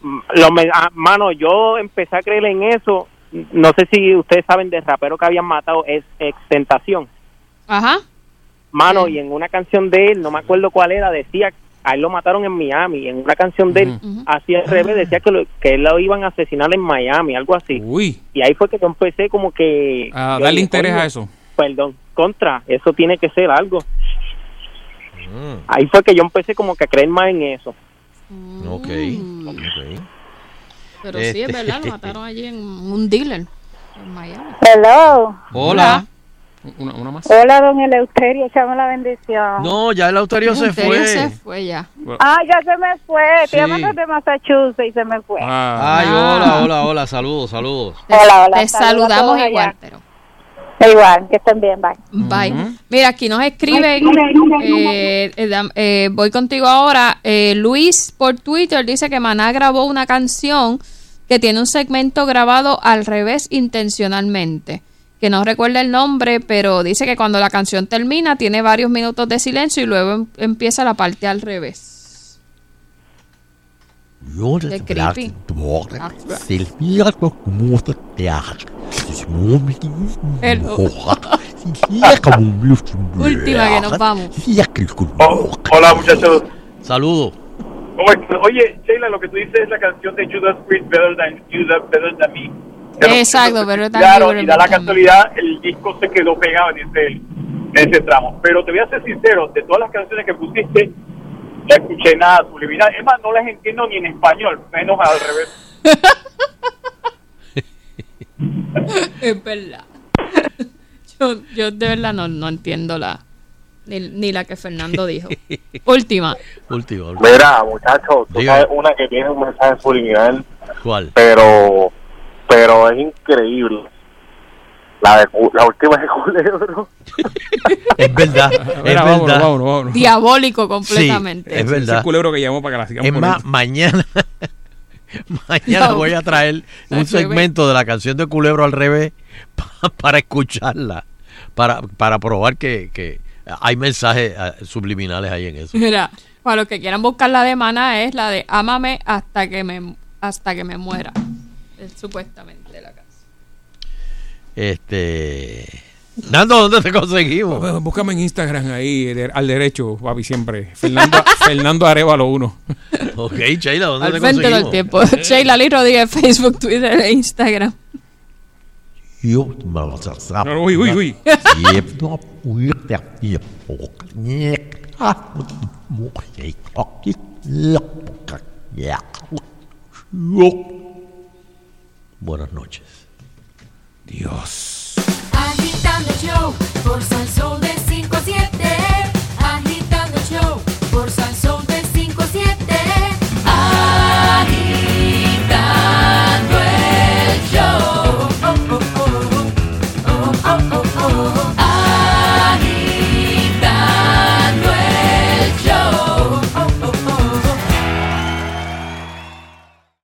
mm, lo me- ah, mano, yo empecé a creer en eso. No sé si ustedes saben del rapero que habían matado, es Extentación. Ajá. Mano, y en una canción de él, no me acuerdo cuál era, decía, a él lo mataron en Miami. En una canción de él, hacía al revés, decía que, lo, que él lo iban a asesinar en Miami, algo así. Uy. Y ahí fue que yo empecé como que... A darle dije, interés a eso. Perdón, contra, eso tiene que ser algo. Ahí fue que yo empecé como que a creer más en eso. Ok. Mm. ok. Pero sí, es Este- verdad, lo mataron allí en un dealer en Miami. Hello. Hola. Una, una más. Hola, don Eleuterio, echame la bendición. No, ya el autorio se Eleuterio fue. se fue ya. Ah, ya se me fue. Sí. llamando de Massachusetts y se me fue. Ah. Ay, hola, hola, hola. Saludos, saludos. Hola, hola. Te saludamos igual, pero Igual, que estén bien, bye. Bye. Mira, aquí nos escriben, eh, eh, eh, voy contigo ahora, eh, Luis por Twitter dice que Maná grabó una canción que tiene un segmento grabado al revés intencionalmente, que no recuerda el nombre, pero dice que cuando la canción termina tiene varios minutos de silencio y luego em- empieza la parte al revés. Qué creepy. Hello. Última que nos vamos. Hola muchachos. Saludos. Oye, Sheila, lo que tú dices es la canción de Judas Priest, Better Than, Judas, Better Than Me. Exacto, pero también. Claro, y da la casualidad, el disco se quedó pegado en ese, en ese tramo. Pero te voy a ser sincero, de todas las canciones que pusiste, no escuché nada subliminal. Es más, no las entiendo ni en español, menos al revés. [laughs] es verdad. Yo, yo de verdad no, no entiendo la ni, ni la que Fernando dijo. [laughs] Última. Última. última. Mira, muchachos, tú sabes una que tiene un mensaje subliminal, ¿Cuál? pero pero es increíble. La de Cu- la última de Culebro. [laughs] Es verdad, es Mira, vámonos, verdad. vámonos, vámonos. Diabólico completamente. Sí, es verdad. culebro que llamó para que la sigamos Es más, poniendo. mañana, [laughs] mañana No. voy a traer un segmento de la canción de Culebro al revés [laughs] pa- para escucharla, para, para probar que, que hay mensajes eh, subliminales ahí en eso. Mira, para los que quieran buscar la de Maná es la de Ámame hasta que me hasta que me muera. Es supuestamente la canción. Este. Nando, ¿dónde te conseguimos? Bueno, Búscame en Instagram ahí, de- al derecho, papi, siempre. Fernando, [laughs] Fernando Arevalo 1. Ok, Sheila, ¿dónde Al te frente del conseguimos? tiempo. Sheila Lee Rodríguez, Facebook, Twitter e Instagram. Yo No, uy, uy, uy. Buenas noches. Dios. Agitando el show por Sol de